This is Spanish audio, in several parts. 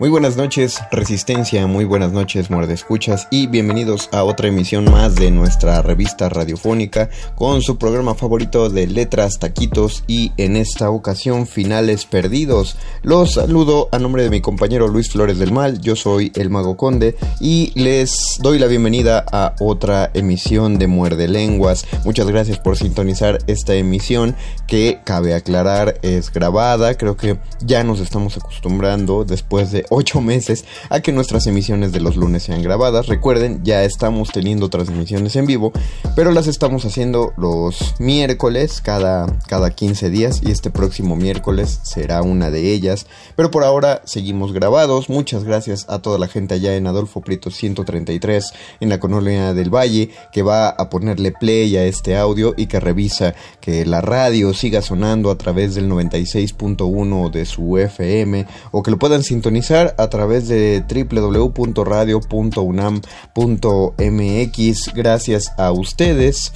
Muy buenas noches, Resistencia, muy buenas noches, Muerde Escuchas, y bienvenidos a otra emisión más de nuestra revista radiofónica con su programa favorito de letras, taquitos y en esta ocasión finales perdidos. Los saludo a nombre de mi compañero Luis Flores del Mal, yo soy el Mago Conde y les doy la bienvenida a otra emisión de Muerde Lenguas. Muchas gracias por sintonizar esta emisión que cabe aclarar es grabada, creo que ya nos estamos acostumbrando después de ocho meses a que nuestras emisiones de los lunes sean grabadas. Recuerden, ya estamos teniendo transmisiones en vivo, pero las estamos haciendo los miércoles cada, cada 15 días y este próximo miércoles será una de ellas. Pero por ahora seguimos grabados. Muchas gracias a toda la gente allá en Adolfo Prieto 133 en la colonia del Valle que va a ponerle play a este audio y que revisa que la radio siga sonando a través del 96.1 de su FM o que lo puedan sintonizar a través de www.radio.unam.mx. Gracias a ustedes.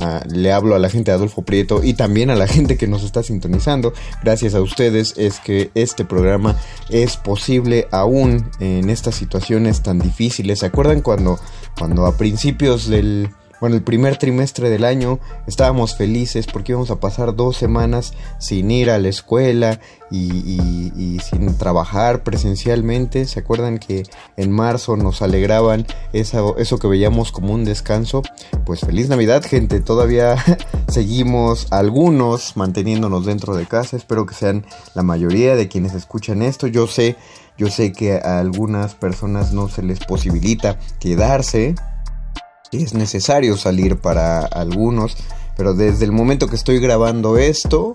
Ah, le hablo a la gente de Adolfo Prieto y también a la gente que nos está sintonizando. Gracias a ustedes es que este programa es posible aún en estas situaciones tan difíciles. ¿Se acuerdan cuando, cuando a principios del, bueno, el primer trimestre del año estábamos felices porque íbamos a pasar dos semanas sin ir a la escuela y, sin trabajar presencialmente. ¿Se acuerdan que en marzo nos alegraban eso, eso que veíamos como un descanso? Pues feliz Navidad, gente. Todavía seguimos algunos manteniéndonos dentro de casa. Espero que sean la mayoría de quienes escuchan esto. Yo sé, yo sé que a algunas personas no se les posibilita quedarse es necesario salir para algunos, pero desde el momento que estoy grabando esto,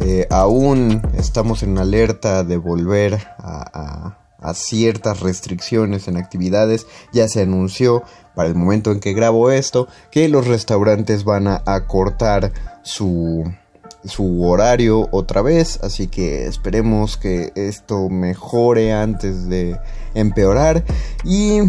eh, aún estamos en alerta de volver a, ciertas restricciones en actividades. Ya se anunció para el momento en que grabo esto que los restaurantes van a acortar su su horario otra vez, así que esperemos que esto mejore antes de empeorar y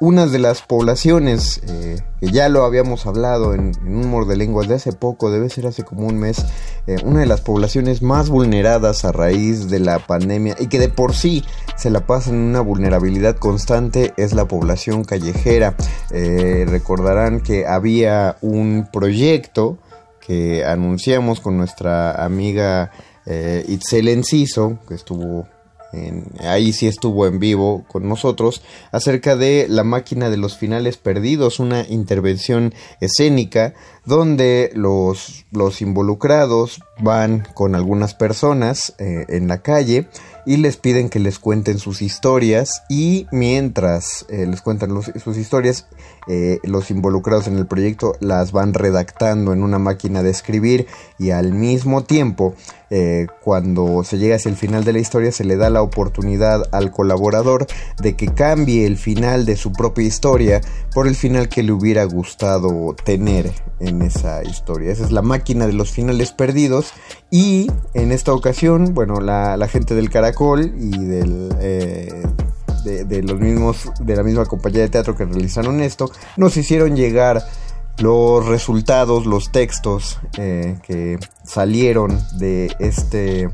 una de las poblaciones eh, que ya lo habíamos hablado en, un mordelenguas de hace poco, debe ser hace como un mes, eh, una de las poblaciones más vulneradas a raíz de la pandemia y que de por sí se la pasa en una vulnerabilidad constante es la población callejera. Eh, recordarán que había un proyecto que anunciamos con nuestra amiga Itzel Enciso, que estuvo ahí sí estuvo en vivo con nosotros, acerca de la máquina de los finales perdidos, una intervención escénica donde los, los involucrados van con algunas personas eh, en la calle y les piden que les cuenten sus historias y mientras eh, les cuentan sus historias, eh, los involucrados en el proyecto las van redactando en una máquina de escribir y al mismo tiempo eh, cuando se llega hacia el final de la historia se le da la oportunidad al colaborador de que cambie el final de su propia historia por el final que le hubiera gustado tener en esa historia. Esa es la máquina de los finales perdidos y en esta ocasión, bueno, la, gente del Caracol y del... Eh, de, los mismos de la misma compañía de teatro que realizaron esto nos hicieron llegar los resultados, los textos eh, que salieron de este,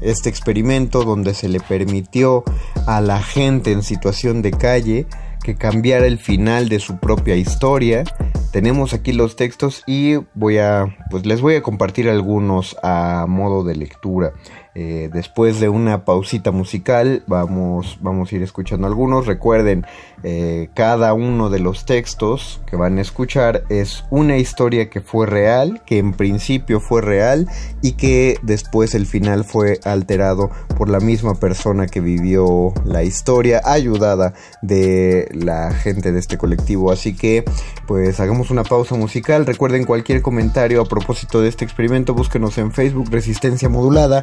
este experimento donde se le permitió a la gente en situación de calle que cambiara el final de su propia historia. Tenemos aquí los textos y voy a pues les voy a compartir algunos a modo de lectura. Eh, después de una pausita musical vamos, vamos a ir escuchando algunos. Recuerden, eh, cada uno de los textos que van a escuchar es una historia que fue real, que en principio fue real y que después el final fue alterado por la misma persona que vivió la historia, ayudada de la gente de este colectivo. Así que pues hagamos una pausa musical. Recuerden cualquier comentario a propósito de este experimento, búsquenos en Facebook Resistencia Modulada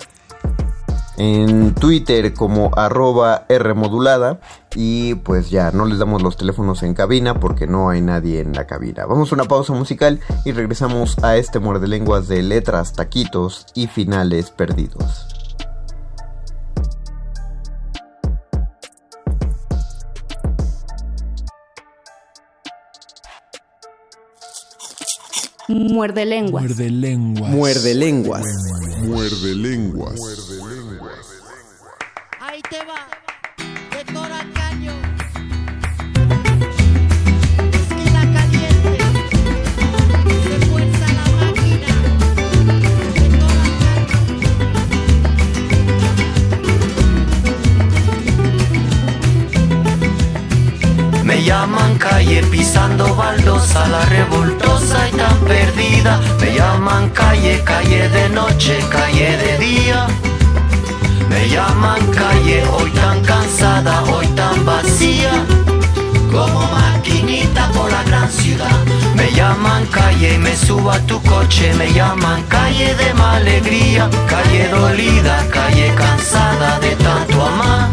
en Twitter como arroba Rmodulada y pues ya no les damos los teléfonos en cabina porque no hay nadie en la cabina. Vamos a una pausa musical y regresamos a este muerde lenguas de letras, taquitos y finales perdidos. Muerde lenguas. Muerde lenguas. Muerde lenguas. Muerde lenguas. Ahí te va, de Tora Caño. Caliente, se fuerza la máquina. Me llaman calle pisando baldosa, la revoltosa y tan perdida. Me llaman calle, calle de noche, calle de día. Me llaman calle, hoy tan cansada, hoy tan vacía. Como maquinita por la gran ciudad. Me llaman calle me subo a tu coche. Me llaman calle de mala alegría. Calle dolida, calle cansada de tanto amar.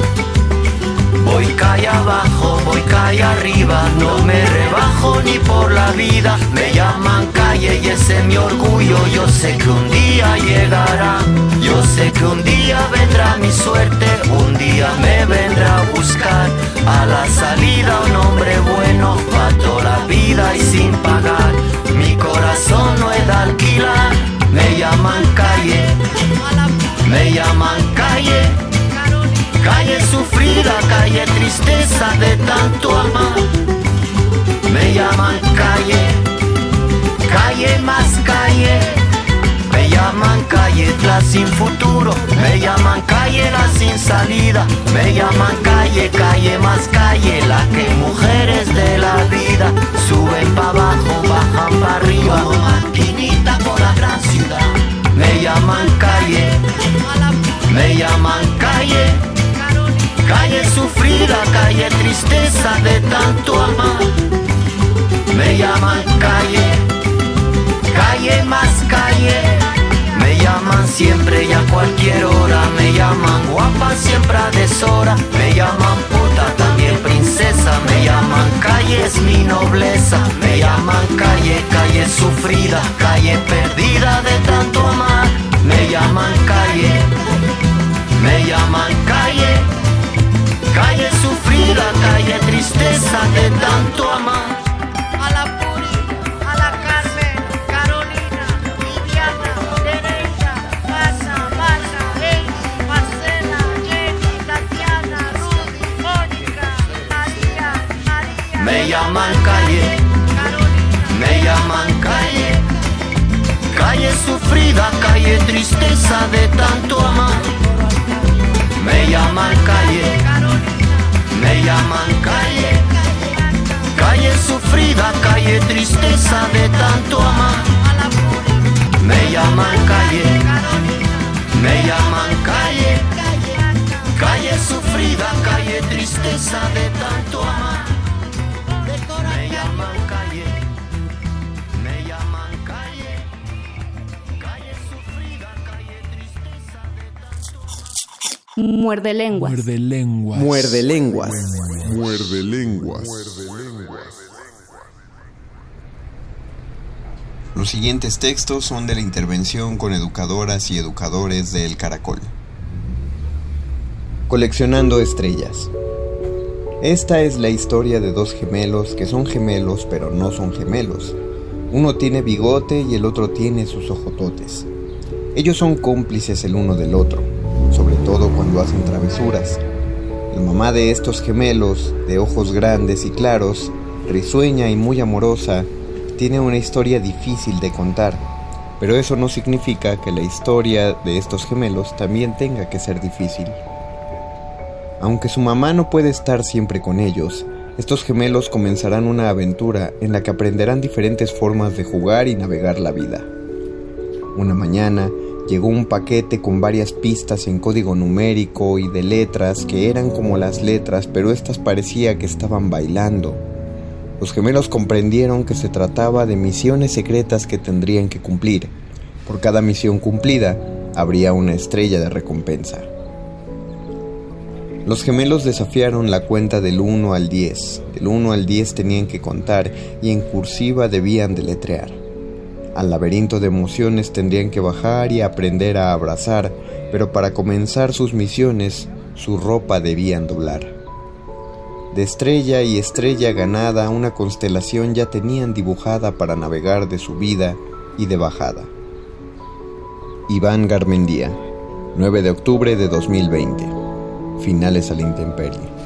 Voy calle abajo, voy calle arriba, no me rebajo ni por la vida. Me llaman calle y ese es mi orgullo. Yo sé que un día llegará, yo sé que un día vendrá mi suerte, un día me vendrá a buscar. A la salida un hombre bueno, pa' toda la vida y sin pagar. Mi corazón no es de alquilar, me llaman calle, me llaman calle. Calle sufrida, calle tristeza de tanto amar. Me llaman calle, calle más calle. Me llaman calle la sin futuro. Me llaman calle la sin salida. Me llaman calle, calle más calle. La que mujeres de la vida suben para abajo, bajan para arriba. Como maquinita por la gran ciudad. Me llaman calle, me llaman calle. Calle sufrida, calle tristeza de tanto amar. Me llaman calle, calle más calle. Me llaman siempre y a cualquier hora. Me llaman guapa siempre a deshora. Me llaman puta también princesa. Me llaman calle es mi nobleza. Me llaman calle, calle sufrida, calle perdida de tanto amar. Me llaman calle, me llaman calle. Calle sufrida, calle tristeza de tanto amar. A la Puri, a la Carmen, Carolina, Viviana, Teresa, Casa, Masa, Elsie, Marcela, Jenny, Tatiana, Rudy, Mónica, María, María. Me llaman calle, me llaman calle. Calle sufrida, calle tristeza de tanto amar. Me llaman calle, me llaman calle. Calle sufrida, calle tristeza de tanto amar. Me me llaman calle, me llaman calle, calle sufrida, calle tristeza de tanto amar. Muerde lenguas. Muerde lenguas. Muerde lenguas. Muerde lenguas. Los siguientes textos son de la intervención con educadoras y educadores de El Caracol. Coleccionando estrellas. Esta es la historia de dos gemelos que son gemelos pero no son gemelos. Uno tiene bigote y el otro tiene sus ojototes. Ellos son cómplices el uno del otro, sobre todo cuando hacen travesuras. La mamá de estos gemelos, de ojos grandes y claros, risueña y muy amorosa, tiene una historia difícil de contar, pero eso no significa que la historia de estos gemelos también tenga que ser difícil. Aunque su mamá no puede estar siempre con ellos, estos gemelos comenzarán una aventura en la que aprenderán diferentes formas de jugar y navegar la vida. Una mañana llegó un paquete con varias pistas en código numérico y de letras que eran como las letras, pero estas parecía que estaban bailando. Los gemelos comprendieron que se trataba de misiones secretas que tendrían que cumplir. Por cada misión cumplida, habría una estrella de recompensa. Los gemelos desafiaron la cuenta del 1 al 10. Del 1 al 10 tenían que contar y en cursiva debían deletrear. Al laberinto de emociones tendrían que bajar y aprender a abrazar, pero para comenzar sus misiones, su ropa debían doblar. De estrella y estrella ganada, una constelación ya tenían dibujada para navegar de subida y de bajada. Iván Garmendía, 9 de octubre de 2020. Finales a la intemperie.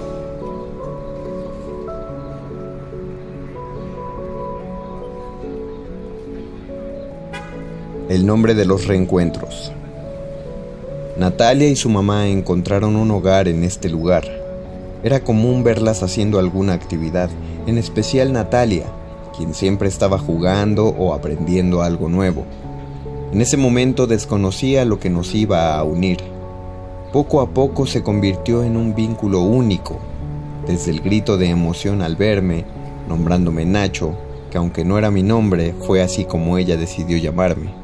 El nombre de los reencuentros. Natalia y su mamá encontraron un hogar en este lugar. Era común verlas haciendo alguna actividad, en especial Natalia, quien siempre estaba jugando o aprendiendo algo nuevo. En ese momento desconocía lo que nos iba a unir. Poco a poco se convirtió en un vínculo único, desde el grito de emoción al verme, nombrándome Nacho, que aunque no era mi nombre, fue así como ella decidió llamarme.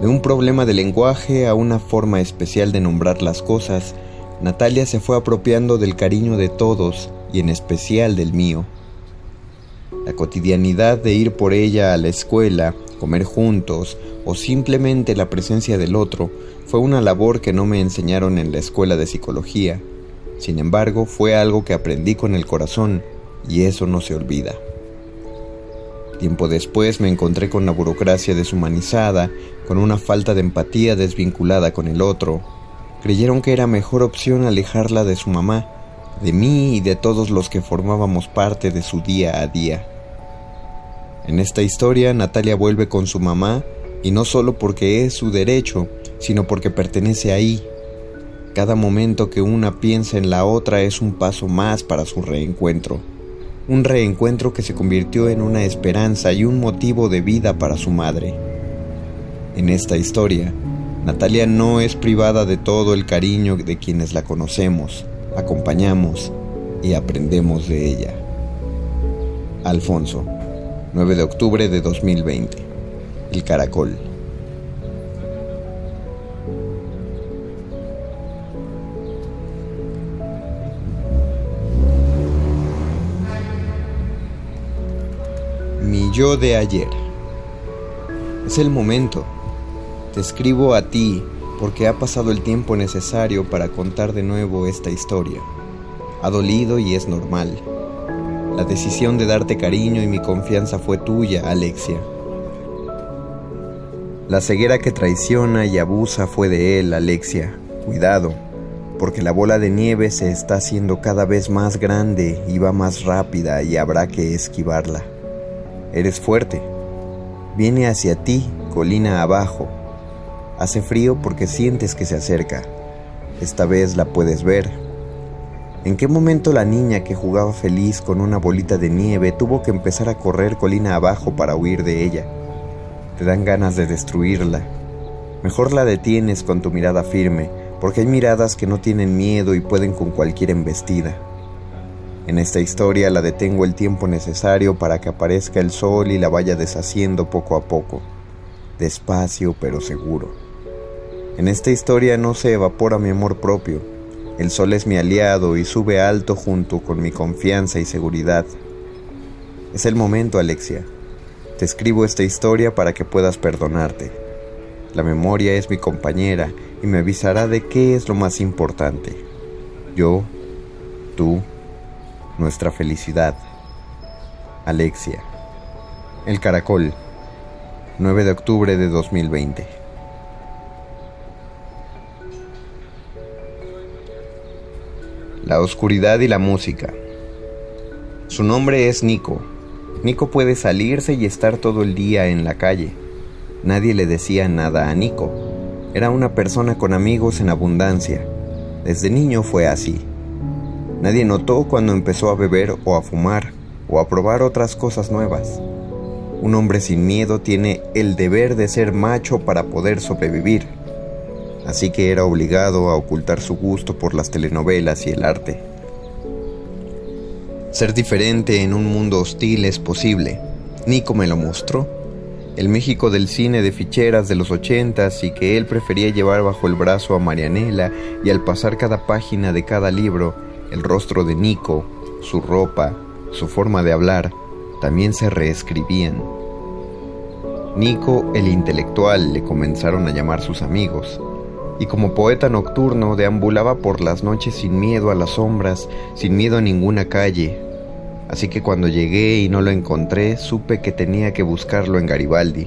De un problema de lenguaje a una forma especial de nombrar las cosas, Natalia se fue apropiando del cariño de todos y en especial del mío. La cotidianidad de ir por ella a la escuela, comer juntos o simplemente la presencia del otro fue una labor que no me enseñaron en la escuela de psicología. Sin embargo, fue algo que aprendí con el corazón y eso no se olvida. Tiempo después me encontré con la burocracia deshumanizada, con una falta de empatía desvinculada con el otro. Creyeron que era mejor opción alejarla de su mamá, de mí y de todos los que formábamos parte de su día a día. En esta historia, Natalia vuelve con su mamá y no solo porque es su derecho, sino porque pertenece ahí. Cada momento que una piensa en la otra es un paso más para su reencuentro un reencuentro que se convirtió en una esperanza y un motivo de vida para su madre. En esta historia, Natalia no es privada de todo el cariño de quienes la conocemos, acompañamos y aprendemos de ella. Alfonso, 9 de octubre de 2020. El Caracol. Mi yo de ayer. Es el momento. Te escribo a ti porque ha pasado el tiempo necesario para contar de nuevo esta historia. Ha dolido y es normal. La decisión de darte cariño y mi confianza fue tuya, Alexia. La ceguera que traiciona y abusa fue de él, Alexia. Cuidado, porque la bola de nieve se está haciendo cada vez más grande y va más rápida y habrá que esquivarla. Eres fuerte. Viene hacia ti, colina abajo. Hace frío porque sientes que se acerca. Esta vez la puedes ver. ¿En qué momento la niña que jugaba feliz con una bolita de nieve tuvo que empezar a correr colina abajo para huir de ella? te dan ganas de destruirla. Mejor la detienes con tu mirada firme, porque hay miradas que no tienen miedo y pueden con cualquier embestida. En esta historia la detengo el tiempo necesario para que aparezca el sol y la vaya deshaciendo poco a poco, despacio pero seguro. En esta historia no se evapora mi amor propio, el sol es mi aliado y sube alto junto con mi confianza y seguridad. Es el momento, Alexia. Te escribo esta historia para que puedas perdonarte. La memoria es mi compañera y me avisará de qué es lo más importante. Yo, tú, nuestra felicidad. Alexia. El Caracol. 9 de octubre de 2020. La oscuridad y la música. Su nombre es Nico. Nico puede salirse y estar todo el día en la calle. Nadie le decía nada a Nico. Era una persona con amigos en abundancia. Desde niño fue así. Nadie notó cuando empezó a beber o a fumar o a probar otras cosas nuevas. Un hombre sin miedo tiene el deber de ser macho para poder sobrevivir. Así que era obligado a ocultar su gusto por las telenovelas y el arte. Ser diferente en un mundo hostil es posible. Nico me lo mostró. El México del cine de ficheras de los ochentas y que él prefería llevar bajo el brazo a Marianela y al pasar cada página de cada libro, el rostro de Nico, su ropa, su forma de hablar, también se reescribían. Nico el intelectual le comenzaron a llamar sus amigos, y como poeta nocturno deambulaba por las noches sin miedo a las sombras, sin miedo a ninguna calle. Así que cuando llegué y no lo encontré, supe que tenía que buscarlo en Garibaldi,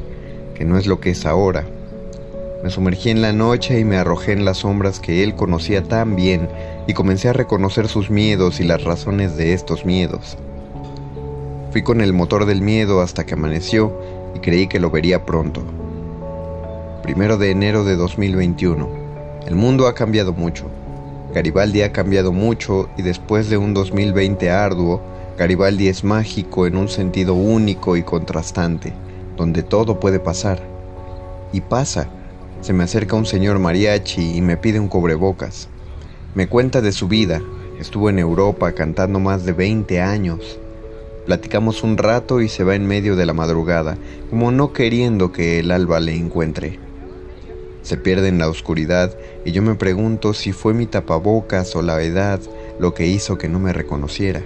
que no es lo que es ahora. Me sumergí en la noche y me arrojé en las sombras que él conocía tan bien y comencé a reconocer sus miedos y las razones de estos miedos. Fui con el motor del miedo hasta que amaneció y creí que lo vería pronto. Primero de enero de 2021. El mundo ha cambiado mucho. Garibaldi ha cambiado mucho y después de un 2020 arduo, Garibaldi es mágico en un sentido único y contrastante, donde todo puede pasar. Y pasa. Se me acerca un señor mariachi y me pide un cobrebocas. Me cuenta de su vida. Estuvo en Europa cantando más de 20 años. Platicamos un rato y se va en medio de la madrugada, como no queriendo que el alba le encuentre. Se pierde en la oscuridad y yo me pregunto si fue mi tapabocas o la edad lo que hizo que no me reconociera.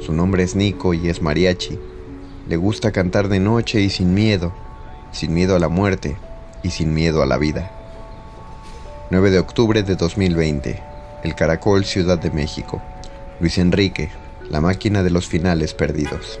Su nombre es Nico y es mariachi. Le gusta cantar de noche y sin miedo, sin miedo a la muerte y sin miedo a la vida. 9 de octubre de 2020. El Caracol, Ciudad de México. Luis Enrique, la máquina de los finales perdidos.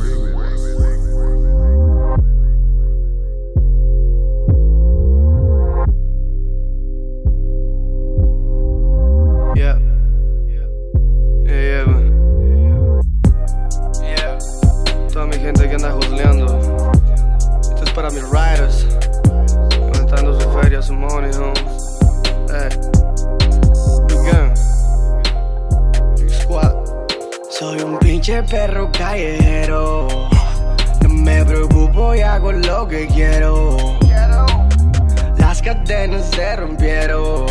Un perro callejero. No me preocupo y hago lo que quiero. Las cadenas se rompieron.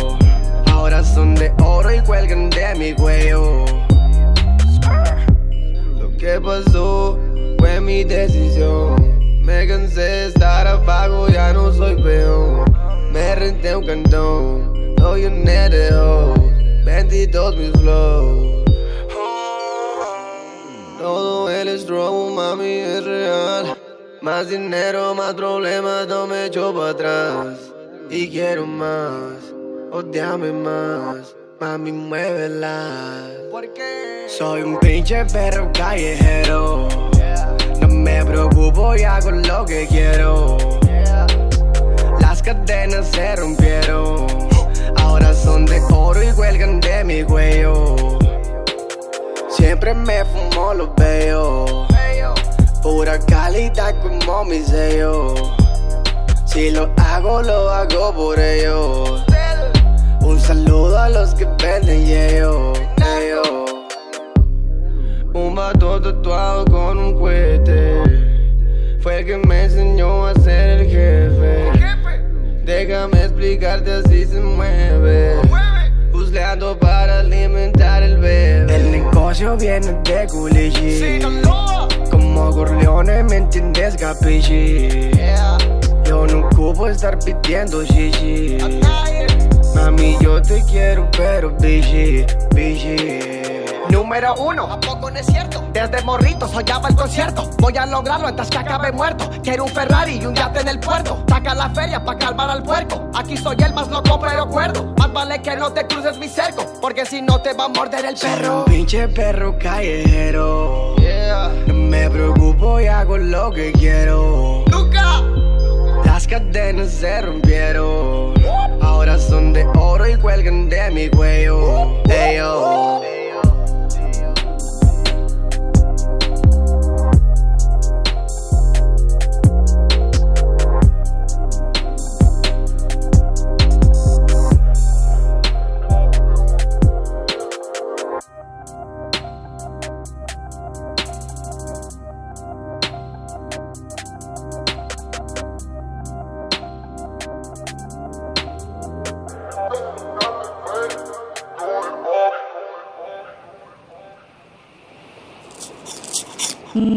Ahora son de oro y cuelgan de mi cuello. Lo que pasó fue mi decisión. Me cansé de estar abajo, ya no soy peón. Me renté un cantón, lo llené de hoes. 22 mis flows. Todo el strobo, mami, es real. Más dinero, más problemas, no me echo para atrás. Y quiero más, odiame más. Mami, muévela. Soy un pinche perro callejero. No me preocupo y hago lo que quiero. Las cadenas se rompieron. Ahora son de oro y cuelgan de mi cuello. Siempre me fumo los veo. Pura calidad como mi sello. Si lo hago, lo hago por ellos. Un saludo a los que venden yeo. Un vato tatuado con un cohete. Fue el que me enseñó a ser el jefe. Déjame explicarte así se mueve. Busleando para alimentar el bebé. El negocio viene de Culichi. Como Corleone, ¿me entiendes, capichi? Yo no ocupo estar pidiendo shishi. Mami, yo te quiero, pero bichi, bichi. Número uno, tampoco no es cierto. Desde morrito soñaba el concierto. Voy a lograrlo antes que acabe muerto. Quiero un Ferrari y un yate en el puerto. Saca la feria pa' calmar al puerco. Aquí soy el más loco pero cuerdo. Más vale que no te cruces mi cerco. Porque si no te va a morder el perro. Pinche perro callejero. No me preocupo y hago lo que quiero. ¡Nunca! Las cadenas se rompieron. Ahora son de oro y cuelgan de mi cuello. Eyo.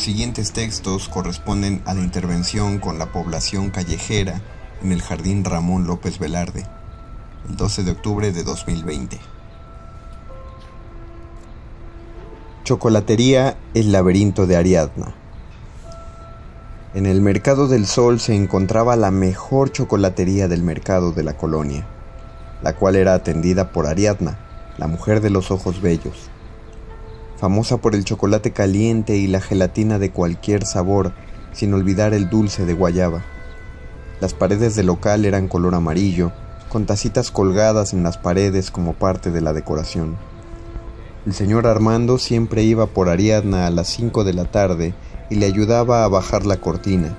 Los siguientes textos corresponden a la intervención con la población callejera en el Jardín Ramón López Velarde, el 12 de octubre de 2020. Chocolatería El laberinto de Ariadna. En el Mercado del Sol se encontraba la mejor chocolatería del mercado de la colonia, la cual era atendida por Ariadna, la mujer de los ojos bellos famosa por el chocolate caliente y la gelatina de cualquier sabor, sin olvidar el dulce de guayaba. Las paredes del local eran color amarillo, con tacitas colgadas en las paredes como parte de la decoración. El señor Armando siempre iba por Ariadna a las 5 de la tarde y le ayudaba a bajar la cortina.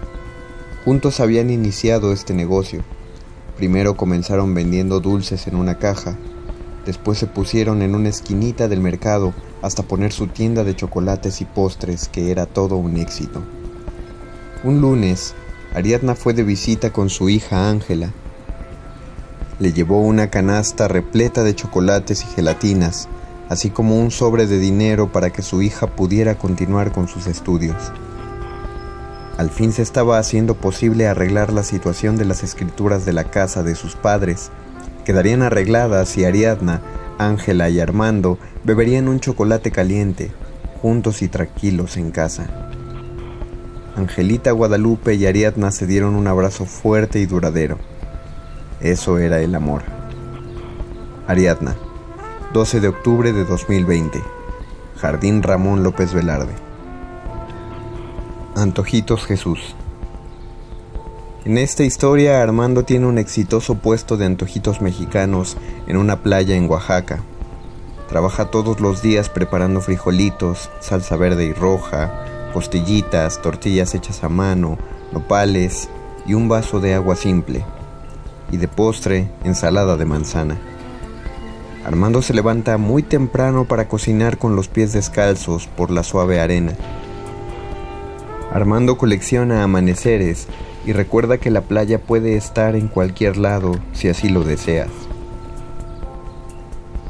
Juntos habían iniciado este negocio. Primero comenzaron vendiendo dulces en una caja, después se pusieron en una esquinita del mercado hasta poner su tienda de chocolates y postres que era todo un éxito. Un lunes, Ariadna fue de visita con su hija Ángela. Le llevó una canasta repleta de chocolates y gelatinas, así como un sobre de dinero para que su hija pudiera continuar con sus estudios. Al fin se estaba haciendo posible arreglar la situación de las escrituras de la casa de sus padres. Quedarían arregladas si Ariadna Ángela y Armando beberían un chocolate caliente, juntos y tranquilos en casa. Angelita Guadalupe y Ariadna se dieron un abrazo fuerte y duradero. Eso era el amor. Ariadna, 12 de octubre de 2020. Jardín Ramón López Velarde. Antojitos Jesús. En esta historia Armando tiene un exitoso puesto de antojitos mexicanos en una playa en Oaxaca. Trabaja todos los días preparando frijolitos, salsa verde y roja, costillitas, tortillas hechas a mano, nopales y un vaso de agua simple. Y de postre, ensalada de manzana. Armando se levanta muy temprano para cocinar con los pies descalzos por la suave arena. Armando colecciona amaneceres y recuerda que la playa puede estar en cualquier lado si así lo deseas.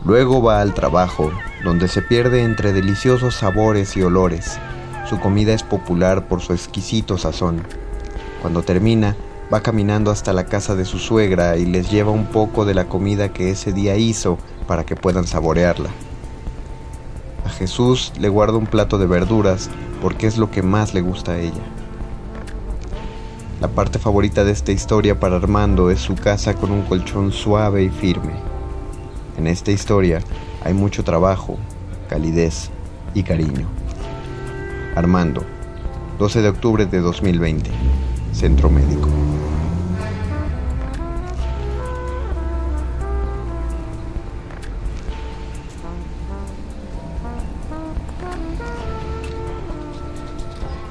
Luego va al trabajo, donde se pierde entre deliciosos sabores y olores. Su comida es popular por su exquisito sazón. Cuando termina, va caminando hasta la casa de su suegra y les lleva un poco de la comida que ese día hizo para que puedan saborearla. A Jesús le guarda un plato de verduras porque es lo que más le gusta a ella. La parte favorita de esta historia para Armando es su casa con un colchón suave y firme. En esta historia hay mucho trabajo, calidez y cariño. Armando, 12 de octubre de 2020. Centro Médico.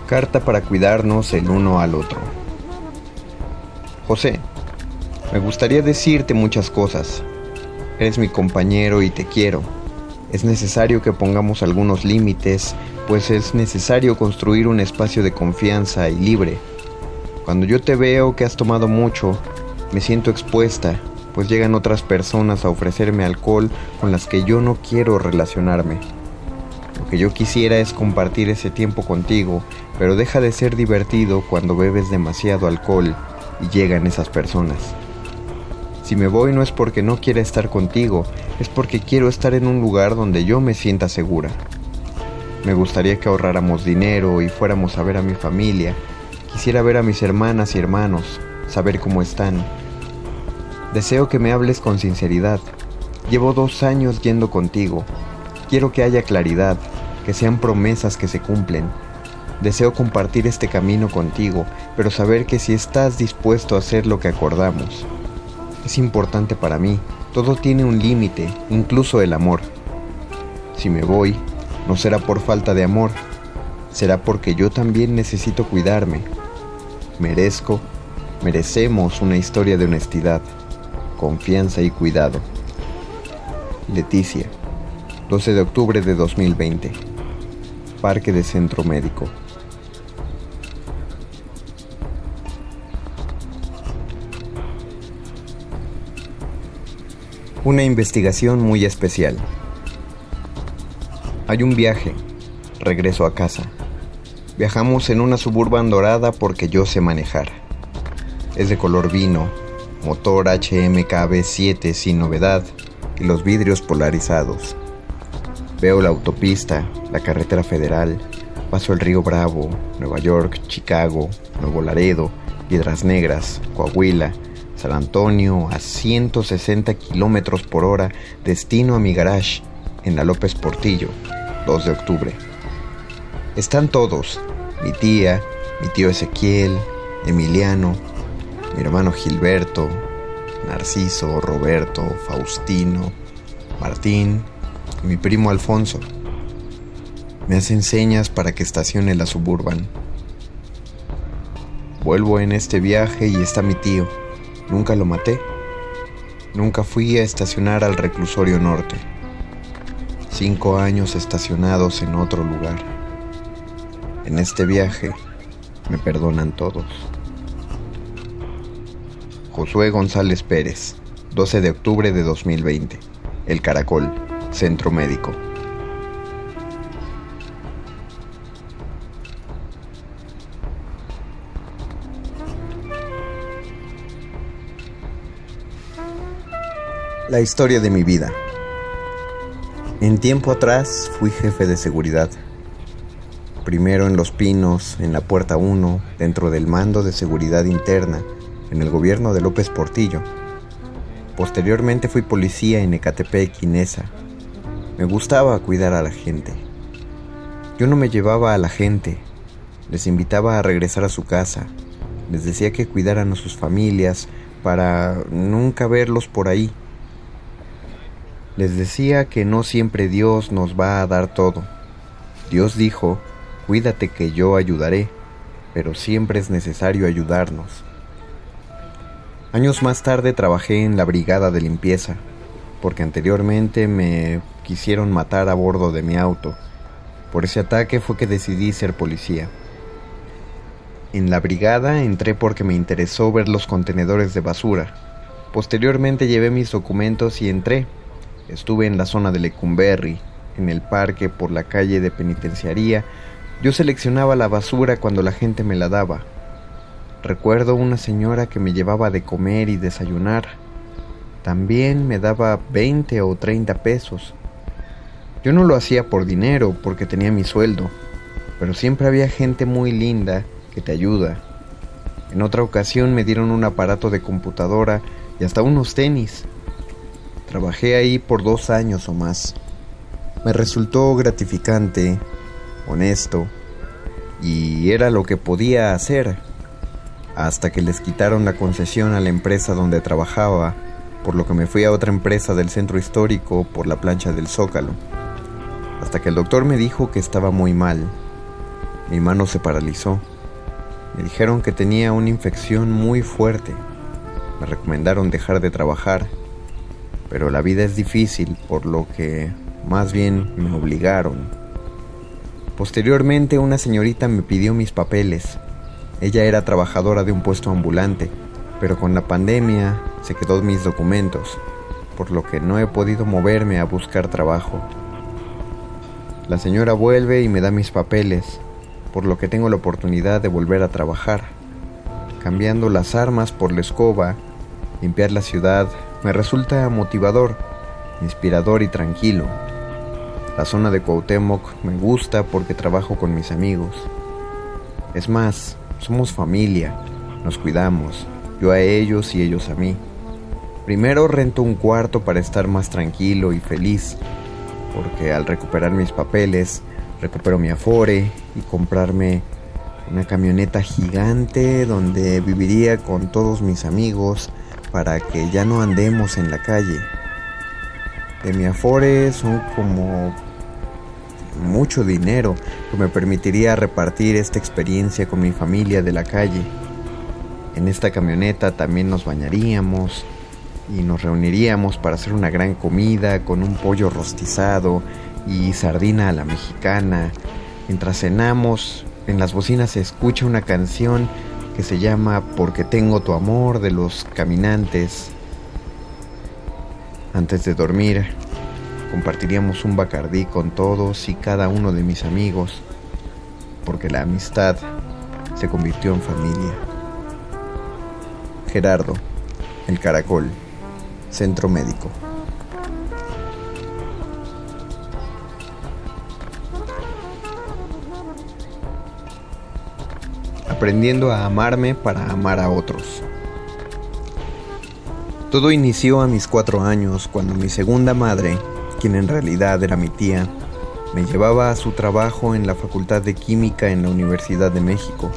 Carta para cuidarnos el uno al otro. José, me gustaría decirte muchas cosas. Eres mi compañero y te quiero. Es necesario que pongamos algunos límites, pues es necesario construir un espacio de confianza y libre. Cuando yo te veo que has tomado mucho, me siento expuesta, pues llegan otras personas a ofrecerme alcohol con las que yo no quiero relacionarme. Lo que yo quisiera es compartir ese tiempo contigo, pero deja de ser divertido cuando bebes demasiado alcohol y llegan esas personas. Si me voy no es porque no quiera estar contigo, es porque quiero estar en un lugar donde yo me sienta segura. Me gustaría que ahorráramos dinero y fuéramos a ver a mi familia. Quisiera ver a mis hermanas y hermanos, saber cómo están. Deseo que me hables con sinceridad. Llevo dos años yendo contigo. Quiero que haya claridad, que sean promesas que se cumplen. Deseo compartir este camino contigo, pero saber que si estás dispuesto a hacer lo que acordamos. Es importante para mí, todo tiene un límite, incluso el amor. Si me voy, no será por falta de amor, será porque yo también necesito cuidarme. Merezco, merecemos una historia de honestidad, confianza y cuidado. Leticia, 12 de octubre de 2020. Parque de Centro Médico. Una investigación muy especial. Hay un viaje. Regreso a casa. Viajamos en una suburban dorada porque yo sé manejar. Es de color vino, motor HMKB7 sin novedad y los vidrios polarizados. Veo la autopista, la carretera federal, paso el río Bravo, Nueva York, Chicago, Nuevo Laredo, Piedras Negras, Coahuila, San Antonio a 160 kilómetros por hora, destino a mi garage en la López Portillo, 2 de octubre. Están todos, mi tía, mi tío Ezequiel, Emiliano, mi hermano Gilberto, Narciso, Roberto, Faustino, Martín y mi primo Alfonso. Me hacen señas para que estacione la suburban. Vuelvo en este viaje y está mi tío. Nunca lo maté. Nunca fui a estacionar al reclusorio norte. Cinco años estacionados en otro lugar. En este viaje me perdonan todos. Josué González Pérez, 12 de octubre de 2020. El Caracol, Centro Médico. La historia de mi vida. En tiempo atrás fui jefe de seguridad. Primero en Los Pinos, en la Puerta 1, dentro del mando de seguridad interna, en el gobierno de López Portillo. Posteriormente fui policía en Ecatepec y Nesa. Me gustaba cuidar a la gente. Yo no me llevaba a la gente, les invitaba a regresar a su casa, les decía que cuidaran a sus familias para nunca verlos por ahí. Les decía que no siempre Dios nos va a dar todo. Dios dijo, cuídate que yo ayudaré, pero siempre es necesario ayudarnos. Años más tarde trabajé en la brigada de limpieza, porque anteriormente me quisieron matar a bordo de mi auto. Por ese ataque fue que decidí ser policía. En la brigada entré porque me interesó ver los contenedores de basura. Posteriormente llevé mis documentos y entré. Estuve en la zona de Lecumberri, en el parque por la calle de penitenciaría. Yo seleccionaba la basura cuando la gente me la daba. Recuerdo una señora que me llevaba de comer y desayunar. También me daba 20 o 30 pesos. Yo no lo hacía por dinero, porque tenía mi sueldo, pero siempre había gente muy linda que te ayuda. En otra ocasión me dieron un aparato de computadora y hasta unos tenis. Trabajé ahí por dos años o más. Me resultó gratificante, honesto. y era lo que podía hacer hasta que les quitaron la concesión a la empresa donde trabajaba, por lo que me fui a otra empresa del centro histórico por la plancha del Zócalo, hasta que el doctor me dijo que estaba muy mal. Mi mano se paralizó. Me dijeron que tenía una infección muy fuerte. Me recomendaron dejar de trabajar, pero la vida es difícil, por lo que más bien me obligaron. Posteriormente una señorita me pidió mis papeles. Ella era trabajadora de un puesto ambulante, pero con la pandemia se quedó mis documentos, por lo que no he podido moverme a buscar trabajo. La señora vuelve y me da mis papeles, por lo que tengo la oportunidad de volver a trabajar. Cambiando las armas por la escoba, limpiar la ciudad me resulta motivador, inspirador y tranquilo. La zona de Cuauhtémoc me gusta porque trabajo con mis amigos. Es más, somos familia, nos cuidamos, yo a ellos y ellos a mí. Primero rento un cuarto para estar más tranquilo y feliz, porque al recuperar mis papeles, recupero mi afore y comprarme una camioneta gigante donde viviría con todos mis amigos para que ya no andemos en la calle. De mi afore son como mucho dinero que me permitiría repartir esta experiencia con mi familia de la calle. En esta camioneta también nos bañaríamos y nos reuniríamos para hacer una gran comida con un pollo rostizado y sardina a la mexicana. Mientras cenamos, en las bocinas se escucha una canción que se llama Porque tengo tu amor de los caminantes. Antes de dormir, compartiríamos un bacardí con todos y cada uno de mis amigos, porque la amistad se convirtió en familia. Gerardo, el caracol, centro médico. Aprendiendo a amarme para amar a otros. Todo inició a mis cuatro años cuando mi segunda madre, quien en realidad era mi tía, me llevaba a su trabajo en la Facultad de Química en la Universidad de México.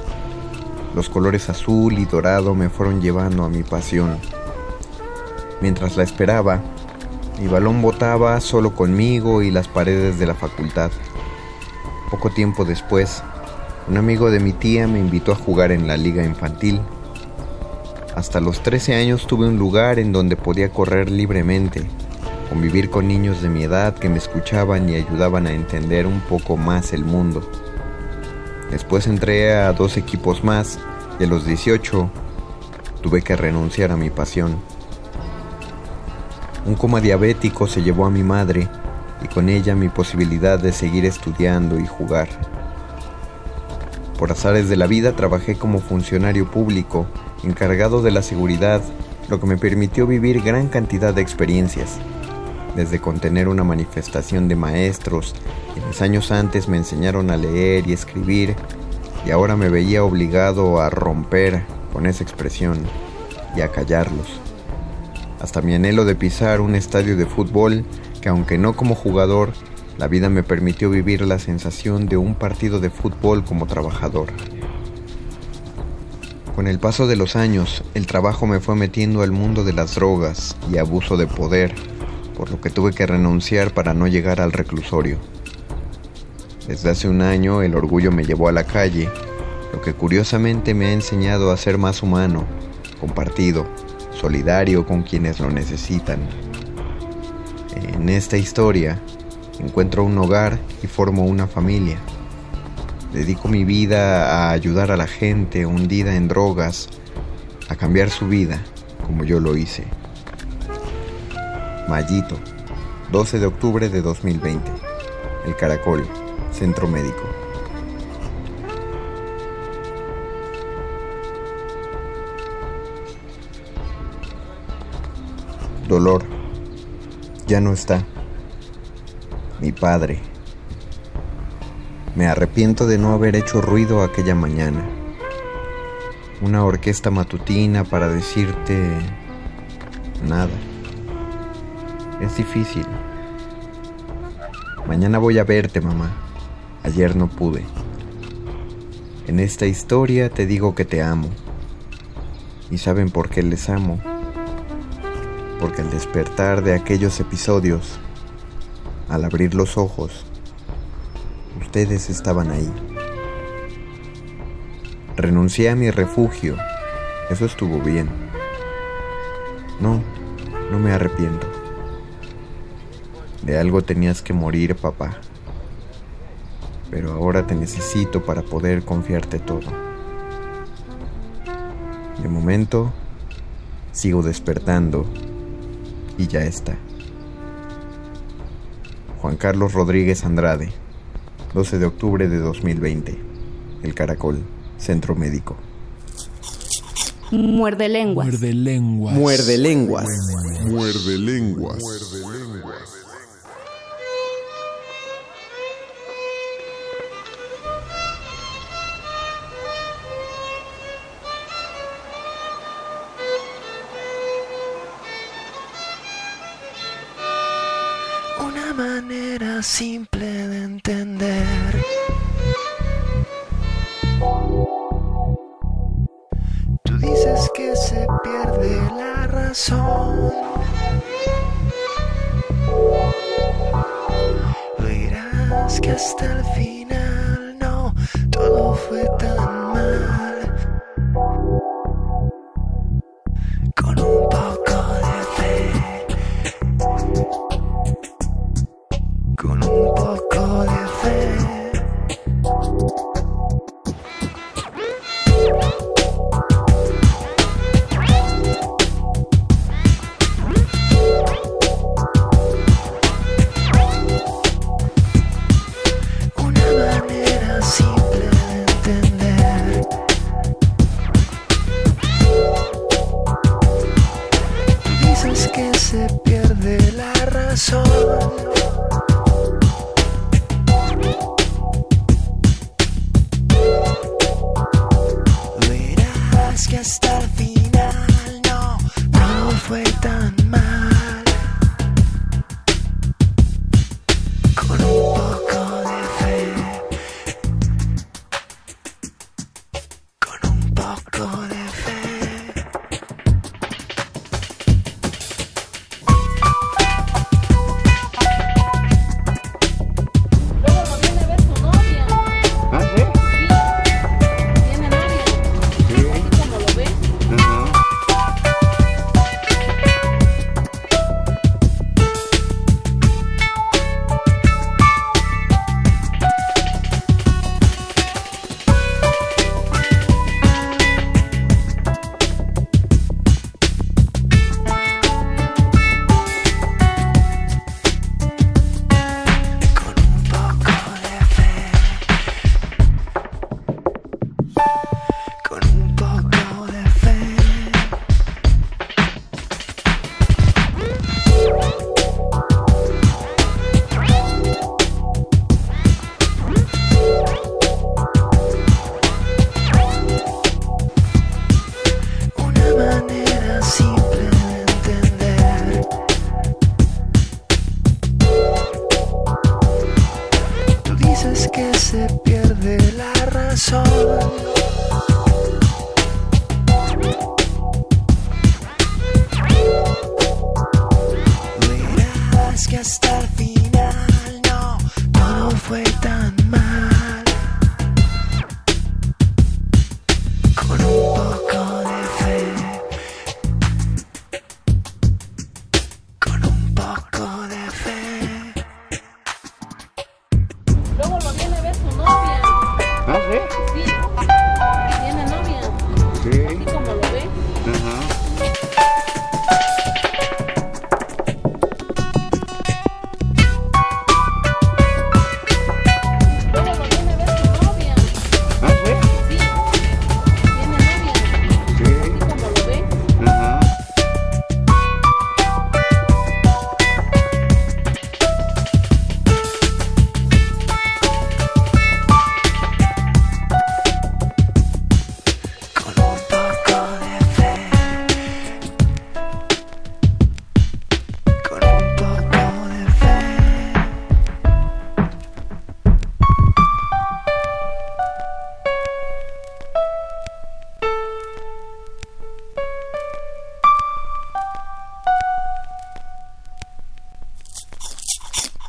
Los colores azul y dorado me fueron llevando a mi pasión. Mientras la esperaba, mi balón botaba solo conmigo y las paredes de la facultad. Poco tiempo después, un amigo de mi tía me invitó a jugar en la liga infantil. Hasta los 13 años tuve un lugar en donde podía correr libremente, convivir con niños de mi edad que me escuchaban y ayudaban a entender un poco más el mundo. Después entré a dos equipos más y a los 18 tuve que renunciar a mi pasión. Un coma diabético se llevó a mi madre y con ella mi posibilidad de seguir estudiando y jugar. Por azares de la vida trabajé como funcionario público, encargado de la seguridad, lo que me permitió vivir gran cantidad de experiencias desde contener una manifestación de maestros que mis años antes me enseñaron a leer y escribir y ahora me veía obligado a romper con esa expresión y a callarlos. Hasta mi anhelo de pisar un estadio de fútbol que aunque no como jugador, la vida me permitió vivir la sensación de un partido de fútbol como trabajador. Con el paso de los años, el trabajo me fue metiendo al mundo de las drogas y abuso de poder, por lo que tuve que renunciar para no llegar al reclusorio. Desde hace un año el orgullo me llevó a la calle, lo que curiosamente me ha enseñado a ser más humano, compartido, solidario con quienes lo necesitan. En esta historia encuentro un hogar y formo una familia. Dedico mi vida a ayudar a la gente hundida en drogas a cambiar su vida como yo lo hice. Mallito, 12 de octubre de 2020. El Caracol, Centro Médico. Dolor. Ya no está. Mi padre. Me arrepiento de no haber hecho ruido aquella mañana. Una orquesta matutina para decirte nada. Es difícil. Mañana voy a verte, mamá. Ayer no pude. En esta historia te digo que te amo. ¿Y saben por qué les amo? Porque al despertar de aquellos episodios, al abrir los ojos, ustedes estaban ahí. Renuncié a mi refugio. Eso estuvo bien. No, no me arrepiento. De algo tenías que morir, papá. Pero ahora te necesito para poder confiarte todo. De momento, sigo despertando y ya está. Juan Carlos Rodríguez Andrade, 12 de octubre de 2020. El Caracol, Centro Médico. Muerde lenguas. Muerde lenguas. Muerde lenguas. Muerde lenguas. Simple de entender. Tú dices que se pierde la razón. Verás que hasta el final no todo fue tan mal. Con un poco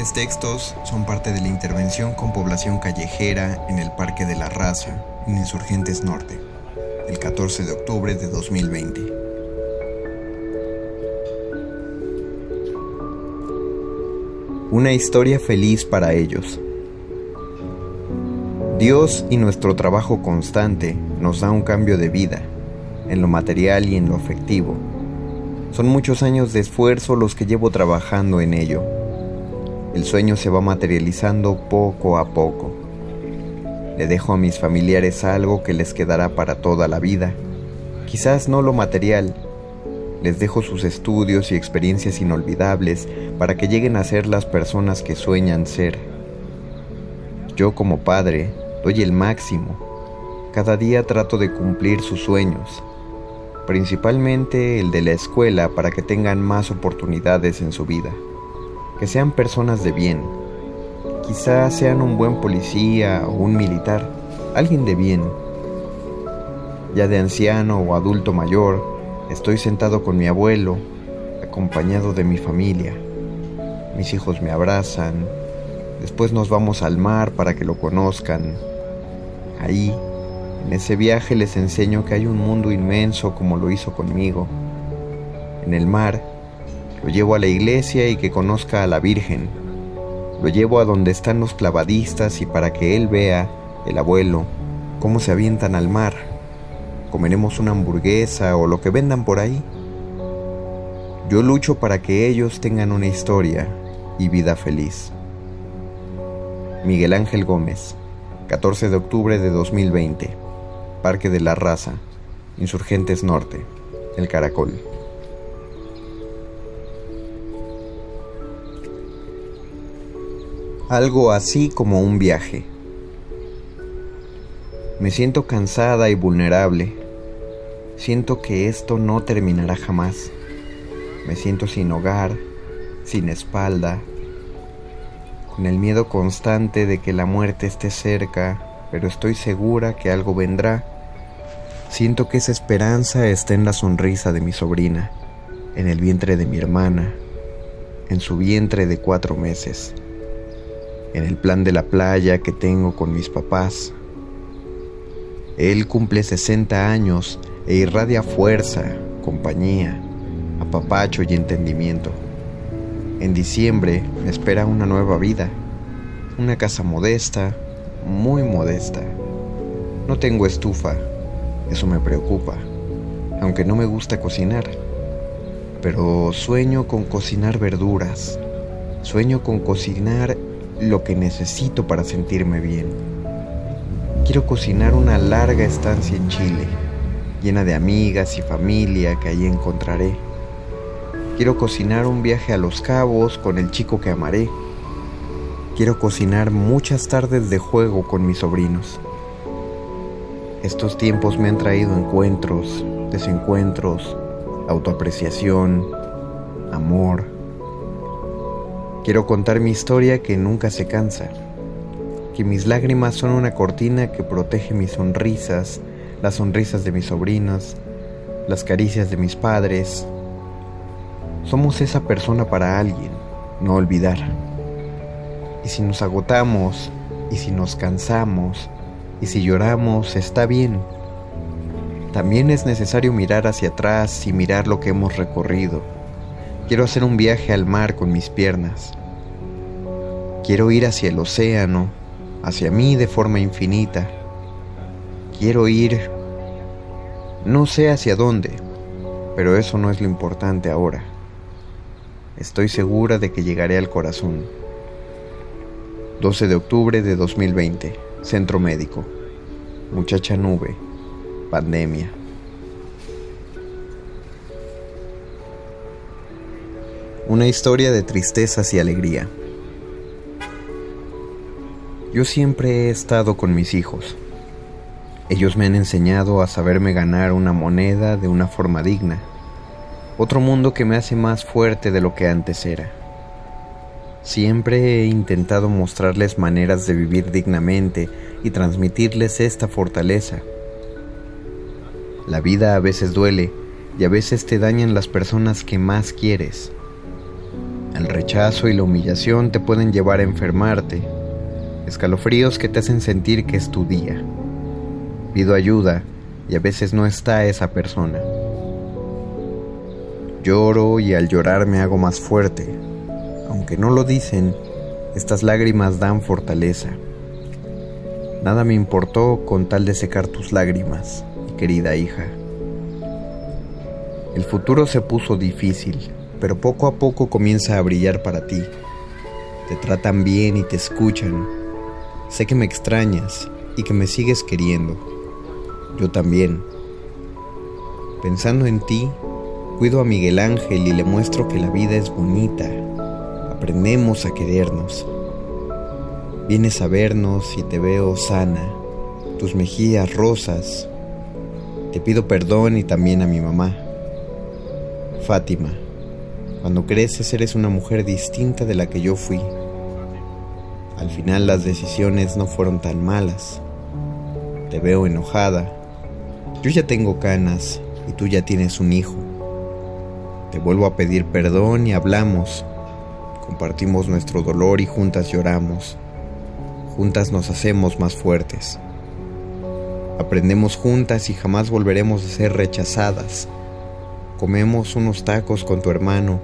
Siguientes textos son parte de la intervención con población callejera en el Parque de la Raza, en Insurgentes Norte, el 14 de octubre de 2020. Una historia feliz para ellos. Dios y nuestro trabajo constante nos da un cambio de vida, en lo material y en lo afectivo. Son muchos años de esfuerzo los que llevo trabajando en ello. El sueño se va materializando poco a poco. Le dejo a mis familiares algo que les quedará para toda la vida. Quizás no lo material. Les dejo sus estudios y experiencias inolvidables para que lleguen a ser las personas que sueñan ser. Yo como padre doy el máximo. Cada día trato de cumplir sus sueños, principalmente el de la escuela para que tengan más oportunidades en su vida que sean personas de bien. Quizás sean un buen policía o un militar, alguien de bien. Ya de anciano o adulto mayor, estoy sentado con mi abuelo, acompañado de mi familia. Mis hijos me abrazan, después nos vamos al mar para que lo conozcan. Ahí, en ese viaje les enseño que hay un mundo inmenso como lo hizo conmigo. En el mar, lo llevo a la iglesia y que conozca a la Virgen. Lo llevo a donde están los clavadistas y para que él vea, el abuelo, cómo se avientan al mar. Comeremos una hamburguesa o lo que vendan por ahí. Yo lucho para que ellos tengan una historia y vida feliz. Miguel Ángel Gómez, 14 de octubre de 2020, Parque de la Raza, Insurgentes Norte, El Caracol. Algo así como un viaje. Me siento cansada y vulnerable. Siento que esto no terminará jamás. Me siento sin hogar, sin espalda, con el miedo constante de que la muerte esté cerca, pero estoy segura que algo vendrá. Siento que esa esperanza está en la sonrisa de mi sobrina, en el vientre de mi hermana, en su vientre de cuatro meses en el plan de la playa que tengo con mis papás. Él cumple 60 años e irradia fuerza, compañía, apapacho y entendimiento. En diciembre me espera una nueva vida, una casa modesta, muy modesta. No tengo estufa, eso me preocupa, aunque no me gusta cocinar. Pero sueño con cocinar verduras, sueño con cocinar lo que necesito para sentirme bien. Quiero cocinar una larga estancia en Chile, llena de amigas y familia que allí encontraré. Quiero cocinar un viaje a Los Cabos con el chico que amaré. Quiero cocinar muchas tardes de juego con mis sobrinos. Estos tiempos me han traído encuentros, desencuentros, autoapreciación, amor Quiero contar mi historia que nunca se cansa, que mis lágrimas son una cortina que protege mis sonrisas, las sonrisas de mis sobrinos, las caricias de mis padres. Somos esa persona para alguien, no olvidar. Y si nos agotamos, y si nos cansamos, y si lloramos, está bien. También es necesario mirar hacia atrás y mirar lo que hemos recorrido Quiero hacer un viaje al mar con mis piernas. Quiero ir hacia el océano, hacia mí de forma infinita. Quiero ir... No sé hacia dónde, pero eso no es lo importante ahora. Estoy segura de que llegaré al corazón. 12 de octubre de 2020, Centro Médico. Muchacha nube, pandemia. Una historia de tristezas y alegría. Yo siempre he estado con mis hijos. Ellos me han enseñado a saberme ganar una moneda de una forma digna. Otro mundo que me hace más fuerte de lo que antes era. Siempre he intentado mostrarles maneras de vivir dignamente y transmitirles esta fortaleza. La vida a veces duele y a veces te dañan las personas que más quieres. El rechazo y la humillación te pueden llevar a enfermarte, escalofríos que te hacen sentir que es tu día. Pido ayuda y a veces no está esa persona. Lloro y al llorar me hago más fuerte. Aunque no lo dicen, estas lágrimas dan fortaleza. Nada me importó con tal de secar tus lágrimas, mi querida hija. El futuro se puso difícil, pero poco a poco comienza a brillar para ti. Te tratan bien y te escuchan. Sé que me extrañas y que me sigues queriendo yo también. Pensando en ti, cuido a Miguel Ángel y le muestro que la vida es bonita. Aprendemos a querernos. Vienes a vernos y te veo sana, tus mejillas rosas. Te pido perdón y también a mi mamá. Fátima, cuando creces eres una mujer distinta de la que yo fui. Al final las decisiones no fueron tan malas. Te veo enojada, yo ya tengo canas y tú ya tienes un hijo. Te vuelvo a pedir perdón y hablamos. Compartimos nuestro dolor y juntas lloramos. Juntas nos hacemos más fuertes. Aprendemos juntas y jamás volveremos a ser rechazadas. Comemos unos tacos con tu hermano,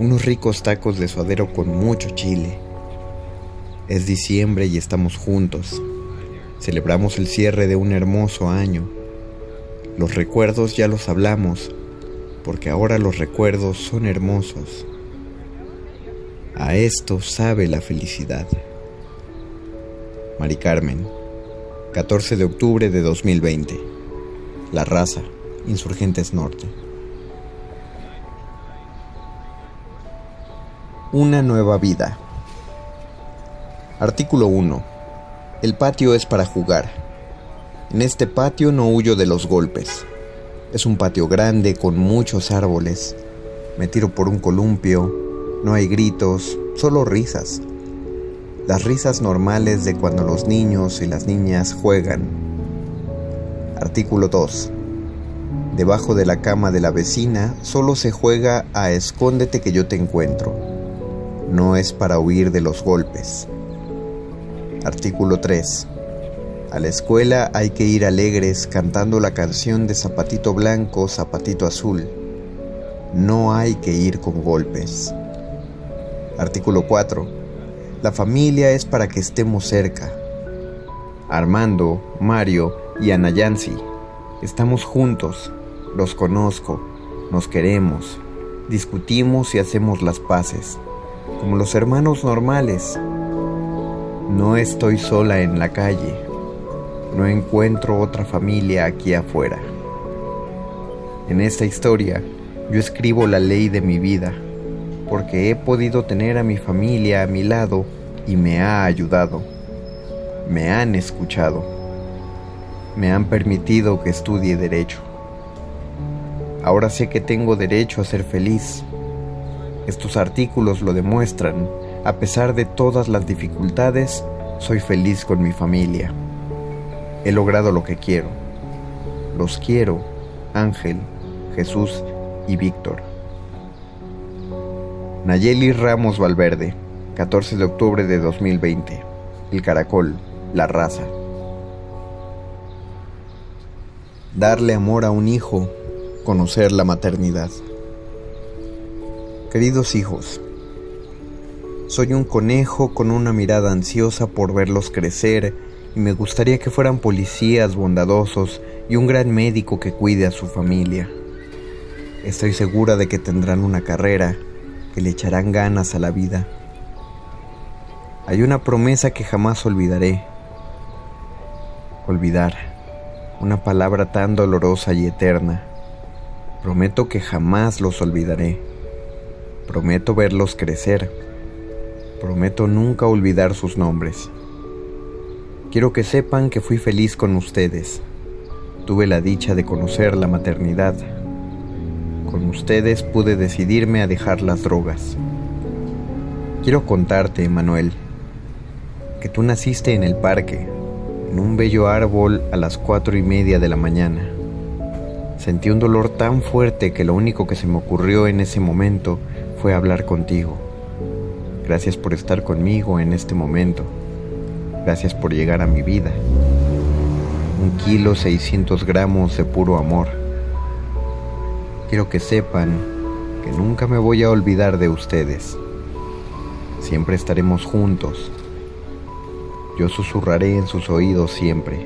unos ricos tacos de suadero con mucho chile. Es diciembre y estamos juntos. Celebramos el cierre de un hermoso año. Los recuerdos ya los hablamos, porque ahora los recuerdos son hermosos. A esto sabe la felicidad. Mari Carmen, 14 de octubre de 2020. La raza, Insurgentes Norte. Una nueva vida. Artículo 1. El patio es para jugar. En este patio no huyo de los golpes. Es un patio grande con muchos árboles. Me tiro por un columpio. No hay gritos, solo risas. Las risas normales de cuando los niños y las niñas juegan. Artículo 2. Debajo de la cama de la vecina solo se juega a escóndete que yo te encuentro. No es para huir de los golpes. Artículo 3. A la escuela hay que ir alegres cantando la canción de Zapatito Blanco, Zapatito Azul. No hay que ir con golpes. Artículo 4. La familia es para que estemos cerca. Armando, Mario y Anayansi. Estamos juntos. Los conozco. Nos queremos. Discutimos y hacemos las paces. Como los hermanos normales. No estoy sola en la calle. No encuentro otra familia aquí afuera. En esta historia, yo escribo la ley de mi vida, porque he podido tener a mi familia a mi lado y me ha ayudado. Me han escuchado. Me han permitido que estudie derecho. Ahora sé que tengo derecho a ser feliz. Estos artículos lo demuestran. A pesar de todas las dificultades, soy feliz con mi familia. He logrado lo que quiero. Los quiero, Ángel, Jesús y Víctor. Nayeli Ramos Valverde, 14 de octubre de 2020. El caracol, la raza. Darle amor a un hijo, conocer la maternidad. Queridos hijos, soy un conejo con una mirada ansiosa por verlos crecer y me gustaría que fueran policías bondadosos y un gran médico que cuide a su familia. Estoy segura de que tendrán una carrera, que le echarán ganas a la vida. Hay una promesa que jamás olvidaré. Olvidar. Una palabra tan dolorosa y eterna. Prometo que jamás los olvidaré. Prometo verlos crecer. Prometo nunca olvidar sus nombres. Quiero que sepan que fui feliz con ustedes. Tuve la dicha de conocer la maternidad. Con ustedes pude decidirme a dejar las drogas. Quiero contarte, Manuel, que tú naciste en el parque, en un bello árbol a las cuatro y media de la mañana. Sentí un dolor tan fuerte que lo único que se me ocurrió en ese momento fue hablar contigo. Gracias por estar conmigo en este momento. Gracias por llegar a mi vida. Un kilo 600 gramos de puro amor. Quiero que sepan que nunca me voy a olvidar de ustedes. Siempre estaremos juntos. Yo susurraré en sus oídos siempre.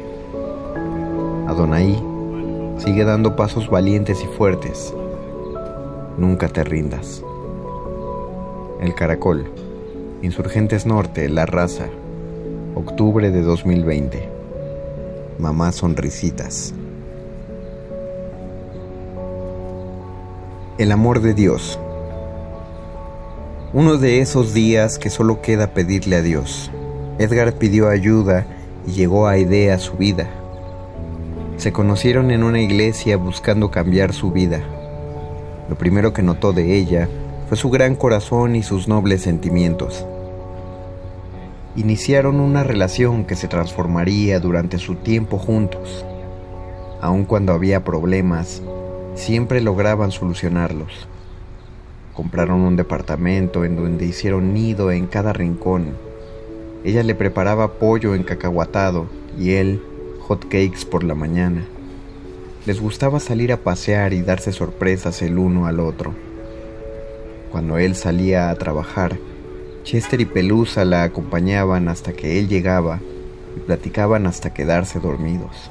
Adonai, sigue dando pasos valientes y fuertes. Nunca te rindas. El Caracol, Insurgentes Norte, La Raza, octubre de 2020. Mamá Sonrisitas. El amor de Dios. Uno de esos días que solo queda pedirle a Dios. Edgar pidió ayuda y llegó a idea su vida. Se conocieron en una iglesia buscando cambiar su vida. Lo primero que notó de ella fue su gran corazón y sus nobles sentimientos. Iniciaron una relación que se transformaría durante su tiempo juntos. Aun cuando había problemas, siempre lograban solucionarlos. Compraron un departamento en donde hicieron nido en cada rincón. Ella le preparaba pollo encacahuatado y él hot cakes por la mañana. Les gustaba salir a pasear y darse sorpresas el uno al otro. Cuando él salía a trabajar, Chester y Pelusa la acompañaban hasta que él llegaba y platicaban hasta quedarse dormidos.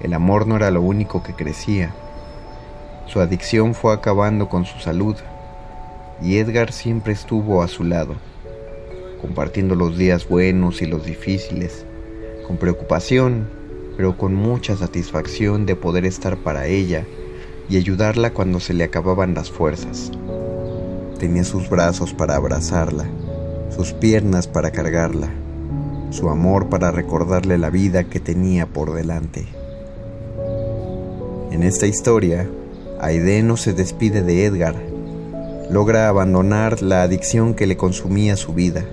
El amor no era lo único que crecía. Su adicción fue acabando con su salud y Edgar siempre estuvo a su lado, compartiendo los días buenos y los difíciles, con preocupación, pero con mucha satisfacción de poder estar para ella y ayudarla cuando se le acababan las fuerzas. Tenía sus brazos para abrazarla, sus piernas para cargarla, su amor para recordarle la vida que tenía por delante. En esta historia, Aide no se despide de Edgar, logra abandonar la adicción que le consumía su vida.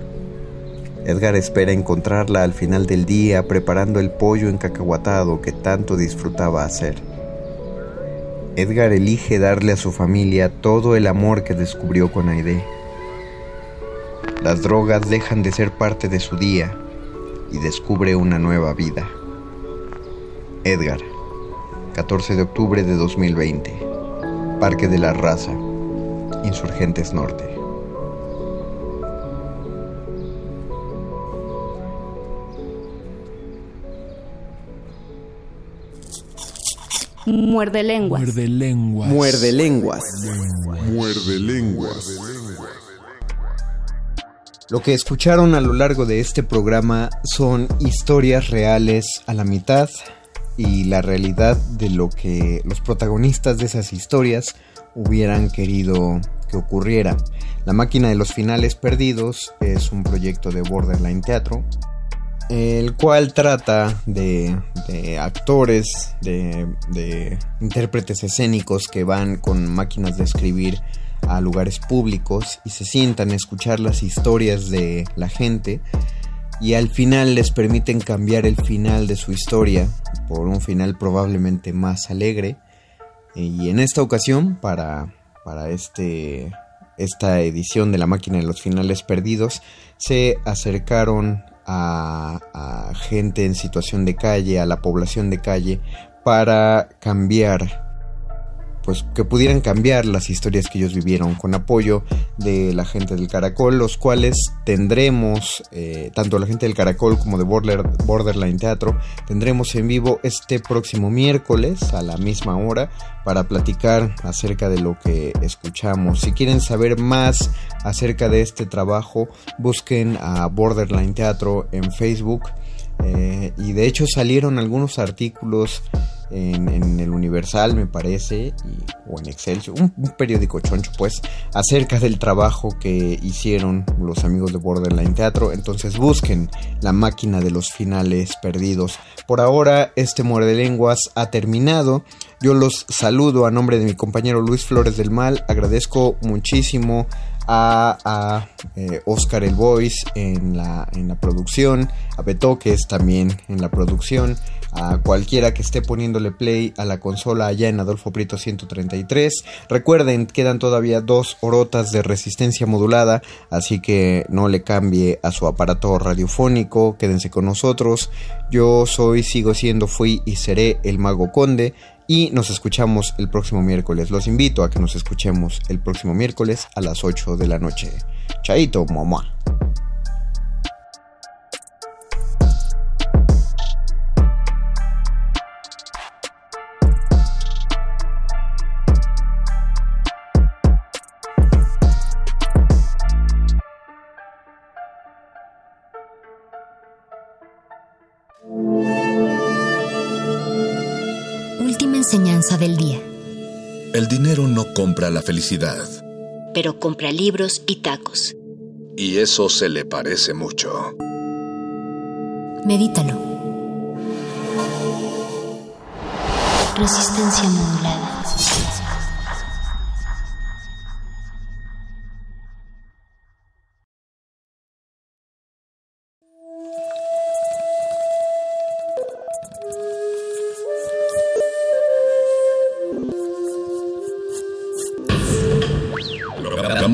Edgar espera encontrarla al final del día preparando el pollo encacahuatado que tanto disfrutaba hacer. Edgar elige darle a su familia todo el amor que descubrió con Aide. Las drogas dejan de ser parte de su día y descubre una nueva vida. Edgar, 14 de octubre de 2020, Parque de la Raza, Insurgentes Norte. Muerde lenguas. Muerde lenguas. Muerde lenguas. Muerde lenguas. Lo que escucharon a lo largo de este programa son historias reales a la mitad y la realidad de lo que los protagonistas de esas historias hubieran querido que ocurriera. La máquina de los finales perdidos es un proyecto de Borderline Teatro, el cual trata de, de actores, de, de intérpretes escénicos que van con máquinas de escribir a lugares públicos y se sientan a escuchar las historias de la gente y al final les permiten cambiar el final de su historia por un final probablemente más alegre. Y en esta ocasión para, para este, esta edición de la máquina de los finales perdidos se acercaron a, gente en situación de calle, a la población de calle para cambiar pues que pudieran cambiar las historias que ellos vivieron con apoyo de la gente del Caracol, los cuales tendremos, eh, tanto la gente del Caracol como de Border, Borderline Teatro, tendremos en vivo este próximo miércoles a la misma hora para platicar acerca de lo que escuchamos. Si quieren saber más acerca de este trabajo, busquen a Borderline Teatro en Facebook. Eh, y de hecho salieron algunos artículos en, el Universal, me parece, o en Excelsior, un, periódico choncho, pues, acerca del trabajo que hicieron los amigos de Borderline Teatro. Entonces busquen la máquina de los finales perdidos. Por ahora, este muerde lenguas ha terminado. Yo los saludo a nombre de mi compañero Luis Flores del Mal. Agradezco muchísimo a, a eh, Oscar el Voice en la, en la producción, a Betoques también en la producción, a cualquiera que esté poniéndole play a la consola allá en Adolfo Prieto 133. Recuerden, quedan todavía dos orotas de resistencia modulada, así que no le cambie a su aparato radiofónico, quédense con nosotros. Yo soy, sigo siendo, fui y seré el Mago Conde y nos escuchamos el próximo miércoles. Los invito a que nos escuchemos el próximo miércoles a las 8 de la noche. Chaito, mamá. Compra la felicidad. Pero compra libros y tacos. Y eso se le parece mucho. Medítalo. Resistencia modulada.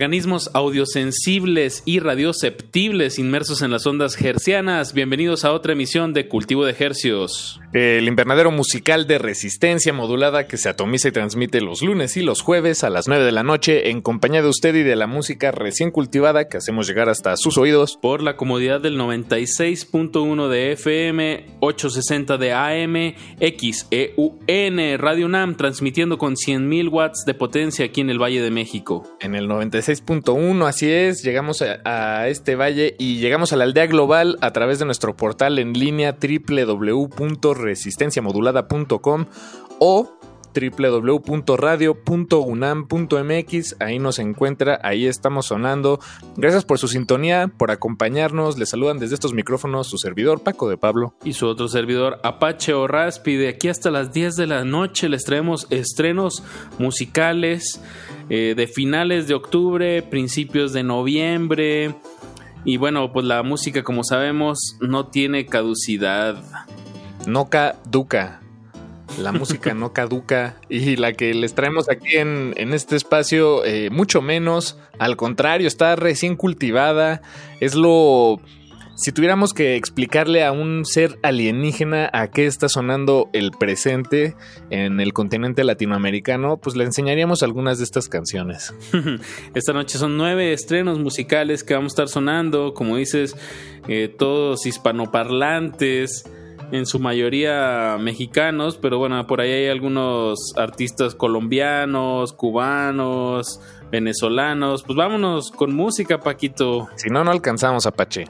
Organismos audiosensibles y radioceptibles inmersos en las ondas hercianas. Bienvenidos a otra emisión de Cultivo de Hercios. El invernadero musical de resistencia modulada que se atomiza y transmite los lunes y los jueves a las 9 de la noche en compañía de usted y de la música recién cultivada que hacemos llegar hasta sus oídos. Por la comodidad del 96.1 de FM, 860 de AM, XEUN, Radio UNAM, transmitiendo con 100.000 watts de potencia aquí en el Valle de México. En el 96.1, así es, llegamos a, a, este valle y llegamos a la aldea global a través de nuestro portal en línea www.resistenciamodulada.com o www.radio.unam.mx, ahí nos encuentra, ahí estamos sonando. Gracias por su sintonía, por acompañarnos. Les saludan desde estos micrófonos su servidor Paco de Pablo y su otro servidor Apache o Raspi. De aquí hasta las 10 de la noche les traemos estrenos musicales eh, de finales de octubre, principios de noviembre. Y bueno, pues la música, como sabemos, no tiene caducidad. No caduca. La música no caduca y la que les traemos aquí en, en este espacio, eh, mucho menos. Al contrario, está recién cultivada. Es lo si tuviéramos que explicarle a un ser alienígena a qué está sonando el presente en el continente latinoamericano, pues le enseñaríamos algunas de estas canciones. Esta noche son nueve estrenos musicales que vamos a estar sonando, como dices, eh, todos hispanoparlantes en su mayoría mexicanos, pero bueno, por ahí hay algunos artistas colombianos, cubanos, venezolanos. Pues vámonos con música, Paquito. Si no, no alcanzamos, Apache.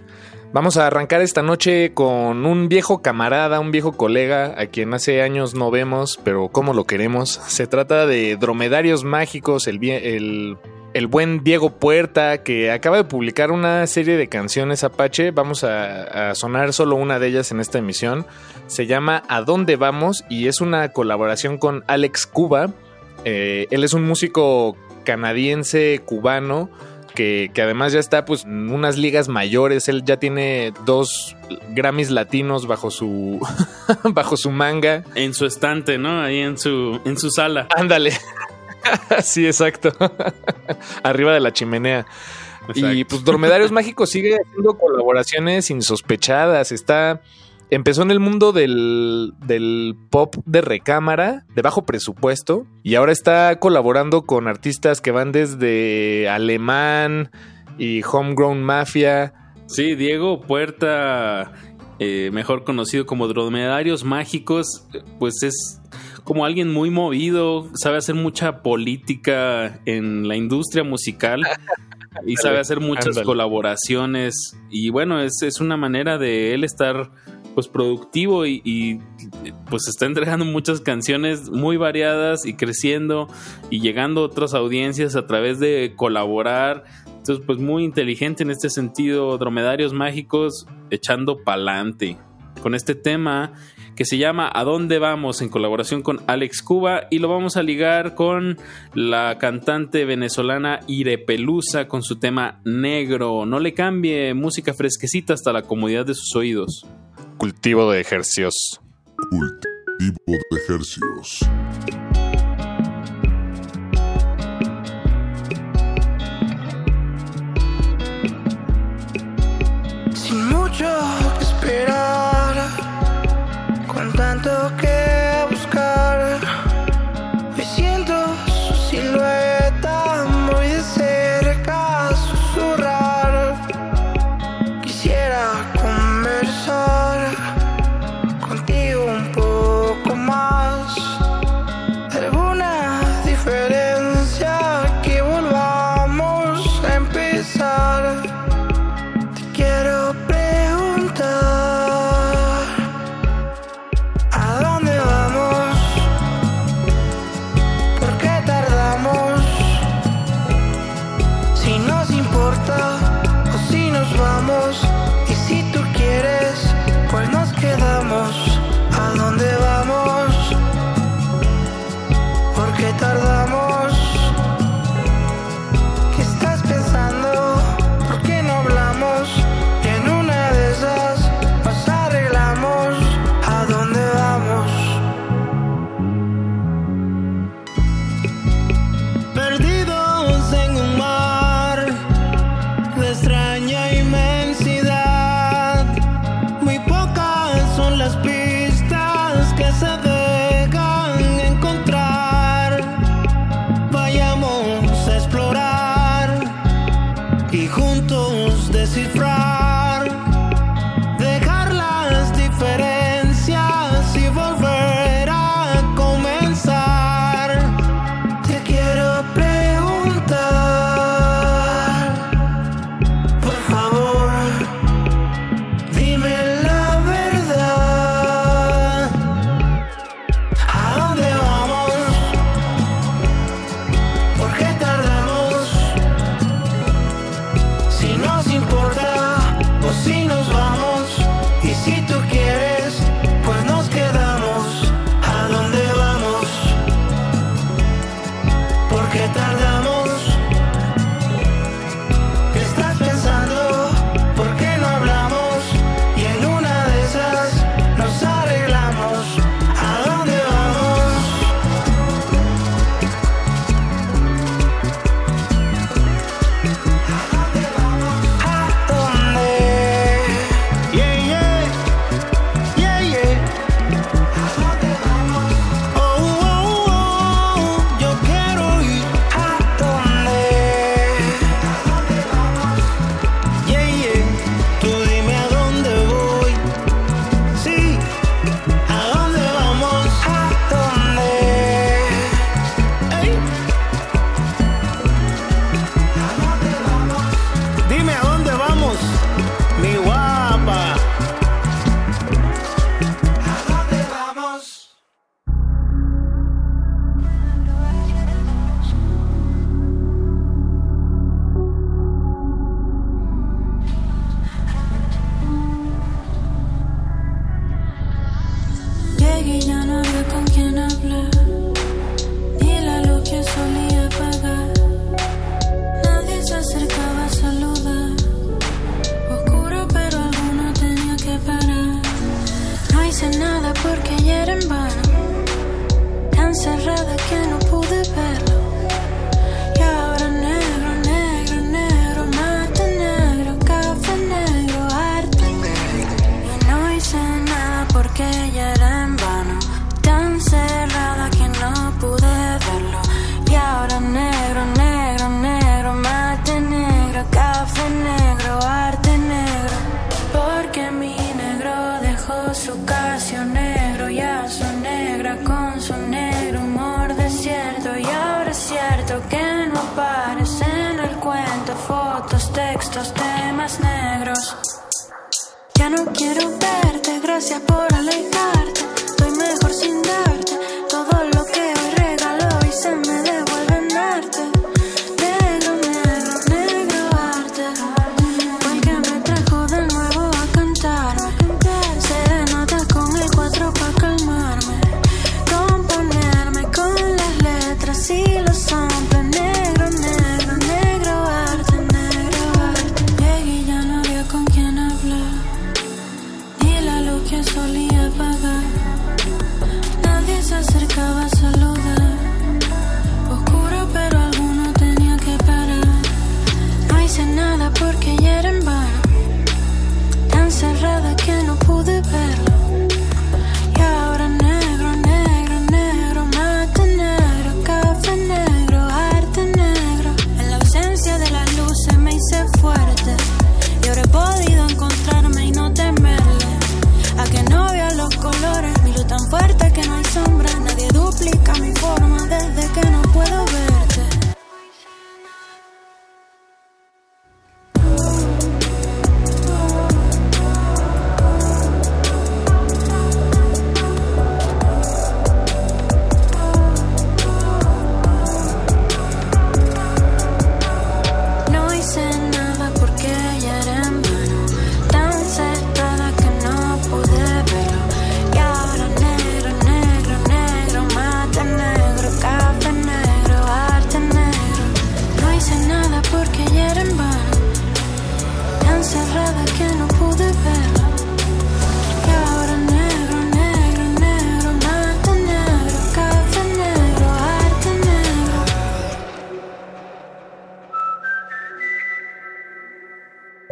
Vamos a arrancar esta noche con un viejo camarada, un viejo colega a quien hace años no vemos, pero como lo queremos. Se trata de Dromedarios Mágicos, el, el el buen Diego Puerta, que acaba de publicar una serie de canciones Apache. Vamos a, a, sonar solo una de ellas en esta emisión. Se llama ¿A dónde vamos? y es una colaboración con Alex Cuba. Eh, él es un músico canadiense cubano. Que, que, además ya está pues en unas ligas mayores. Él ya tiene dos Grammys latinos bajo su bajo su manga. En su estante, ¿no? Ahí en su, en su sala. Ándale. sí, exacto. Arriba de la chimenea. Exacto. Y pues Dormedarios Mágicos sigue haciendo colaboraciones insospechadas. Está. Empezó en el mundo del, del, pop de recámara, de bajo presupuesto, y ahora está colaborando con artistas que van desde Alemán y Homegrown Mafia. Sí, Diego Puerta, eh, mejor conocido como Dromedarios Mágicos, pues es como alguien muy movido, sabe hacer mucha política en la industria musical y sabe hacer muchas colaboraciones y bueno, es, es, una manera de él estar pues productivo y, y, pues está entregando muchas canciones muy variadas y creciendo y llegando a otras audiencias a través de colaborar. Entonces pues muy inteligente en este sentido, Dromedarios Mágicos echando pa'lante con este tema que se llama ¿A dónde vamos? en colaboración con Alex Cuba y lo vamos a ligar con la cantante venezolana Irepelusa con su tema Negro. No le cambie música fresquecita hasta la comodidad de sus oídos. Cultivo de ejercios. Cultivo de ejercios. Sin mucho que esperar, tanto que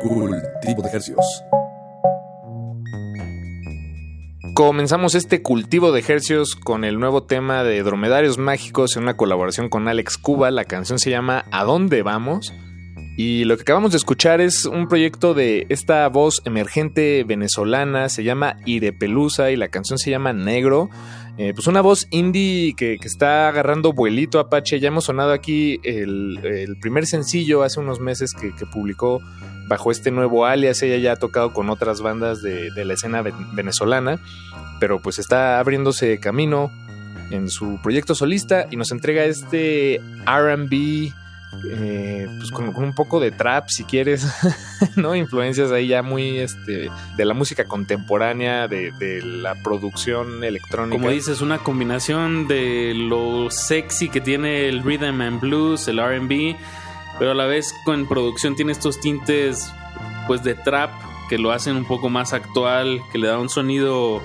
Cultivo de ejercicios. Comenzamos este cultivo de ejercios con el nuevo tema de Dromedarios Mágicos en una colaboración con Alex Cuba. La canción se llama ¿A dónde vamos? Y lo que acabamos de escuchar es un proyecto de esta voz emergente venezolana, se llama Irepelusa y la canción se llama Negro. Eh, pues una voz indie que, que está agarrando vuelito Apache. Ya hemos sonado aquí el, el primer sencillo hace unos meses que, que publicó bajo este nuevo alias. Ella ya ha tocado con otras bandas de, de la escena ve- venezolana, pero pues está abriéndose camino en su proyecto solista y nos entrega este RB. eh, pues con, con un poco de trap si quieres, ¿no? Influencias ahí ya muy este, de la música contemporánea, de, de la producción electrónica. Como dices, una combinación de lo sexy que tiene el rhythm and blues, el RB, pero a la vez con producción tiene estos tintes pues de trap que lo hacen un poco más actual, que le da un sonido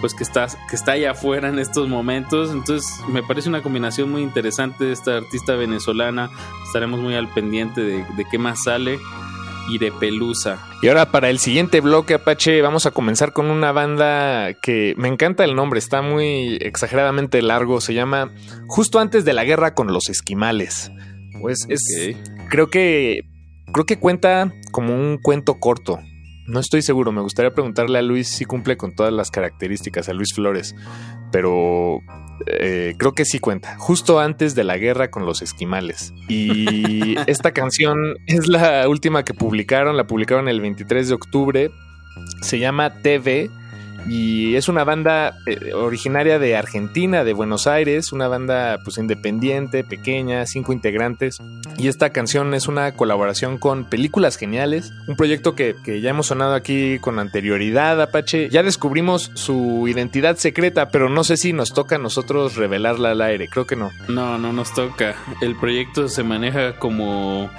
pues que está, que está allá afuera en estos momentos. Entonces me parece una combinación muy interesante de esta artista venezolana. Estaremos muy al pendiente de, de qué más sale. Y de Pelusa. Y ahora para el siguiente bloque Apache vamos a comenzar con una banda que me encanta el nombre, está muy exageradamente largo, se llama Justo antes de la guerra con los esquimales. Pues es creo que creo que cuenta como un cuento corto. No estoy seguro, me gustaría preguntarle a Luis si cumple con todas las características, a Luis Flores, pero eh, creo que sí cuenta, justo antes de la guerra con los esquimales. Y esta canción es la última que publicaron, la publicaron el 23 de octubre, se llama TV y es una banda eh, originaria de Argentina, de Buenos Aires, una banda pues independiente, pequeña, cinco integrantes. Y esta canción es una colaboración con Películas Geniales, un proyecto que, que ya hemos sonado aquí con anterioridad, Apache. Ya descubrimos su identidad secreta, pero no sé si nos toca a nosotros revelarla al aire, creo que no. No, no nos toca. El proyecto se maneja como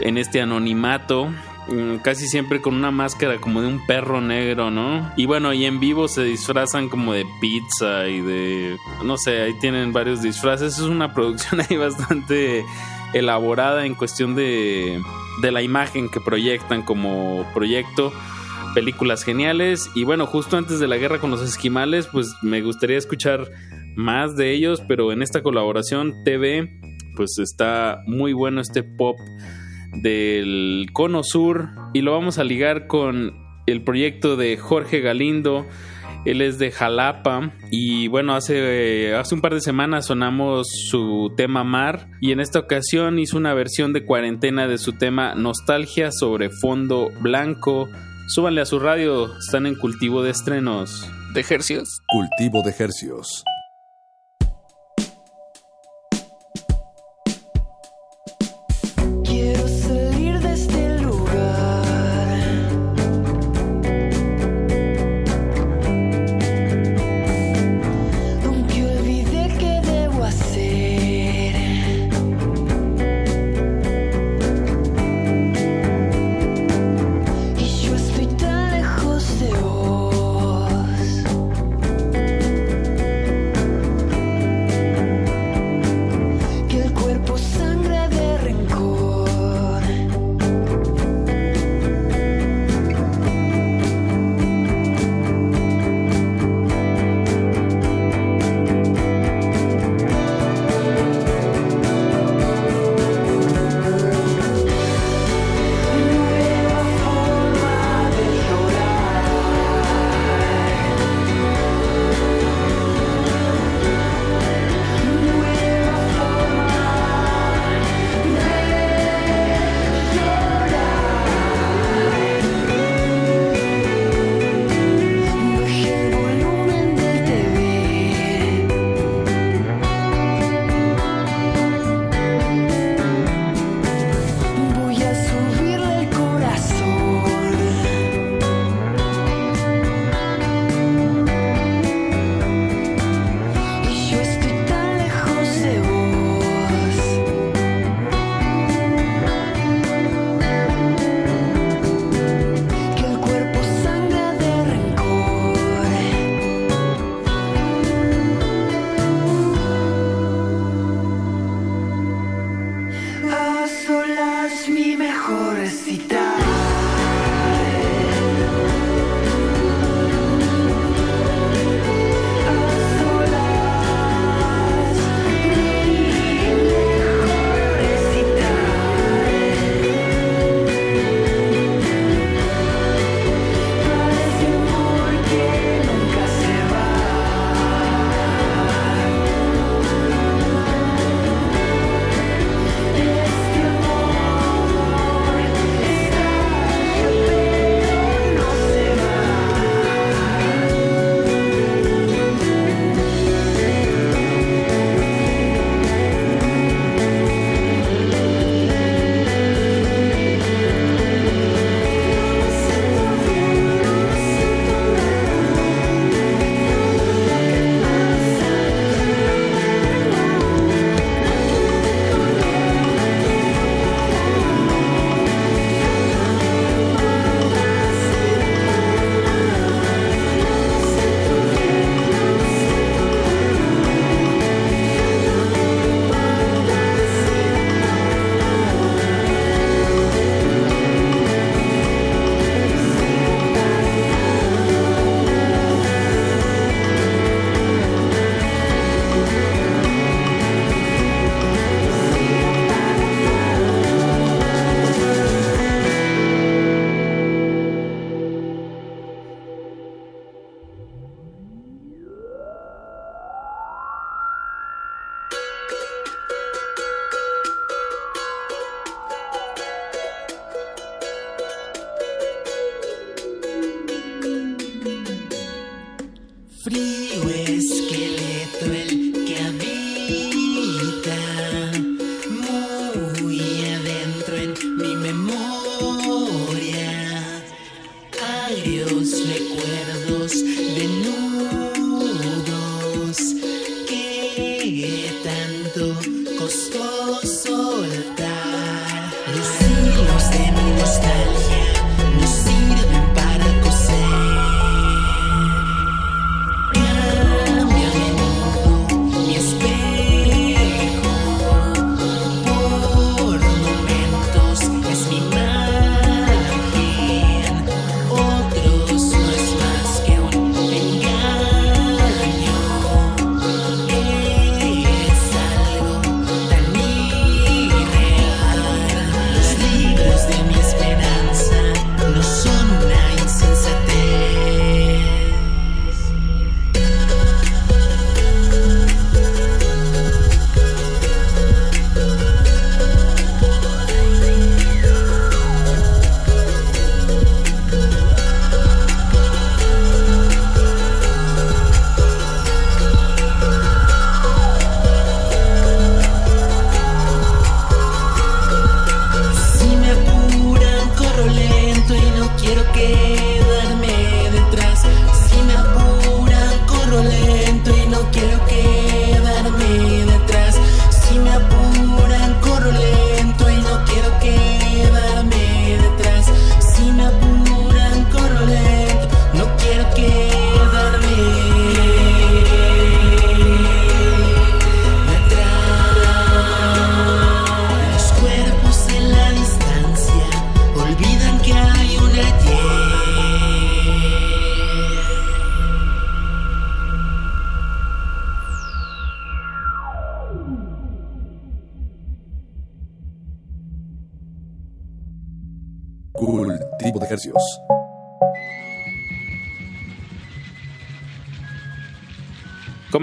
en este anonimato. Mm, Casi siempre con una máscara como de un perro negro, ¿no? Y bueno, y en vivo se disfrazan como de pizza y de... No sé, ahí tienen varios disfraces. Es una producción ahí bastante elaborada en cuestión de, de la imagen que proyectan como proyecto películas geniales. Y bueno, justo antes de la guerra con los esquimales, pues me gustaría escuchar más de ellos, pero en esta colaboración TV, pues está muy bueno este pop del Cono Sur y lo vamos a ligar con el proyecto de Jorge Galindo Él es de Jalapa y bueno, hace, hace un par de semanas sonamos su tema Mar y en esta ocasión hizo una versión de cuarentena de su tema Nostalgia sobre fondo blanco. Súbanle a su radio, están en cultivo de estrenos. ¿De ejercicios? Cultivo de ejercicios.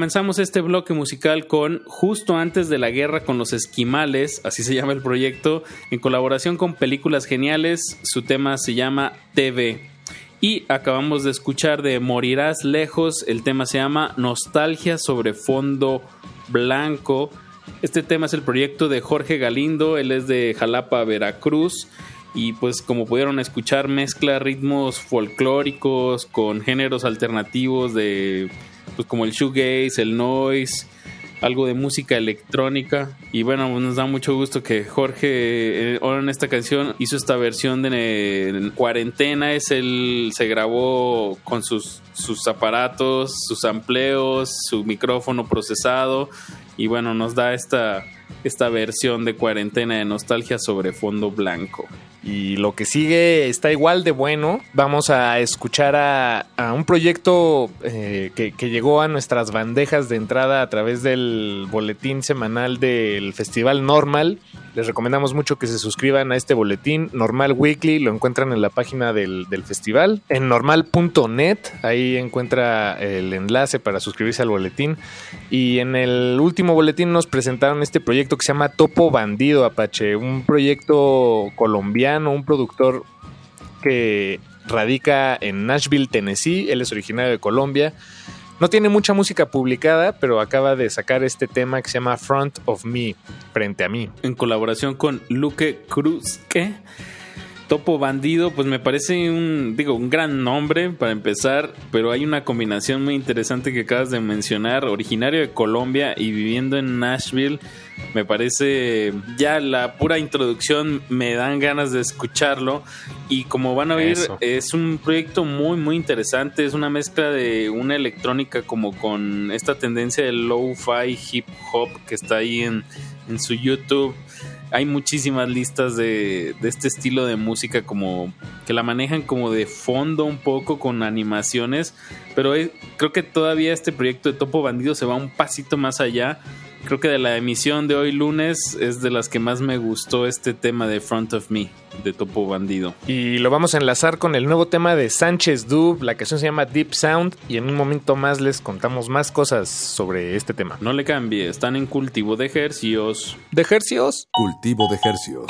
Comenzamos este bloque musical con Justo antes de la guerra con los esquimales, así se llama el proyecto, en colaboración con Películas Geniales, su tema se llama TV. Y acabamos de escuchar de Morirás Lejos, el tema se llama Nostalgia sobre fondo blanco. Este tema es el proyecto de Jorge Galindo, él es de Jalapa, Veracruz. Y pues como pudieron escuchar, mezcla ritmos folclóricos con géneros alternativos de pues como el shoegaze, el noise, algo de música electrónica. Y bueno, pues, nos da mucho gusto que Jorge eh, ahora en esta canción hizo esta versión de en cuarentena. Es el se grabó con sus, sus aparatos, sus amplios, su micrófono procesado. Y bueno, nos da esta, esta versión de cuarentena de nostalgia sobre fondo blanco. Y lo que sigue está igual de bueno. Vamos a escuchar a, un proyecto eh, que, llegó a nuestras bandejas de entrada a través del boletín semanal del Festival Normal. Les recomendamos mucho que se suscriban a este boletín Normal Weekly. Lo encuentran en la página del festival. En normal.net, ahí encuentra el enlace para suscribirse al boletín. Y en el último boletín nos presentaron este proyecto que se llama Topo Bandido Apache. Un proyecto colombiano, un productor que radica en Nashville, Tennessee. Él es originario de Colombia. No tiene mucha música publicada, pero acaba de sacar este tema que se llama Front of Me, frente a mí. En colaboración con Luque Cruz. Topo Bandido, pues me parece un, digo, un gran nombre para empezar, pero hay una combinación muy interesante que acabas de mencionar, originario de Colombia y viviendo en Nashville. Me parece ya la pura introducción me dan ganas de escucharlo. Y como van a oír es un proyecto muy muy interesante, es una mezcla de una electrónica como con esta tendencia del lo-fi hip hop que está ahí en, en su YouTube hay muchísimas listas de, este estilo de música como que la manejan como de fondo un poco con animaciones, pero creo que todavía este proyecto de Topo Bandido se va un pasito más allá. Creo que de la emisión de hoy lunes es de las que más me gustó este tema de Front of Me de Topo Bandido. Y lo vamos a enlazar con el nuevo tema de Sánchez Dub. La canción se llama Deep Sound y en un momento más les contamos más cosas sobre este tema. No le cambie, están en cultivo de ejercios. ¿De ejercios? Cultivo de hercios.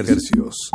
Ejercicios.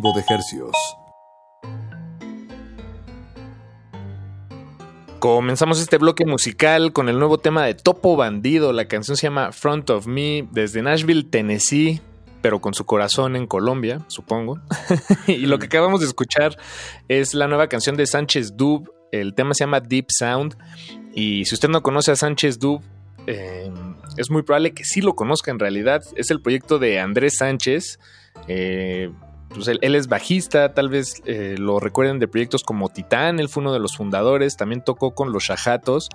De Hercios. Comenzamos este bloque musical con el nuevo tema de Topo Bandido. La canción se llama Front of Me desde Nashville, Tennessee, pero con su corazón en Colombia, supongo. y lo que acabamos de escuchar es la nueva canción de Sánchez Dub. El tema se llama Deep Sound. Y si usted no conoce a Sánchez Dub, eh, es muy probable que sí lo conozca en realidad. Es el proyecto de Andrés Sánchez. Eh, pues él, él, es bajista, tal vez eh, lo recuerden de proyectos como Titán, él fue uno de los fundadores, también tocó con los Shajatos.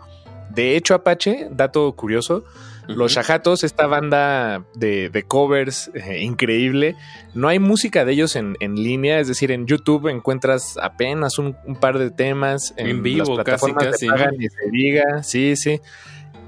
De hecho, Apache, dato curioso, uh -huh. los Shajatos, esta banda de, de covers eh, increíble, no hay música de ellos en, en, línea, es decir, en YouTube encuentras apenas un, un par de temas en, en vivo, las plataformas casi, casi. de paga, ni se diga, sí, sí.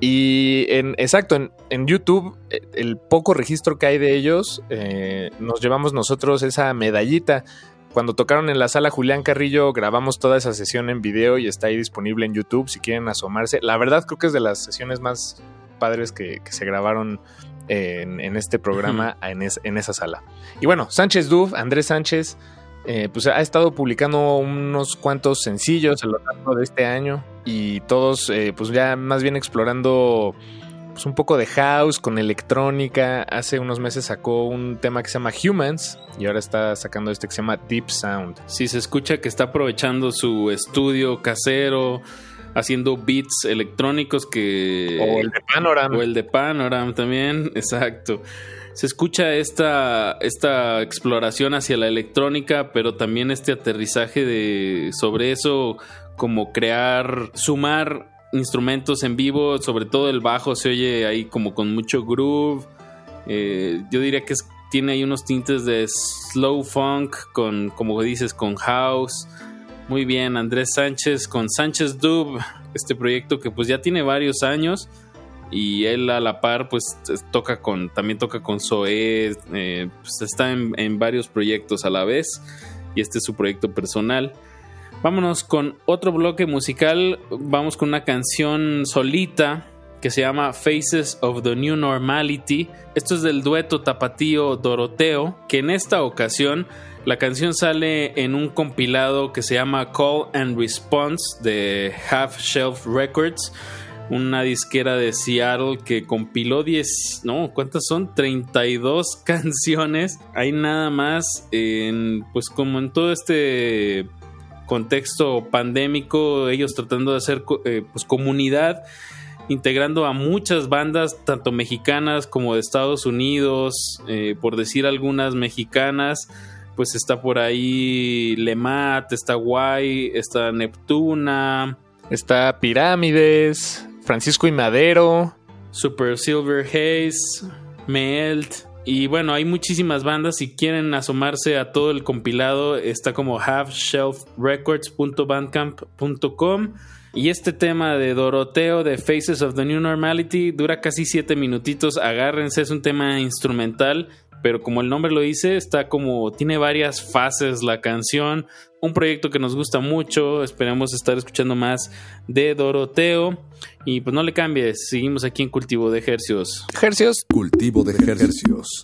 Y en, exacto, en, en, YouTube, eh, el poco registro que hay de ellos, eh, nos llevamos nosotros esa medallita. Cuando tocaron en la sala Julián Carrillo, grabamos toda esa sesión en video y está ahí disponible en YouTube si quieren asomarse. La verdad creo que es de las sesiones más padres que, que se grabaron en, en este programa uh -huh. en, es, en, esa sala. Y bueno, Sánchez Duf, Andrés Sánchez, eh, pues ha estado publicando unos cuantos sencillos a lo largo de este año y todos eh, pues ya más bien explorando pues un poco de house con electrónica. Hace unos meses sacó un tema que se llama Humans y ahora está sacando este que se llama Deep Sound. Sí, se escucha que está aprovechando su estudio casero haciendo beats electrónicos que... O el de Panorama. O el de Panorama también, exacto se escucha esta, esta exploración hacia la electrónica, pero también este aterrizaje de sobre eso, como crear, sumar instrumentos en vivo, sobre todo el bajo se oye ahí como con mucho groove. Eh, yo diría que tiene ahí unos tintes de slow funk, con, como dices, con house. Muy bien, Andrés Sánchez con Sánchez Dub, este proyecto que pues ya tiene varios años y él a la par pues toca con también toca con Zoé eh, pues está en, en, varios proyectos a la vez y este es su proyecto personal. Vámonos con otro bloque musical vamos con una canción solita que se llama Faces of the New Normality. Esto es del dueto tapatío Doroteo que en esta ocasión la canción sale en un compilado que se llama Call and Response de Half Shelf Records una disquera de Seattle que compiló 10, no, ¿cuántas son? 32 canciones. Hay nada más en, pues como en todo este contexto pandémico, ellos tratando de hacer eh, pues comunidad, integrando a muchas bandas, tanto mexicanas como de Estados Unidos, eh, por decir algunas mexicanas. Pues está por ahí Lemat, está Guay, está Neptuna, está Pirámides, Francisco y Madero, Super Silver Haze, Melt. Y bueno, hay muchísimas bandas. Si quieren asomarse a todo el compilado, está como halfshelfrecords.bandcamp.com. Y este tema de Doroteo de Faces of the New Normality dura casi 7 minutitos. Agárrense, es un tema instrumental pero como el nombre lo dice, está como tiene varias fases la canción, un proyecto que nos gusta mucho, esperamos estar escuchando más de Doroteo y pues no le cambies, seguimos aquí en Cultivo de Ejercios. Ejercios. Cultivo de Ejercios.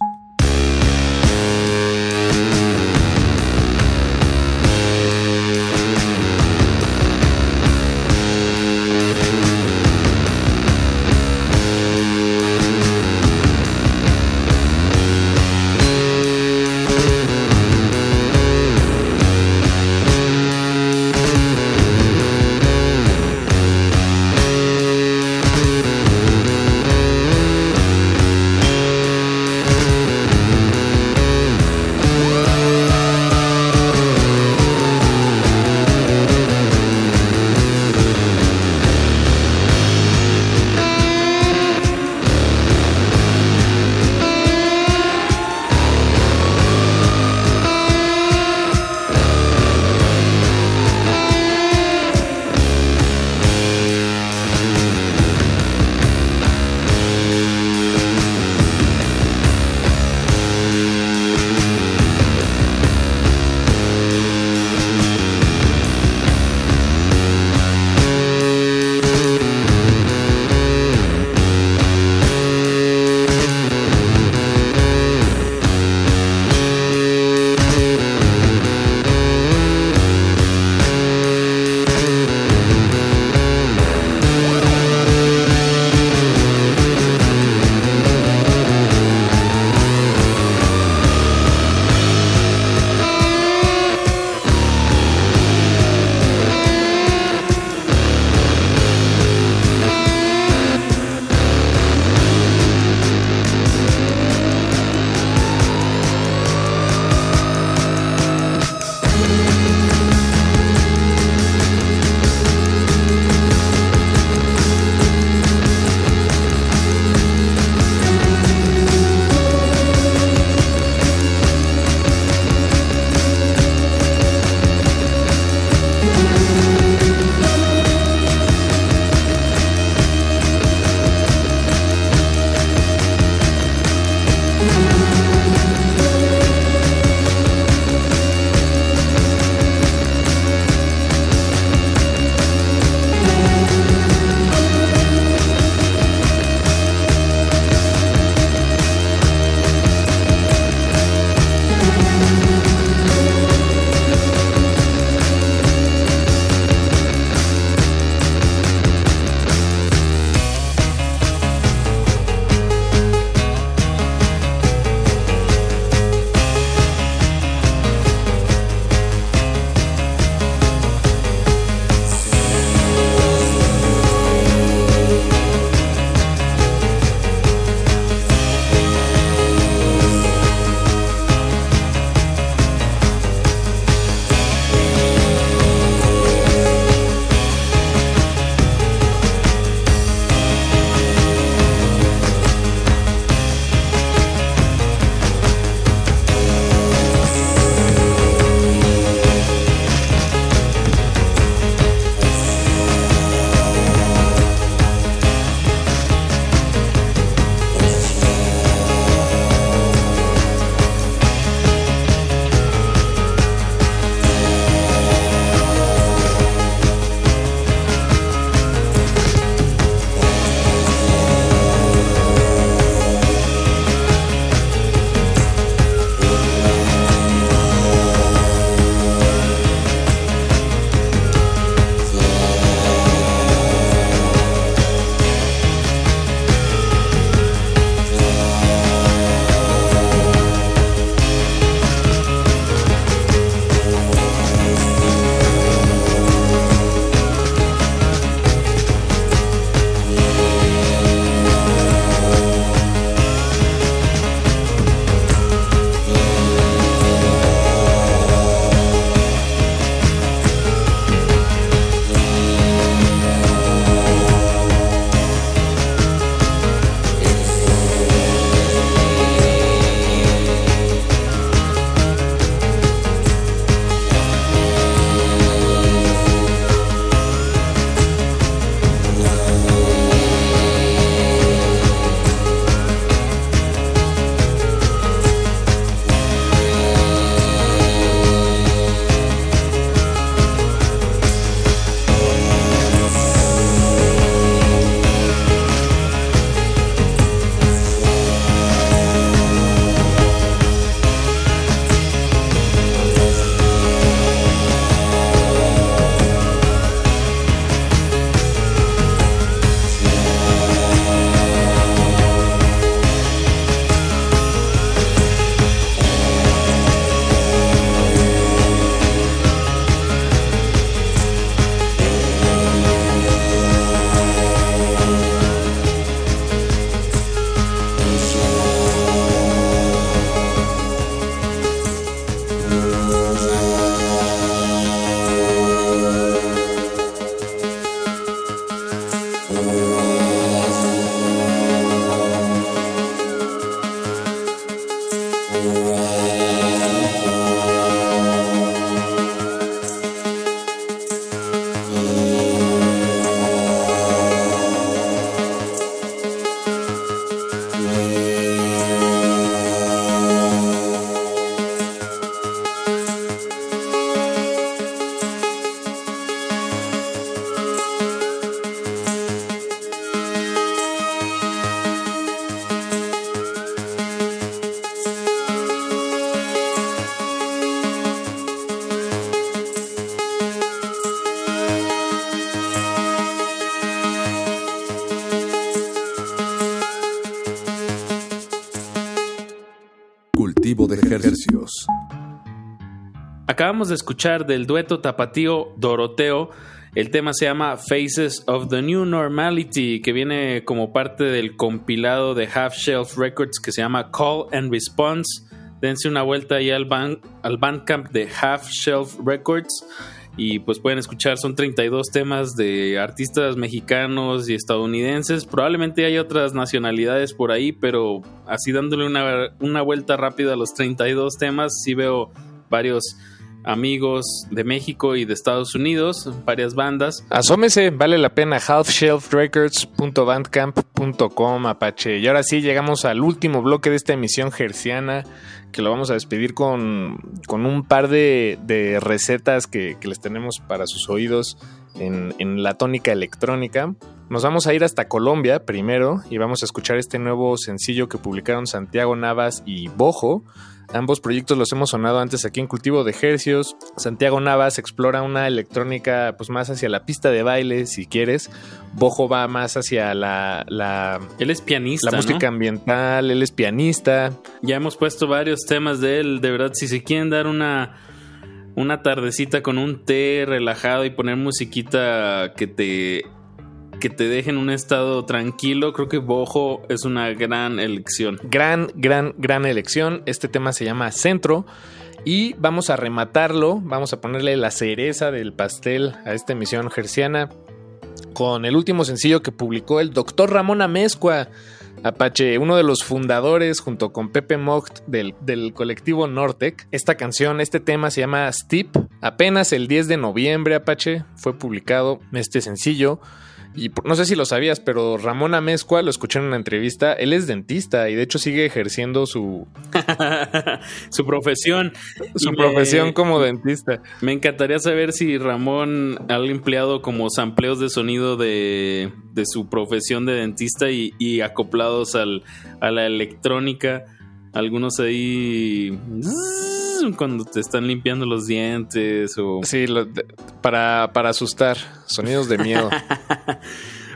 Acabamos de escuchar del dueto tapatío Doroteo. El tema se llama Faces of the New Normality, que viene como parte del compilado de Half Shelf Records que se llama Call and Response. Dense una vuelta ahí al, ban al Bandcamp de Half Shelf Records y pues pueden escuchar, son 32 temas de artistas mexicanos y estadounidenses. Probablemente hay otras nacionalidades por ahí, pero así dándole una, una vuelta rápida a los 32 temas, sí veo varios amigos de México y de Estados Unidos, varias bandas. Asómese, vale la pena, halfshelfrecords.bandcamp.com, Apache. Y ahora sí, llegamos al último bloque de esta emisión gerciana, que lo vamos a despedir con, con un par de, de recetas que, que, les tenemos para sus oídos en, en la tónica electrónica. Nos vamos a ir hasta Colombia primero y vamos a escuchar este nuevo sencillo que publicaron Santiago Navas y Bojo. Ambos proyectos los hemos sonado antes aquí en Cultivo de Hercios. Santiago Navas explora una electrónica pues más hacia la pista de baile, si quieres. Bojo va más hacia la... la él es pianista. La música ¿no? ambiental, él es pianista. Ya hemos puesto varios temas de él. De verdad, si se quieren dar una, una tardecita con un té relajado y poner musiquita que te que te deje en un estado tranquilo, creo que Bojo es una gran elección. Gran, gran, gran elección. Este tema se llama Centro. Y vamos a rematarlo, vamos a ponerle la cereza del pastel a esta emisión gerciana con el último sencillo que publicó el doctor Ramón Amezcua. Apache, uno de los fundadores junto con Pepe Mocht del, del, colectivo Nortec. Esta canción, este tema se llama Steep. Apenas el 10 de noviembre, Apache, fue publicado este sencillo. Y no sé si lo sabías, pero Ramón Amezcua, lo escuché en una entrevista, él es dentista y de hecho sigue ejerciendo su... su profesión. Su y profesión me, como dentista. Me encantaría saber si Ramón ha empleado como sampleos de sonido de, de su profesión de dentista y, y acoplados al, a la electrónica. Algunos ahí cuando te están limpiando los dientes o... Sí, lo, para, para asustar, sonidos de miedo.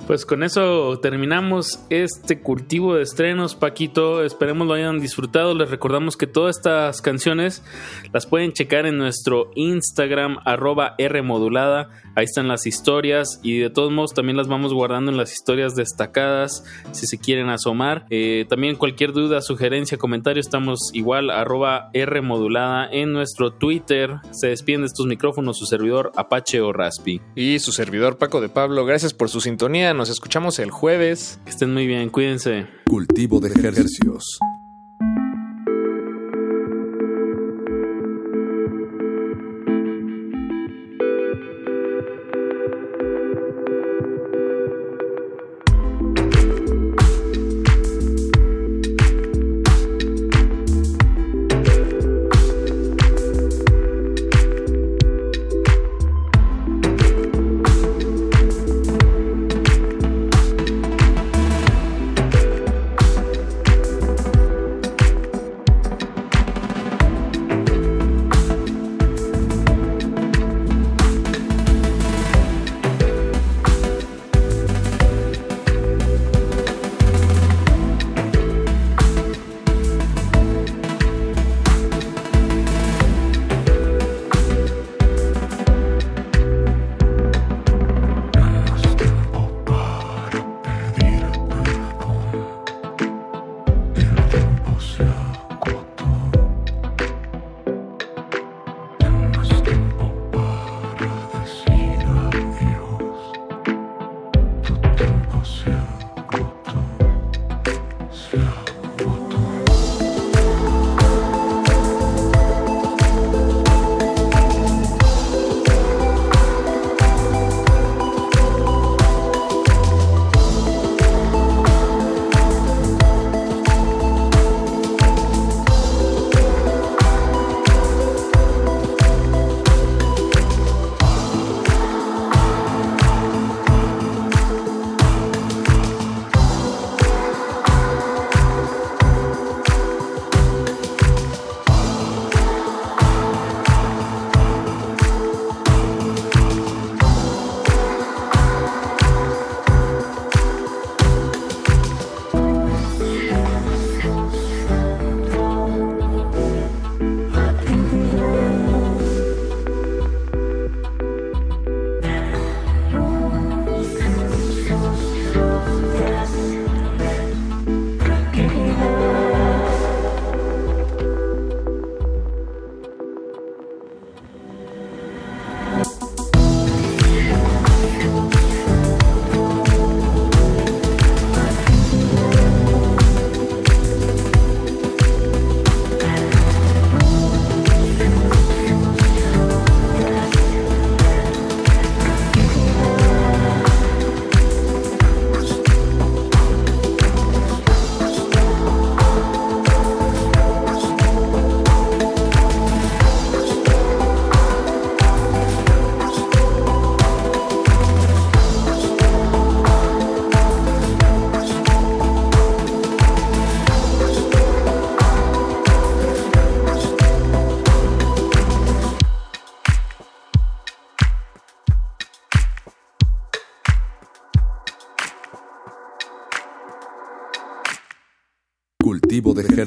Pues con eso terminamos este cultivo de estrenos, Paquito. Esperemos lo hayan disfrutado. Les recordamos que todas estas canciones las pueden checar en nuestro Instagram, arroba Rmodulada. Ahí están las historias y de todos modos también las vamos guardando en las historias destacadas si se quieren asomar. Eh, también cualquier duda, sugerencia, comentario, estamos igual, arroba Rmodulada en nuestro Twitter. Se despiden de estos micrófonos su servidor Apache o Raspi. Y su servidor Paco de Pablo. Gracias por su sintonía. Nos escuchamos el jueves. Que estén muy bien, cuídense. Cultivo de ejercicios.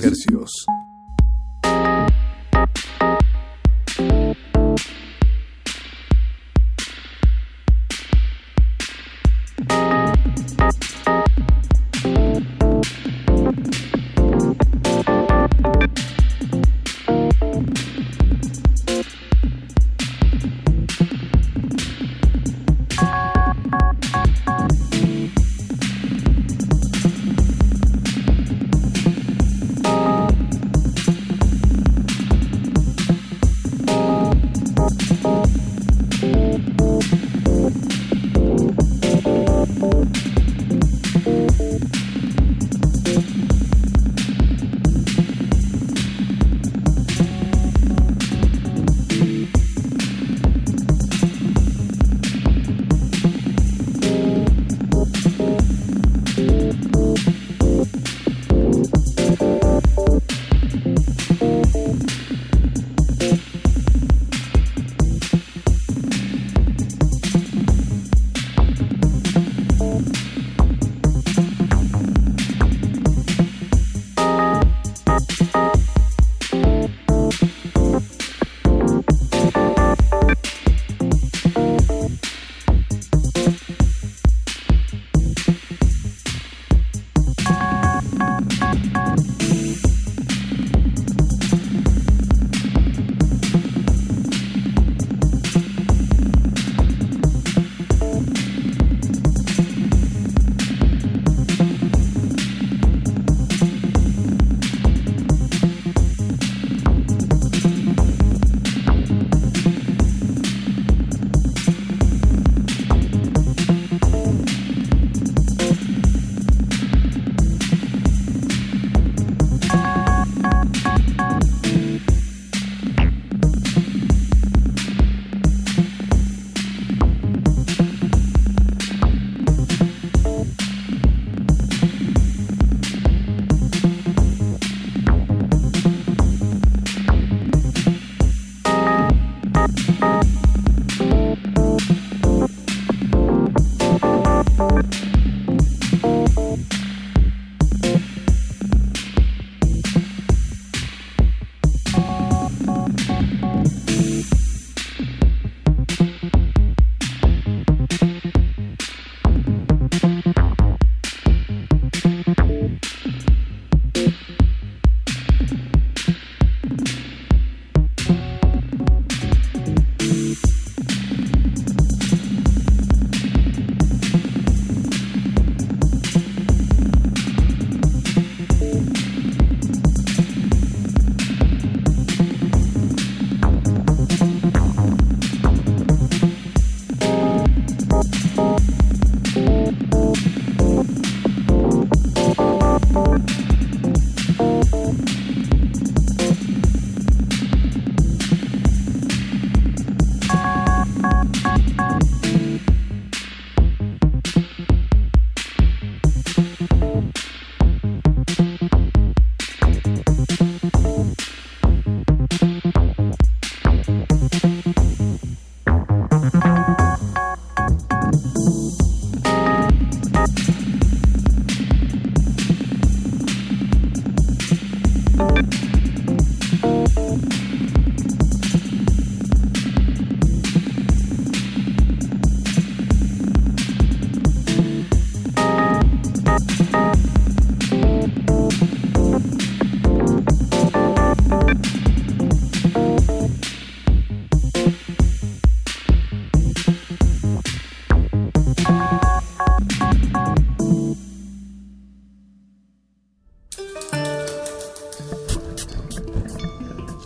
Cultivo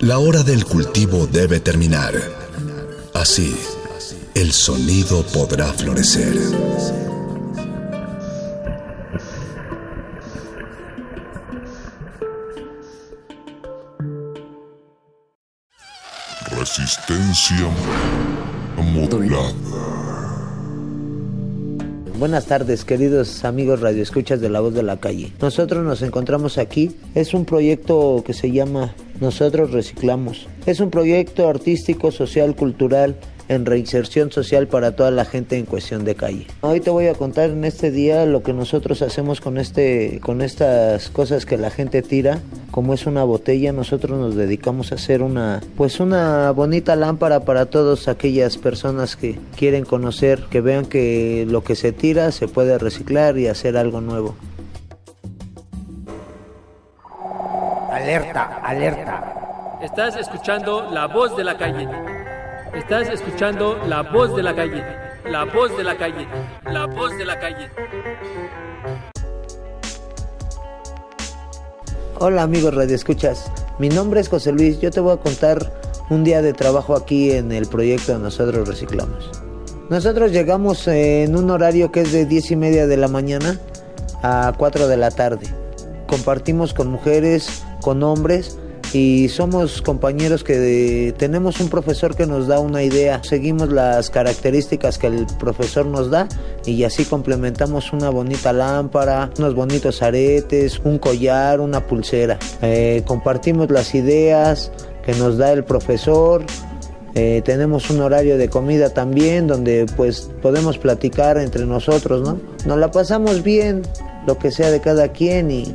La hora del cultivo debe terminar. Así, el sonido podrá florecer. Resistencia modulada. Buenas tardes, queridos amigos radioescuchas de La Voz de la Calle. Nosotros nos encontramos aquí. Es un proyecto que se llama Nosotros Reciclamos. Es un proyecto artístico, social, cultural en reinserción social para toda la gente en cuestión de calle. Hoy te voy a contar en este día lo que nosotros hacemos con este con estas cosas que la gente tira, como es una botella, nosotros nos dedicamos a hacer una pues una bonita lámpara para todas aquellas personas que quieren conocer, que vean que lo que se tira se puede reciclar y hacer algo nuevo. Alerta, alerta. Estás escuchando la voz de la calle. Estás escuchando la voz de la calle. La voz de la calle. La voz de la calle. Hola amigos Radio Escuchas, mi nombre es José Luis, yo te voy a contar un día de trabajo aquí en el proyecto de Nosotros Reciclamos. Nosotros llegamos en un horario que es de 10 y media de la mañana a 4 de la tarde. Compartimos con mujeres, con hombres y somos compañeros que tenemos un profesor que nos da una idea, seguimos las características que el profesor nos da y así complementamos una bonita lámpara, unos bonitos aretes, un collar, una pulsera. Eh, compartimos las ideas que nos da el profesor. Eh, tenemos un horario de comida también donde pues podemos platicar entre nosotros, ¿no? Nos la pasamos bien, lo que sea de cada quien y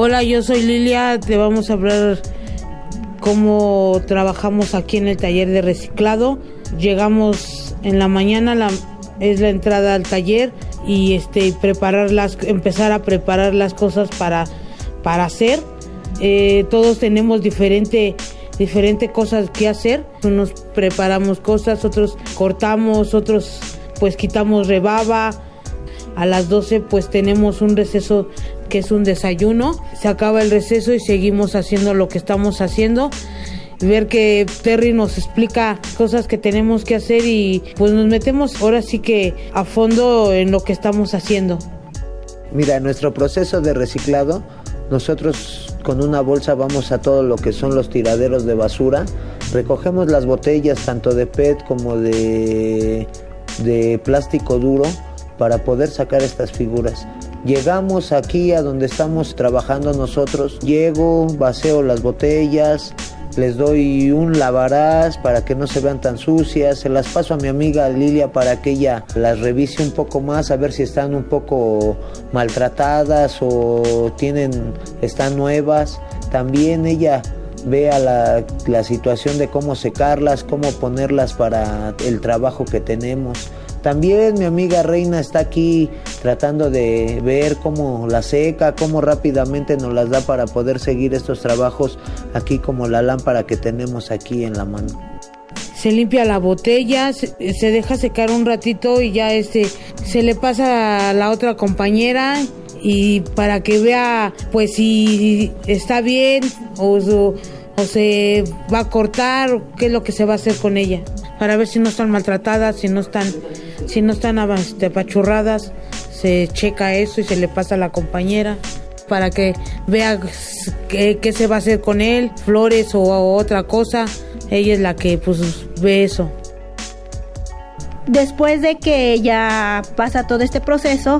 Hola, yo soy Lilia, te vamos a hablar cómo trabajamos aquí en el taller de reciclado. Llegamos en la mañana, la, es la entrada al taller y este preparar las, empezar a preparar las cosas para, para hacer. Eh, todos tenemos diferente diferente cosas que hacer. Unos preparamos cosas, otros cortamos, otros pues quitamos rebaba. A las 12 pues tenemos un receso que es un desayuno. Se acaba el receso y seguimos haciendo lo que estamos haciendo. Ver que Terry nos explica cosas que tenemos que hacer y pues nos metemos ahora sí que a fondo en lo que estamos haciendo. Mira, nuestro proceso de reciclado, nosotros con una bolsa vamos a todo lo que son los tiraderos de basura, recogemos las botellas tanto de PET como de, de plástico duro para poder sacar estas figuras. Llegamos aquí a donde estamos trabajando nosotros, llego, vaceo las botellas, les doy un lavarás para que no se vean tan sucias, se las paso a mi amiga Lilia para que ella las revise un poco más, a ver si están un poco maltratadas o tienen, están nuevas. También ella vea la situación de cómo secarlas, cómo ponerlas para el trabajo que tenemos. También mi amiga Reina está aquí tratando de ver cómo la seca, cómo rápidamente nos las da para poder seguir estos trabajos aquí como la lámpara que tenemos aquí en la mano. Se limpia la botella, se, deja secar un ratito y ya este se le pasa a la otra compañera y para que vea pues si está bien o, o, se va a cortar qué es lo que se va a hacer con ella para ver si no están maltratadas, si no están si no están este, apachurradas, se checa eso y se le pasa a la compañera para que vea qué, se va a hacer con él, flores o, o otra cosa. Ella es la que pues ve eso. Después de que ya pasa todo este proceso,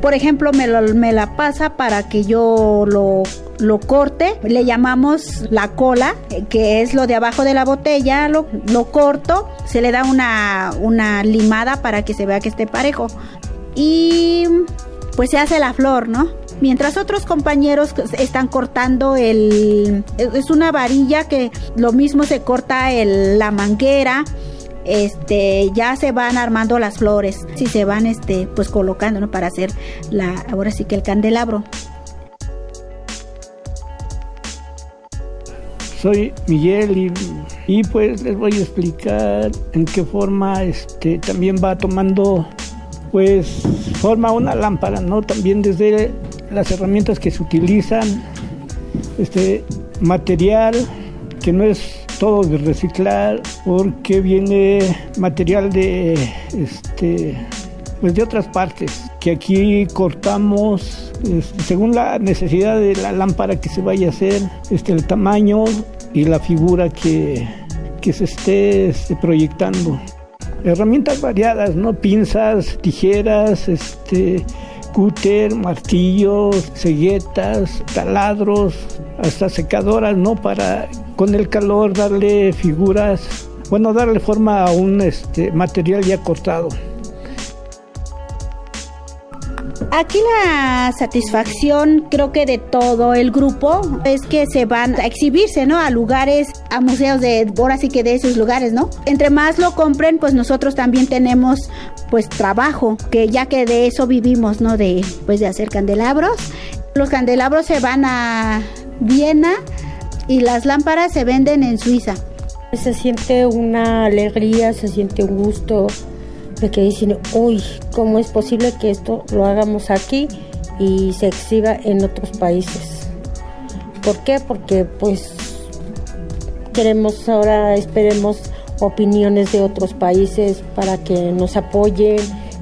por ejemplo, me, lo- me la pasa para que yo lo, lo corte. Le llamamos la cola, eh, que es lo de abajo de la botella. Lo, corto, se le da una, una limada para que se vea que esté parejo. Y pues se hace la flor, ¿no? Mientras otros compañeros están cortando el... Es una varilla que lo mismo se corta el, la manguera este ya se van armando las flores si se van este pues colocando ¿no? para hacer la ahora sí que el candelabro Soy Miguel y, y, pues les voy a explicar en qué forma este también va tomando pues forma una lámpara, ¿no? También desde las herramientas que se utilizan, este material que no es todo de reciclar porque viene material de este pues de otras partes que aquí cortamos según la necesidad de la lámpara que se vaya a hacer este el tamaño y la figura que, que se esté este, proyectando herramientas variadas no pinzas tijeras este cúter, martillos, ceguetas, taladros, hasta secadoras, ¿no? Para con el calor darle figuras bueno, darle forma a un este, material ya cortado. Aquí la satisfacción creo que de todo el grupo es que se van a exhibirse, ¿no? A lugares, a museos de, ahora sí que de esos lugares, ¿no? Entre más lo compren, pues nosotros también tenemos pues trabajo, que ya que de eso vivimos, ¿no? De pues de hacer candelabros. Los candelabros se van a Viena y las lámparas se venden en Suiza. Se siente una alegría, se siente un gusto de que dicen, uy, ¿cómo es posible que esto lo hagamos aquí y se exhiba en otros países? ¿Por qué? Porque pues queremos ahora, esperemos opiniones de otros países para que nos apoyen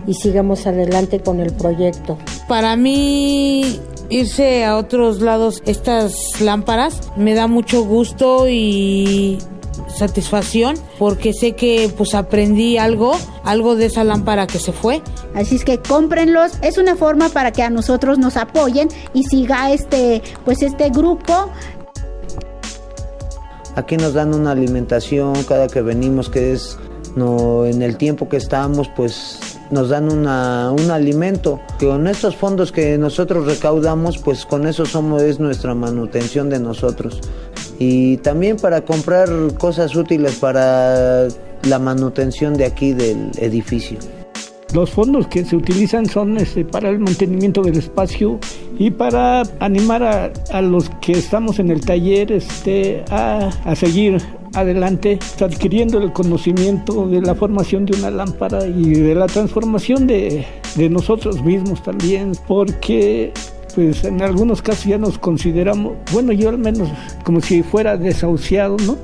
y sigamos adelante con el proyecto. Para mí irse a otros lados estas lámparas me da mucho gusto y satisfacción porque sé que pues aprendí algo, algo de esa lámpara que se fue. Así es que cómprenlos, es una forma para que a nosotros nos apoyen y siga este pues este grupo. Aquí nos dan una alimentación cada que venimos que es no en el tiempo que estamos pues nos dan una, un alimento. Con estos fondos que nosotros recaudamos, pues con eso somos, es nuestra manutención de nosotros. Y también para comprar cosas útiles para la manutención de aquí del edificio. Los fondos que se utilizan son este, para el mantenimiento del espacio y para animar a, a los que estamos en el taller este, a, a seguir adelante, adquiriendo el conocimiento de la formación de una lámpara y de la transformación de, de nosotros mismos también, porque pues en algunos casos ya nos consideramos, bueno, yo al menos como si fuera desahuciado, ¿no?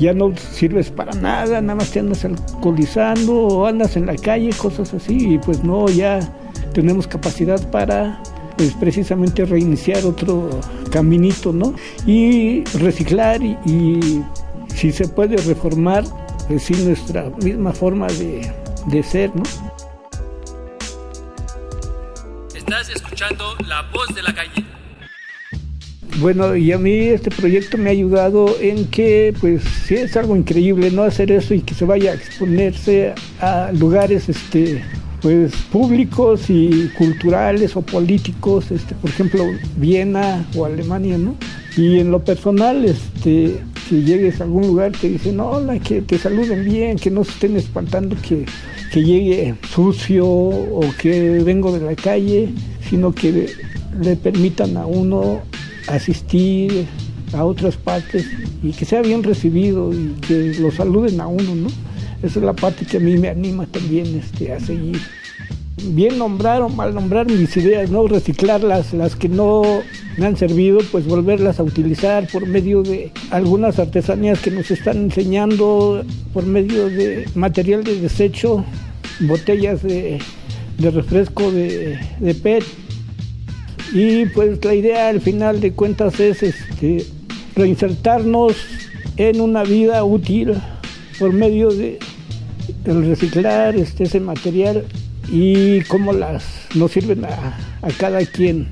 Ya no sirves para nada, nada más te andas alcoholizando o andas en la calle, cosas así, y pues no, ya tenemos capacidad para pues precisamente reiniciar otro caminito, ¿no? Y reciclar y, si se puede reformar, pues sí, nuestra misma forma de, de ser, ¿no? Estás escuchando La Voz de la Calle. Bueno, y a mí este proyecto me ha ayudado en que, pues, sí es algo increíble, ¿no? Hacer eso y que se vaya a exponerse a lugares, este, pues, públicos y culturales o políticos, este, por ejemplo, Viena o Alemania, ¿no? Y en lo personal, este, que llegues a algún lugar te dicen, hola, que te saluden bien, que no se estén espantando que, que llegue sucio o que vengo de la calle, sino que le permitan a uno asistir a otras partes y que sea bien recibido y que lo saluden a uno, ¿no? Esa es la parte que a mí me anima también este, a seguir. Bien nombrar o mal nombrar mis ideas, ¿no? Reciclarlas, las que no me han servido, pues volverlas a utilizar por medio de algunas artesanías que nos están enseñando, por medio de material de desecho, botellas de, refresco de, de PET, y pues la idea al final de cuentas es este, reinsertarnos en una vida útil por medio de reciclar este, ese material y cómo las nos sirven a, a cada quien.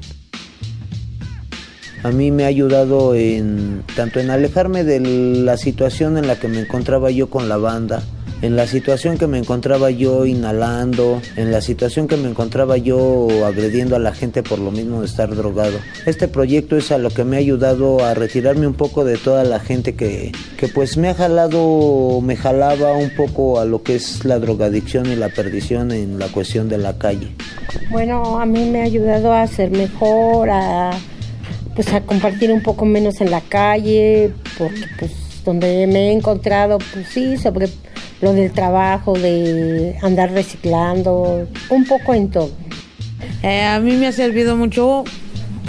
A mí me ha ayudado en tanto en alejarme de la situación en la que me encontraba yo con la banda, en la situación que me encontraba yo inhalando, en la situación que me encontraba yo agrediendo a la gente por lo mismo de estar drogado. Este proyecto es a lo que me ha ayudado a retirarme un poco de toda la gente que, que pues me ha jalado, me jalaba un poco a lo que es la drogadicción y la perdición en la cuestión de la calle. Bueno, a mí me ha ayudado a ser mejor, a pues a compartir un poco menos en la calle, porque pues donde me he encontrado, pues sí, sobre lo del trabajo, de andar reciclando, un poco en todo. Eh, a mí me ha servido mucho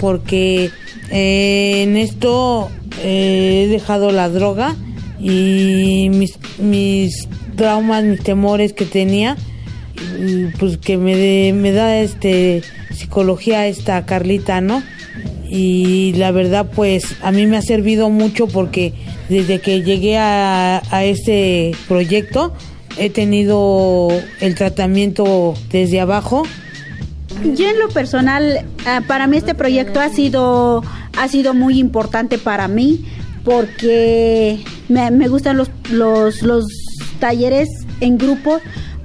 porque eh, en esto eh, he dejado la droga y mis, mis traumas, mis temores que tenía, pues que me, de- me da este psicología esta Carlita, ¿no? Y la verdad pues a mí me ha servido mucho porque desde que llegué a, a este proyecto he tenido el tratamiento desde abajo. Yo en lo personal, ah, para mí este proyecto ha sido, ha sido muy importante para mí porque me, me gustan los, los, los talleres en grupo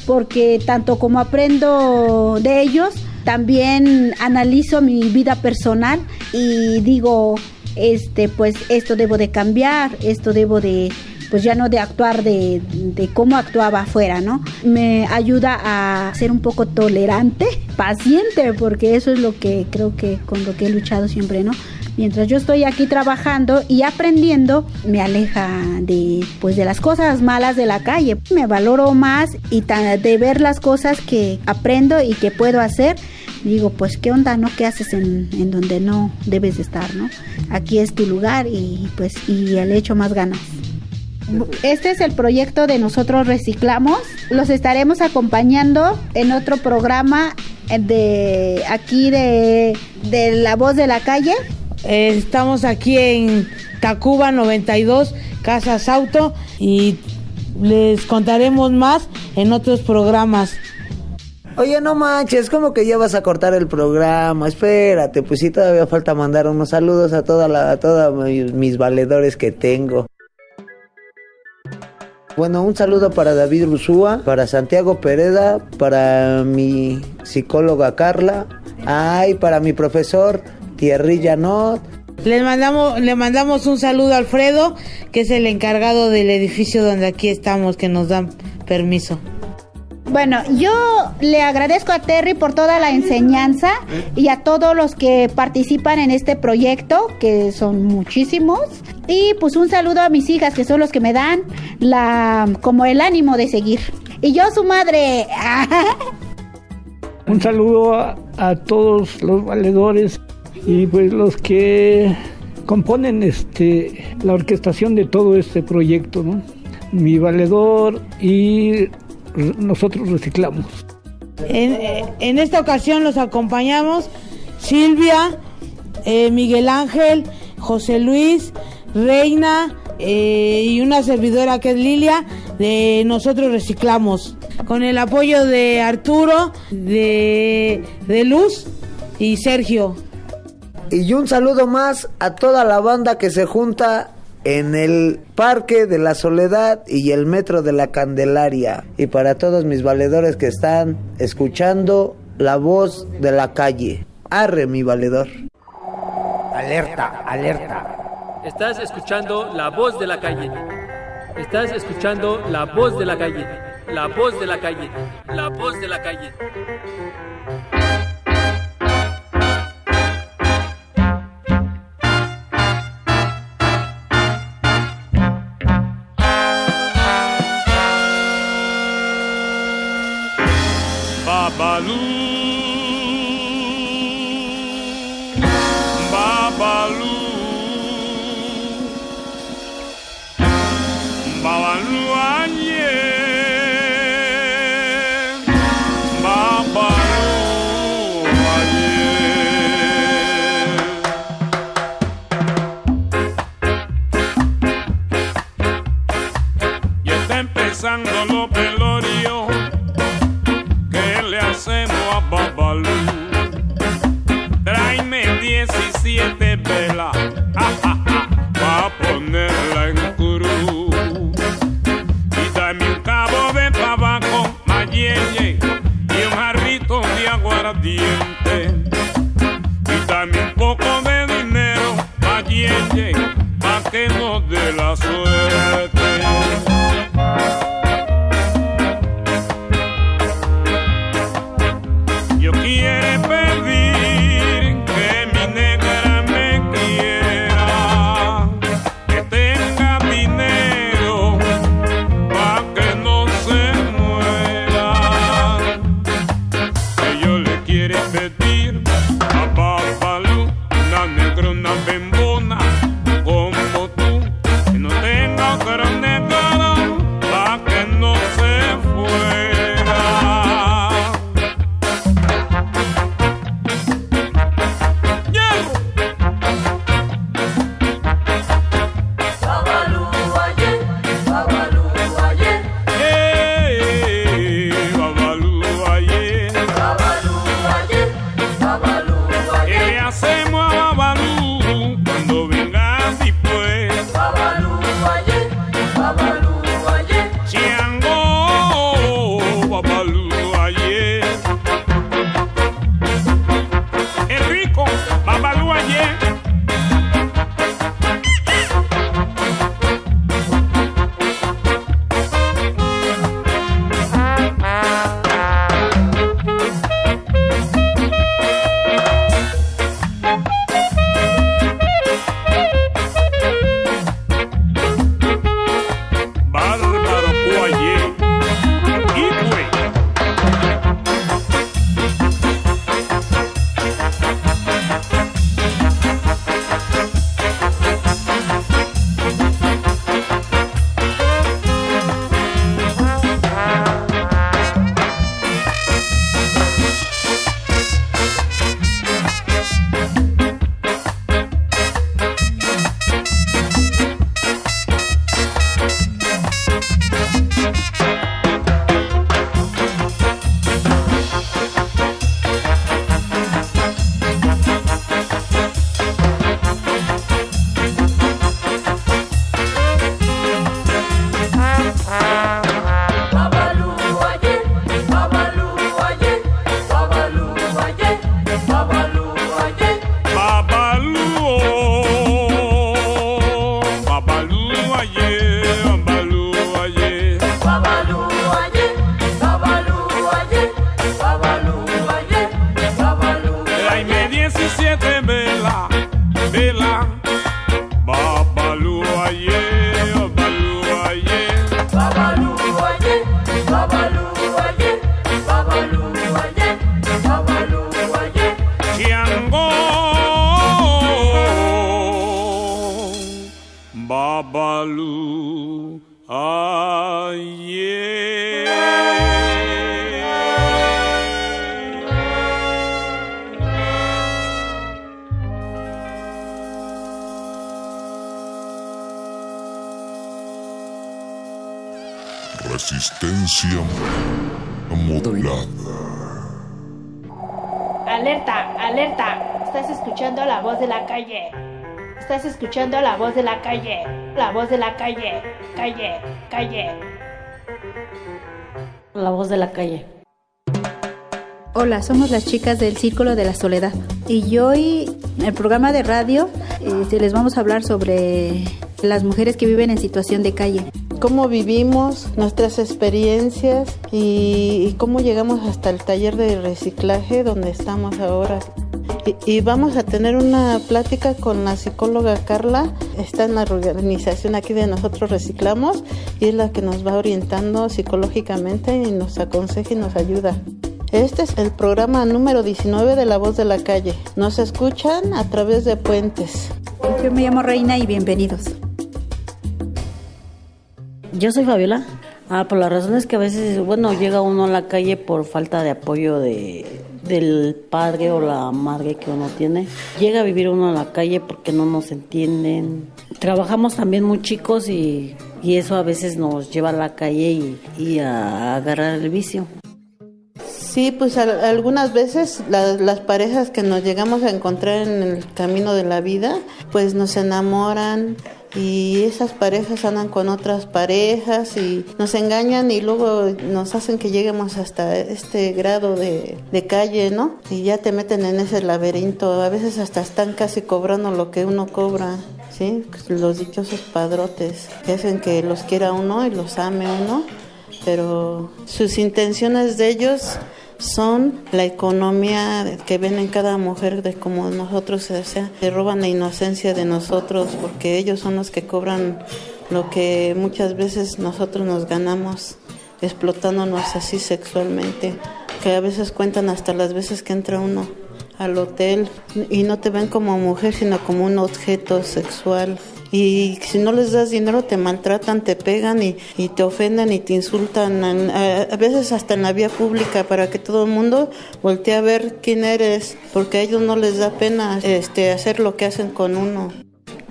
porque tanto como aprendo de ellos, también analizo mi vida personal y digo, este, pues esto debo de cambiar, esto debo de, pues ya no de actuar de, de cómo actuaba afuera, ¿no? Me ayuda a ser un poco tolerante, paciente, porque eso es lo que creo que con lo que he luchado siempre, ¿no? Mientras yo estoy aquí trabajando y aprendiendo, me aleja de pues de las cosas malas de la calle. Me valoro más y de ver las cosas que aprendo y que puedo hacer. Digo, pues qué onda, ¿no? ¿Qué haces en, en donde no debes de estar, ¿no? Aquí es tu lugar y pues y el hecho más ganas. Este es el proyecto de Nosotros Reciclamos. Los estaremos acompañando en otro programa de aquí de, de La Voz de la Calle. Eh, estamos aquí en Tacuba 92, Casas Auto, y les contaremos más en otros programas. Oye, no manches, como que ya vas a cortar el programa. Espérate, pues sí, todavía falta mandar unos saludos a toda a mis valedores que tengo. Bueno, un saludo para David Rusúa, para Santiago Pereda, para mi psicóloga Carla, ay, para mi profesor Thierry Janot, Les mandamos, le mandamos un saludo a Alfredo, que es el encargado del edificio donde aquí estamos, que nos dan permiso. Bueno, yo le agradezco a Terry por toda la enseñanza y a todos los que participan en este proyecto, que son muchísimos. Y pues un saludo a mis hijas, que son los que me dan la como el ánimo de seguir. Y yo su madre. Un saludo a, a todos los valedores y pues los que componen este la orquestación de todo este proyecto, ¿no? Mi valedor y nosotros reciclamos. En, en esta ocasión los acompañamos Silvia, eh, Miguel Ángel, José Luis, Reina eh, y una servidora que es Lilia de Nosotros Reciclamos. Con el apoyo de Arturo, de, de Luz y Sergio. Y un saludo más a toda la banda que se junta en el Parque de la Soledad y el Metro de la Candelaria. Y para todos mis valedores que están escuchando la voz de la calle. Arre mi valedor. Alerta, alerta. Estás escuchando la voz de la calle. Estás escuchando la voz de la calle. La voz de la calle. La voz de la calle. Babalu Babalu Babalu anye Babalu anye Ya está empezando lo calle. Calle, calle. La voz de la calle. Hola, somos las chicas del Círculo de la Soledad. Y hoy, en el programa de radio, este, les vamos a hablar sobre las mujeres que viven en situación de calle. cómo vivimos, nuestras experiencias y, y cómo llegamos hasta el taller de reciclaje donde estamos ahora. Y, y vamos a tener una plática con la psicóloga Carla, está en la organización aquí de Nosotros Reciclamos y es la que nos va orientando psicológicamente y nos aconseja y nos ayuda. Este es el programa número 19 de La Voz de la Calle. Nos escuchan a través de puentes. Yo me llamo Reina y bienvenidos. Yo soy Fabiola. Ah, por las razones que a veces, bueno, llega uno a la calle por falta de apoyo de, del padre o la madre que uno tiene. Llega a vivir uno a la calle porque no nos entienden. Trabajamos también muy chicos y, y eso a veces nos lleva a la calle y, a agarrar el vicio. Sí, pues al- algunas veces la- las parejas que nos llegamos a encontrar en el camino de la vida, pues nos enamoran y esas parejas andan con otras parejas y nos engañan y luego nos hacen que lleguemos hasta este grado de, de calle, ¿no? Y ya te meten en ese laberinto, a veces hasta están casi cobrando lo que uno cobra. Sí, los dichosos padrotes que hacen que los quiera uno y los ame uno pero sus intenciones de ellos son la economía que ven en cada mujer de como nosotros, o sea, se roban la inocencia de nosotros porque ellos son los que cobran lo que muchas veces nosotros nos ganamos explotándonos así sexualmente, que a veces cuentan hasta las veces que entra uno al hotel y no te ven como mujer, sino como un objeto sexual. Y si no les das dinero te maltratan, te pegan y, te ofenden y te insultan, a, a veces hasta en la vía pública para que todo el mundo voltee a ver quién eres, porque a ellos no les da pena este, hacer lo que hacen con uno.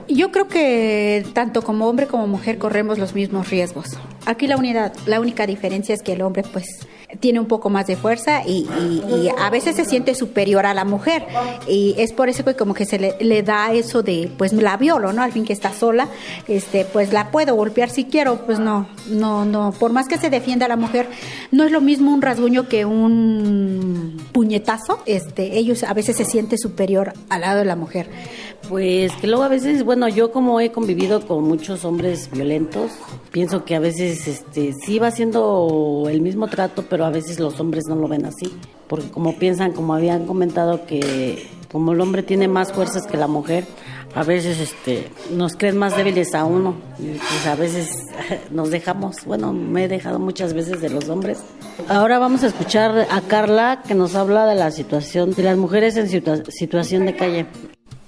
Yo creo que tanto como hombre como mujer corremos los mismos riesgos. Aquí la unidad, la única diferencia es que el hombre pues tiene un poco más de fuerza y, a veces se siente superior a la mujer y es por eso que como que se le, le da eso de pues la violo, ¿no? Al fin que está sola, este pues la puedo golpear si quiero, pues no, no, no, por más que se defienda a la mujer, no es lo mismo un rasguño que un puñetazo, este, ellos a veces se siente superior al lado de la mujer. Pues que luego a veces, bueno, yo como he convivido con muchos hombres violentos, pienso que a veces este sí va siendo el mismo trato, pero a veces los hombres no lo ven así, porque como piensan, como habían comentado que como el hombre tiene más fuerzas que la mujer, a veces este nos creen más débiles a uno y pues a veces nos dejamos, bueno, me he dejado muchas veces de los hombres. Ahora vamos a escuchar a Carla que nos habla de la situación de las mujeres en situa- situación de calle.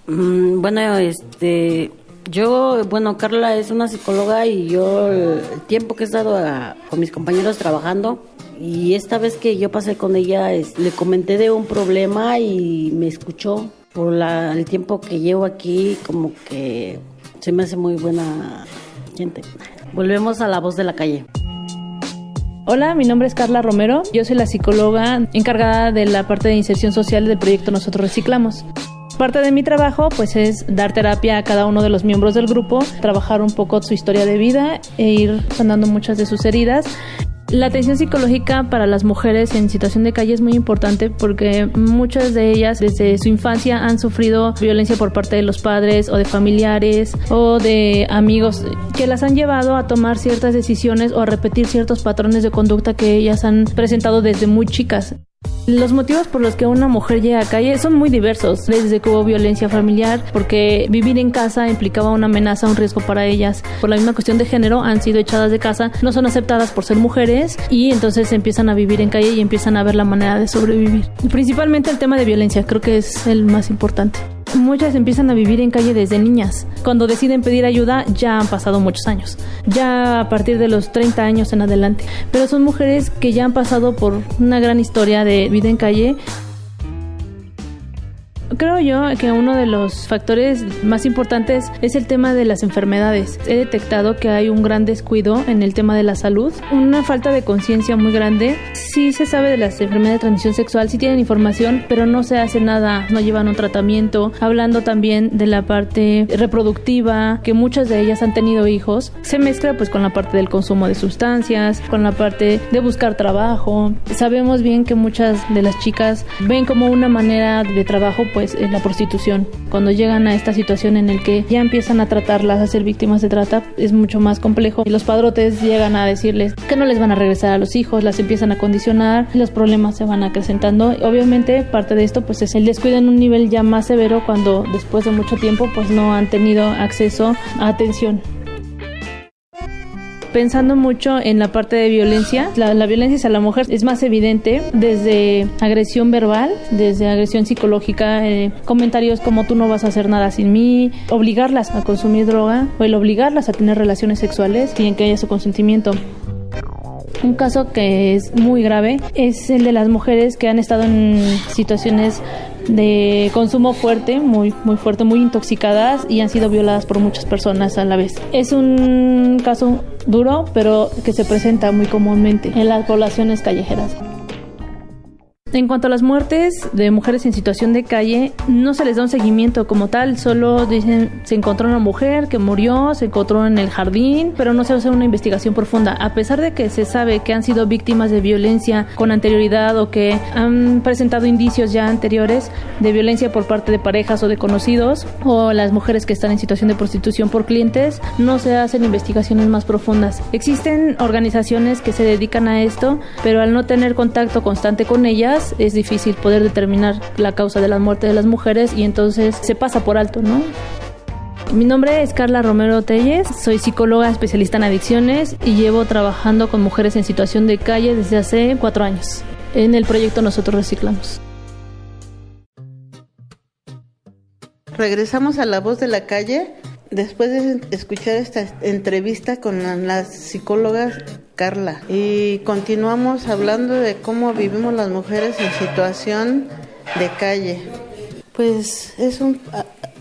Mm, bueno, este, yo, bueno, Carla es una psicóloga y yo el tiempo que he estado a- con mis compañeros trabajando y esta vez que yo pasé con ella le comenté de un problema y me escuchó por la- el tiempo que llevo aquí, como que se me hace muy buena gente. Volvemos a la voz de la calle. Hola, mi nombre es Carla Romero. Yo soy la psicóloga encargada de la parte de inserción social del proyecto Nosotros Reciclamos. Parte de mi trabajo pues es dar terapia a cada uno de los miembros del grupo, trabajar un poco su historia de vida e ir sanando muchas de sus heridas. La atención psicológica para las mujeres en situación de calle es muy importante porque muchas de ellas desde su infancia han sufrido violencia por parte de los padres o de familiares o de amigos que las han llevado a tomar ciertas decisiones o a repetir ciertos patrones de conducta que ellas han presentado desde muy chicas. Los motivos por los que una mujer llega a calle son muy diversos, desde que hubo violencia familiar, porque vivir en casa implicaba una amenaza, un riesgo para ellas. Por la misma cuestión de género, han sido echadas de casa, no son aceptadas por ser mujeres y entonces empiezan a vivir en calle y empiezan a ver la manera de sobrevivir. Principalmente el tema de violencia, creo que es el más importante. Muchas empiezan a vivir en calle desde niñas. Cuando deciden pedir ayuda ya han pasado muchos años, ya a partir de los 30 años en adelante. Pero son mujeres que ya han pasado por una gran historia de vida en calle Creo yo que uno de los factores más importantes es el tema de las enfermedades. He detectado que hay un gran descuido en el tema de la salud, una falta de conciencia muy grande. Sí se sabe de las enfermedades de transmisión sexual, sí tienen información, pero no se hace nada, no llevan un tratamiento. Hablando también de la parte reproductiva, que muchas de ellas han tenido hijos, se mezcla pues con la parte del consumo de sustancias, con la parte de buscar trabajo. Sabemos bien que muchas de las chicas ven como una manera de trabajo pues la prostitución. Cuando llegan a esta situación en el que ya empiezan a tratarlas, a ser víctimas de trata, es mucho más complejo. Y los padrotes llegan a decirles que no les van a regresar a los hijos, las empiezan a condicionar, los problemas se van acrecentando. Obviamente parte de esto pues es el descuido en un nivel ya más severo cuando después de mucho tiempo pues no han tenido acceso a atención pensando mucho en la parte de violencia. La, violencia hacia la mujer es más evidente desde agresión verbal, desde agresión psicológica, eh, comentarios como tú no vas a hacer nada sin mí, obligarlas a consumir droga o el obligarlas a tener relaciones sexuales sin que haya su consentimiento. Un caso que es muy grave es el de las mujeres que han estado en situaciones de consumo fuerte, muy, muy fuerte, muy intoxicadas y han sido violadas por muchas personas a la vez. Es un caso duro, pero que se presenta muy comúnmente en las poblaciones callejeras. En cuanto a las muertes de mujeres en situación de calle, no se les da un seguimiento como tal, solo dicen se encontró una mujer que murió, se encontró en el jardín, pero no se hace una investigación profunda. A pesar de que se sabe que han sido víctimas de violencia con anterioridad o que han presentado indicios ya anteriores de violencia por parte de parejas o de conocidos, o las mujeres que están en situación de prostitución por clientes, no se hacen investigaciones más profundas. Existen organizaciones que se dedican a esto, pero al no tener contacto constante con ellas, es difícil poder determinar la causa de la muerte de las mujeres y entonces se pasa por alto, ¿no? Mi nombre es Carla Romero Telles, soy psicóloga especialista en adicciones y llevo trabajando con mujeres en situación de calle desde hace cuatro años. En el proyecto Nosotros Reciclamos. Regresamos a la voz de la calle después de escuchar esta entrevista con la, psicóloga Carla y continuamos hablando de cómo vivimos las mujeres en situación de calle. Pues es un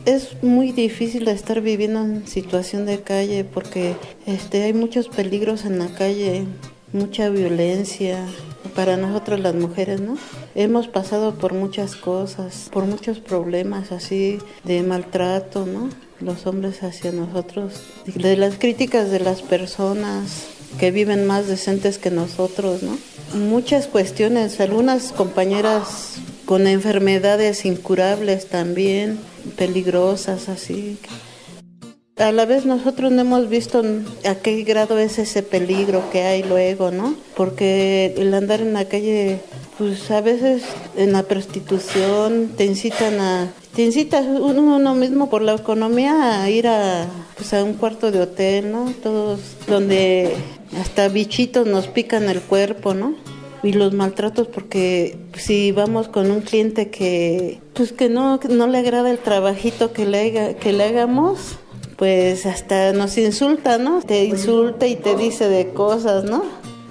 es muy difícil estar viviendo en situación de calle porque este hay muchos peligros en la calle, mucha violencia para nosotros las mujeres, ¿no? Hemos pasado por muchas cosas, por muchos problemas así de maltrato, ¿no? los hombres hacia nosotros, de las críticas de las personas que viven más decentes que nosotros, ¿no? Muchas cuestiones, algunas compañeras con enfermedades incurables también, peligrosas así. A la vez nosotros no hemos visto a qué grado es ese peligro que hay luego, ¿no? Porque el andar en la calle, pues a veces en la prostitución te incitan a te incita uno, mismo por la economía a ir a, pues a un cuarto de hotel, ¿no? Todos donde hasta bichitos nos pican el cuerpo, ¿no? Y los maltratos porque si vamos con un cliente que pues que no, no le agrada el trabajito que le, que le hagamos, pues hasta nos insulta, ¿no? Te insulta y te dice de cosas, ¿no?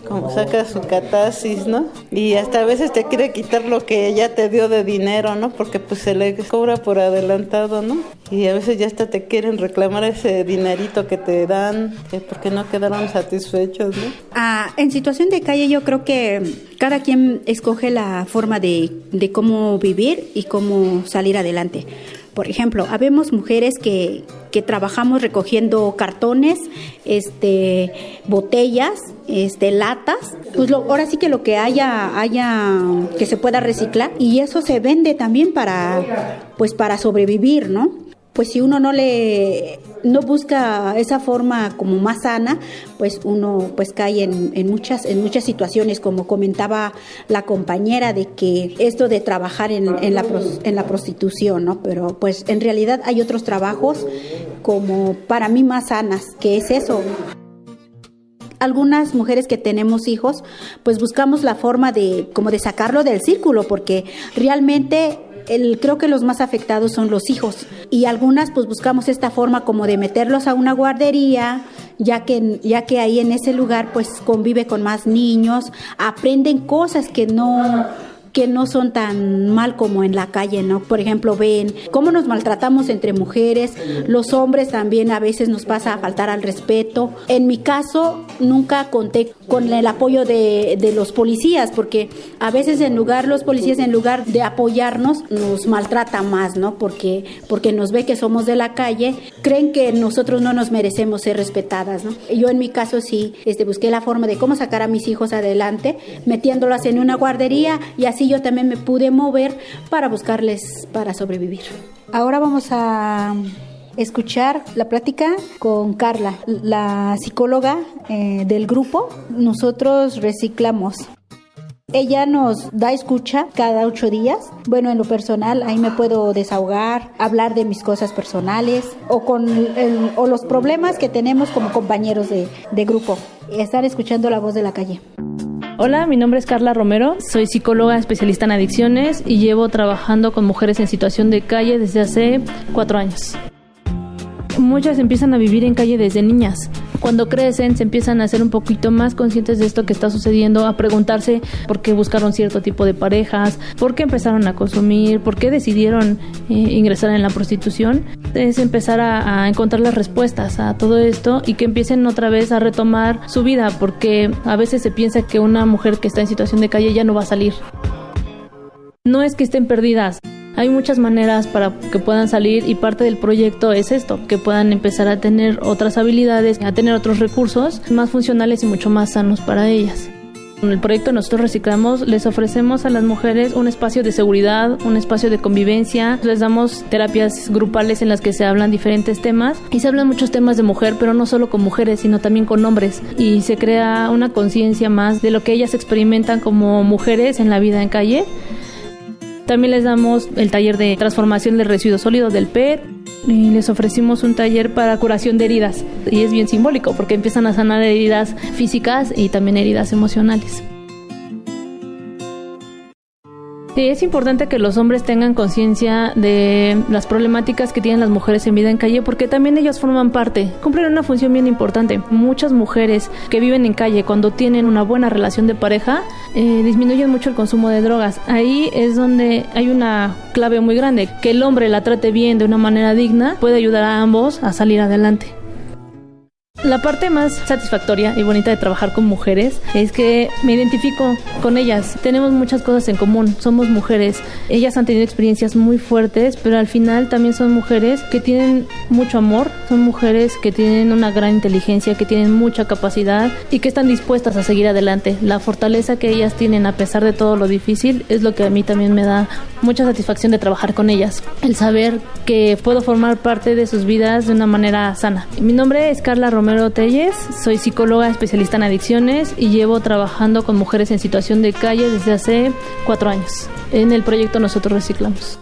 como saca su catarsis, ¿no? Y hasta a veces te quiere quitar lo que ella te dio de dinero, ¿no? Porque pues se le cobra por adelantado, ¿no? Y a veces ya hasta te quieren reclamar ese dinerito que te dan, porque no quedaron satisfechos, ¿no? Ah, en situación de calle yo creo que cada quien escoge la forma de, de cómo vivir y cómo salir adelante. Por ejemplo, habemos mujeres que, que trabajamos recogiendo cartones, este, botellas, este, latas, pues lo, ahora sí que lo que haya, haya que se pueda reciclar y eso se vende también para, pues para sobrevivir, ¿no? Pues si uno no le no busca esa forma como más sana, pues uno pues cae en, en, muchas en muchas situaciones, como comentaba la compañera de que esto de trabajar en, en, la, en la prostitución, ¿no? Pero pues en realidad hay otros trabajos como para mí más sanas, que es eso, algunas mujeres que tenemos hijos, pues buscamos la forma de como de sacarlo del círculo, porque realmente el, creo que los más afectados son los hijos. Y algunas pues buscamos esta forma como de meterlos a una guardería ya que ya que ahí en ese lugar pues convive con más niños aprenden cosas que no que no son tan mal como en la calle, ¿no? Por ejemplo, ven cómo nos maltratamos entre mujeres, los hombres también a veces nos pasa a faltar al respeto. En mi caso, nunca conté con el apoyo de, de los policías, porque a veces en lugar, los policías en lugar de apoyarnos, nos maltratan más, ¿no? Porque, porque nos ve que somos de la calle, creen que nosotros no nos merecemos ser respetadas, ¿no? Yo en mi caso sí, este, busqué la forma de cómo sacar a mis hijos adelante, metiéndolas en una guardería y así yo también me pude mover para buscarles para sobrevivir. Ahora vamos a escuchar la plática con Carla, la psicóloga eh, del grupo. Nosotros reciclamos. Ella nos da escucha cada ocho días. Bueno, en lo personal, ahí me puedo desahogar, hablar de mis cosas personales o con el, o los problemas que tenemos como compañeros de, de grupo. Estar escuchando la voz de la calle. Hola, mi nombre es Carla Romero, soy psicóloga especialista en adicciones y llevo trabajando con mujeres en situación de calle desde hace cuatro años. Muchas empiezan a vivir en calle desde niñas. Cuando crecen se empiezan a ser un poquito más conscientes de esto que está sucediendo, a preguntarse por qué buscaron cierto tipo de parejas, por qué empezaron a consumir, por qué decidieron eh, ingresar en la prostitución. Es empezar a, a encontrar las respuestas a todo esto y que empiecen otra vez a retomar su vida, porque a veces se piensa que una mujer que está en situación de calle ya no va a salir. No es que estén perdidas, hay muchas maneras para que puedan salir y parte del proyecto es esto, que puedan empezar a tener otras habilidades, a tener otros recursos más funcionales y mucho más sanos para ellas. En el proyecto nosotros reciclamos, les ofrecemos a las mujeres un espacio de seguridad, un espacio de convivencia, les damos terapias grupales en las que se hablan diferentes temas y se hablan muchos temas de mujer, pero no solo con mujeres, sino también con hombres y se crea una conciencia más de lo que ellas experimentan como mujeres en la vida en calle también les damos el taller de transformación de residuos sólidos del PET. Y les ofrecimos un taller para curación de heridas. Y es bien simbólico porque empiezan a sanar heridas físicas y también heridas emocionales. Sí, es importante que los hombres tengan conciencia de las problemáticas que tienen las mujeres en vida en calle porque también ellas forman parte, cumplen una función bien importante. Muchas mujeres que viven en calle cuando tienen una buena relación de pareja eh, disminuyen mucho el consumo de drogas. Ahí es donde hay una clave muy grande, que el hombre la trate bien de una manera digna puede ayudar a ambos a salir adelante. La parte más satisfactoria y bonita de trabajar con mujeres es que me identifico con ellas. Tenemos muchas cosas en común. Somos mujeres. Ellas han tenido experiencias muy fuertes, pero al final también son mujeres que tienen mucho amor. Son mujeres que tienen una gran inteligencia, que tienen mucha capacidad y que están dispuestas a seguir adelante. La fortaleza que ellas tienen a pesar de todo lo difícil es lo que a mí también me da mucha satisfacción de trabajar con ellas. El saber que puedo formar parte de sus vidas de una manera sana. Mi nombre es Carla Romero Telles, soy psicóloga especialista en adicciones y llevo trabajando con mujeres en situación de calle desde hace cuatro años. En el proyecto Nosotros Reciclamos.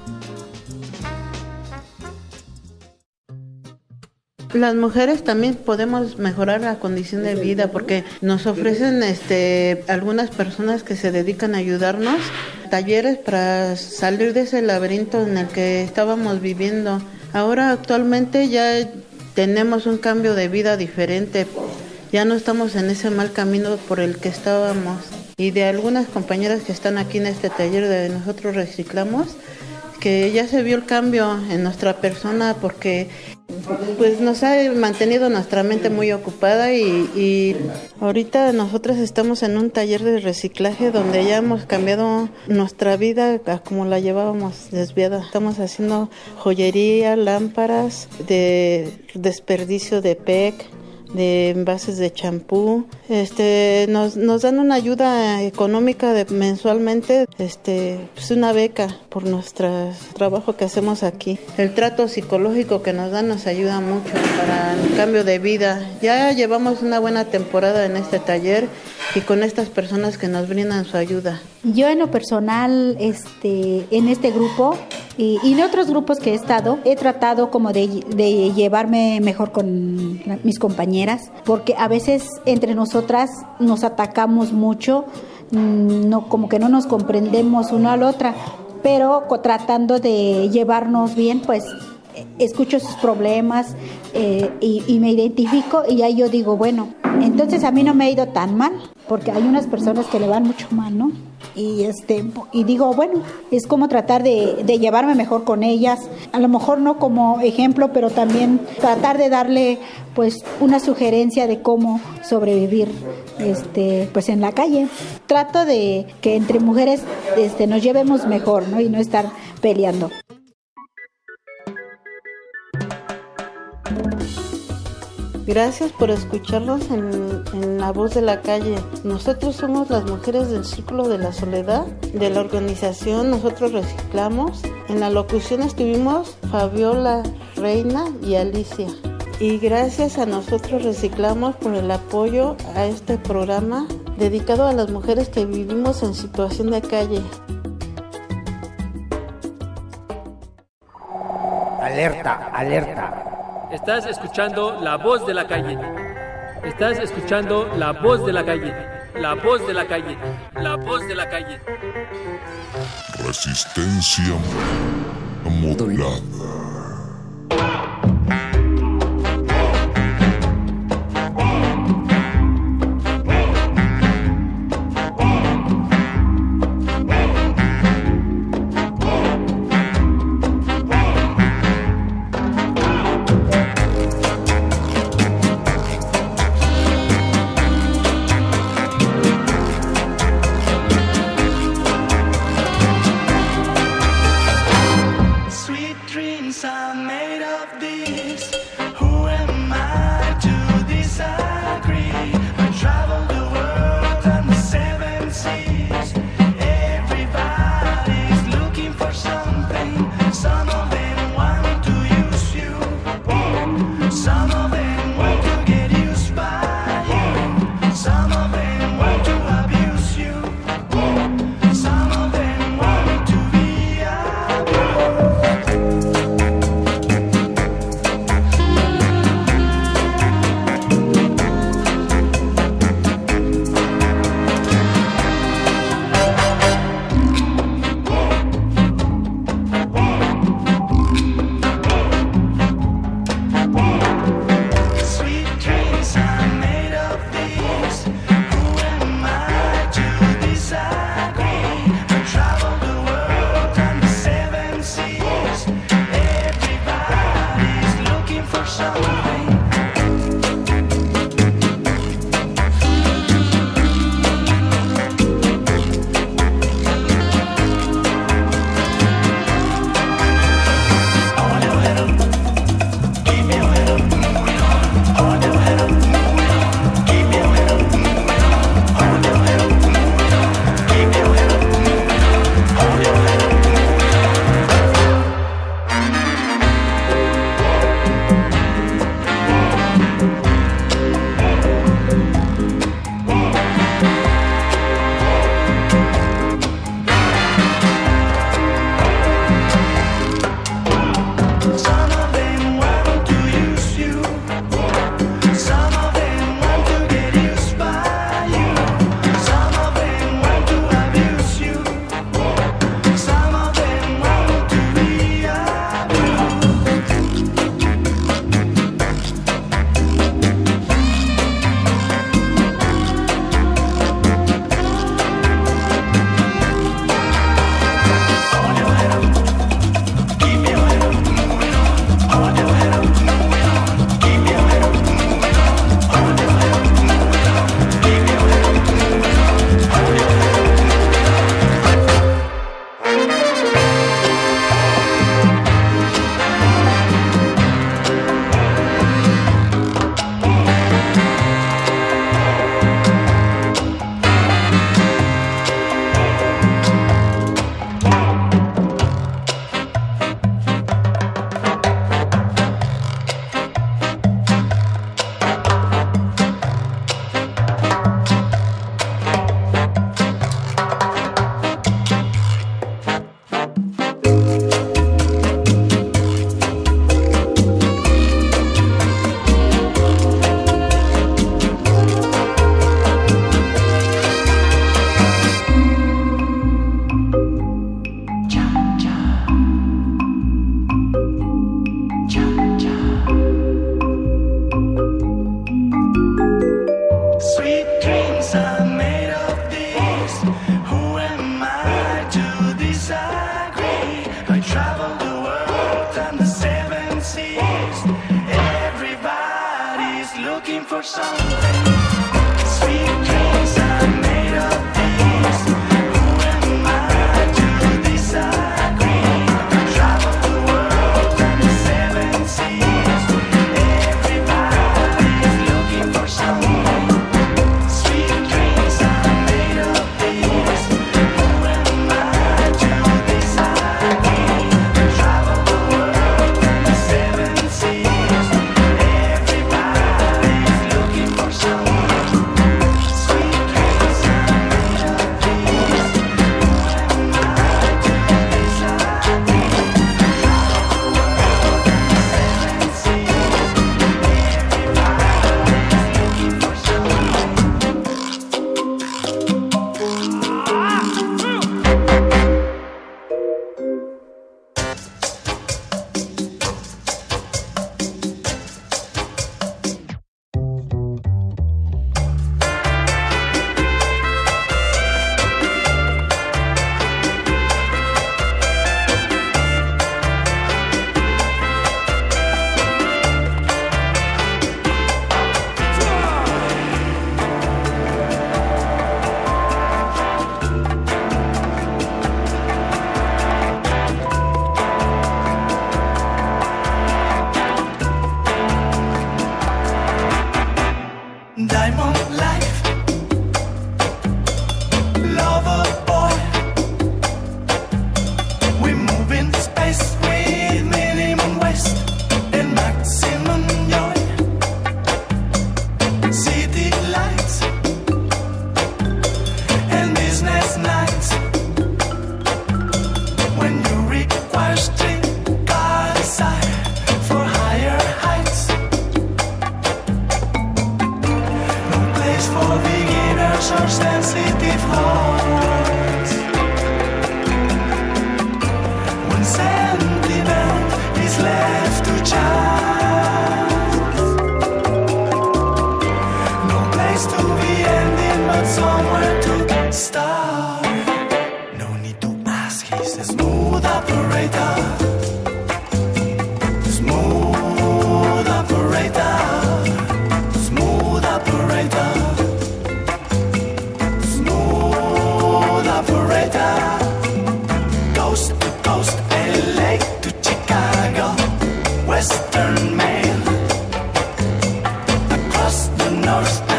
Las mujeres también podemos mejorar la condición de vida porque nos ofrecen este algunas personas que se dedican a ayudarnos talleres para salir de ese laberinto en el que estábamos viviendo. Ahora actualmente ya tenemos un cambio de vida diferente. Ya no estamos en ese mal camino por el que estábamos. Y de algunas compañeras que están aquí en este taller de nosotros reciclamos, que ya se vio el cambio en nuestra persona porque pues nos ha mantenido nuestra mente muy ocupada y, y, ahorita nosotros estamos en un taller de reciclaje donde ya hemos cambiado nuestra vida a como la llevábamos desviada. Estamos haciendo joyería, lámparas de desperdicio de PEC, de envases de champú. Este, nos, nos dan una ayuda económica de, mensualmente, este, pues una beca por nuestro trabajo que hacemos aquí. El trato psicológico que nos dan nos ayuda mucho para el cambio de vida. Ya llevamos una buena temporada en este taller y con estas personas que nos brindan su ayuda. Yo en lo personal, este, en este grupo y, y en otros grupos que he estado, he tratado como de, de llevarme mejor con mis compañeras, porque a veces entre nosotras nos atacamos mucho, mm, no, como que no nos comprendemos una a la otra, pero tratando de llevarnos bien, pues eh, escucho sus problemas eh, y, y me identifico y ahí yo digo, bueno, entonces a mí no me ha ido tan mal, porque hay unas personas que le van mucho mal, ¿no? Y, este, y digo, bueno, es como tratar de, llevarme mejor con ellas, a lo mejor no como ejemplo, pero también tratar de darle pues una sugerencia de cómo sobrevivir este, pues en la calle. Trato de que entre mujeres este, nos llevemos mejor, ¿no? Y no estar peleando. Gracias por escucharnos en, La Voz de la Calle. Nosotros somos las mujeres del Círculo de la Soledad de la organización Nosotros Reciclamos. En la locución estuvimos Fabiola, Reina y Alicia. Y gracias a Nosotros Reciclamos por el apoyo a este programa dedicado a las mujeres que vivimos en situación de calle. Alerta, alerta. Estás escuchando la voz de la calle. Estás escuchando la voz de la calle. La voz de la calle. La voz de la calle. Resistencia modulada. The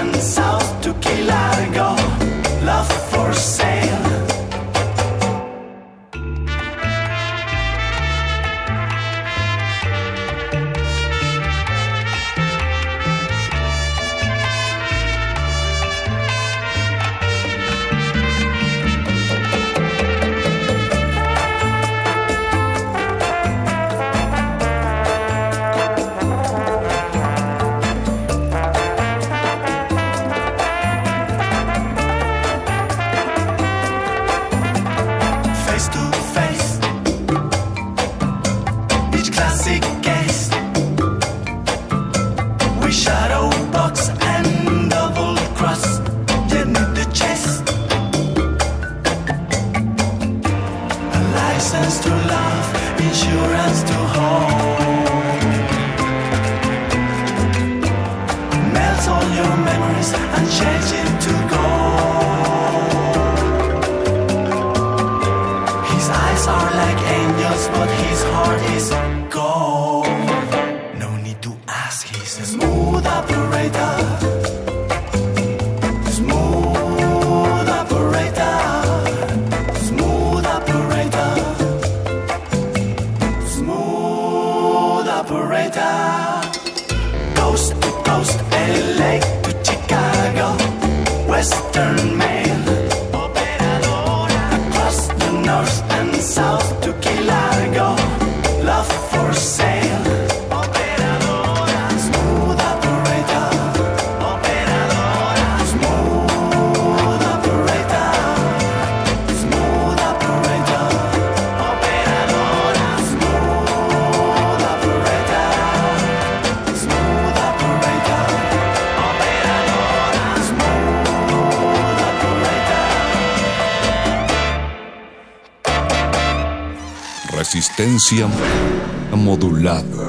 Resistencia modulada.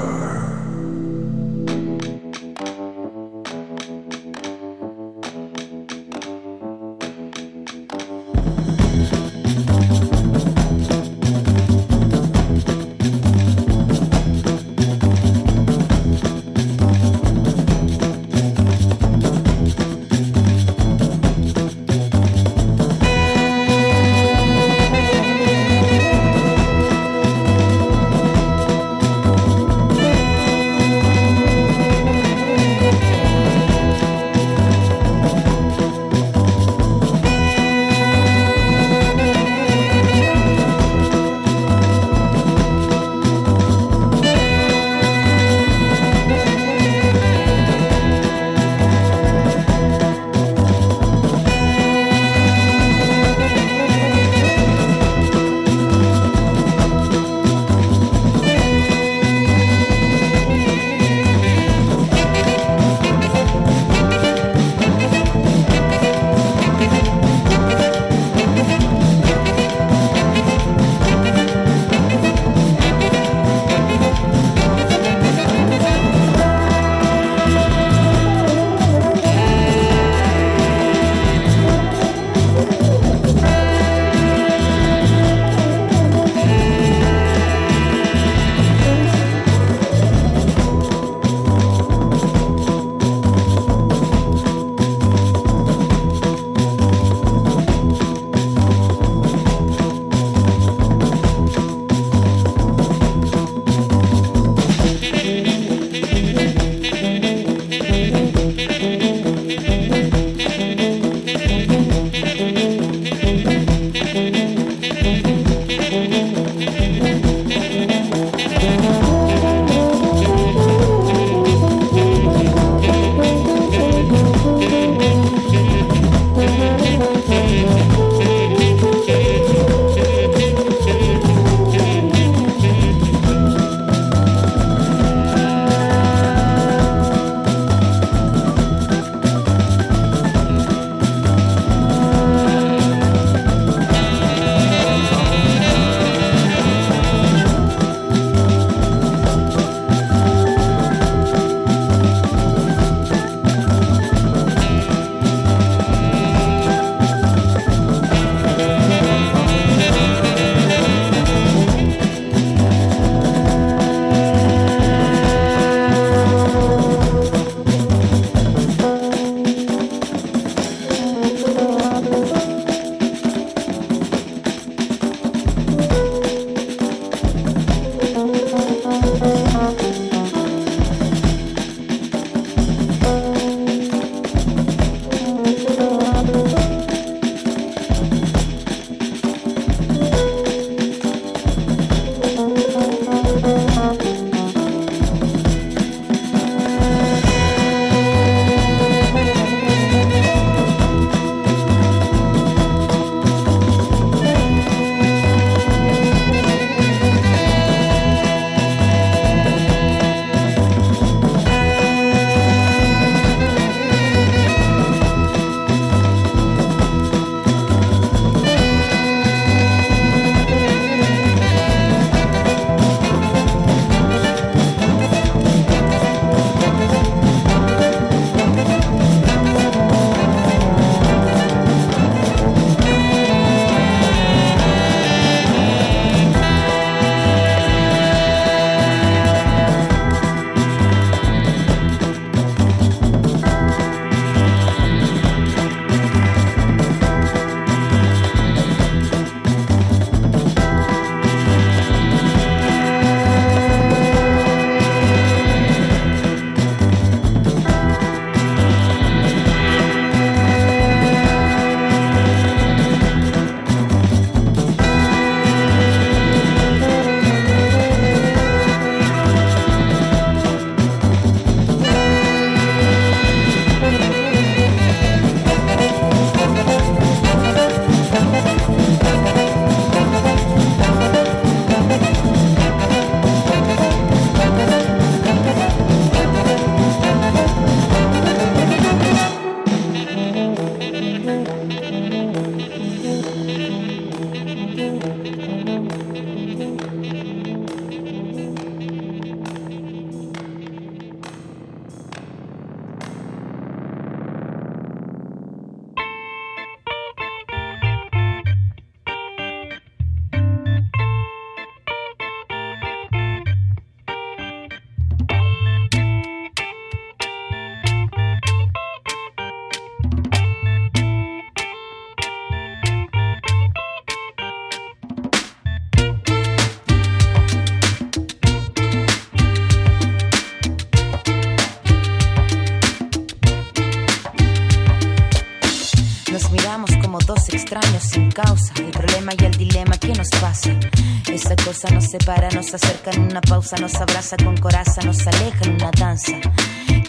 separa, nos acerca en una pausa, nos abraza con coraza, nos aleja en una danza.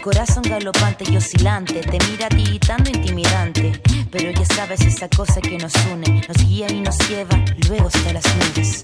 Corazón galopante y oscilante, te mira tiritando intimidante. Pero ya sabes esa cosa que nos une, nos guía y nos lleva luego hasta las nubes.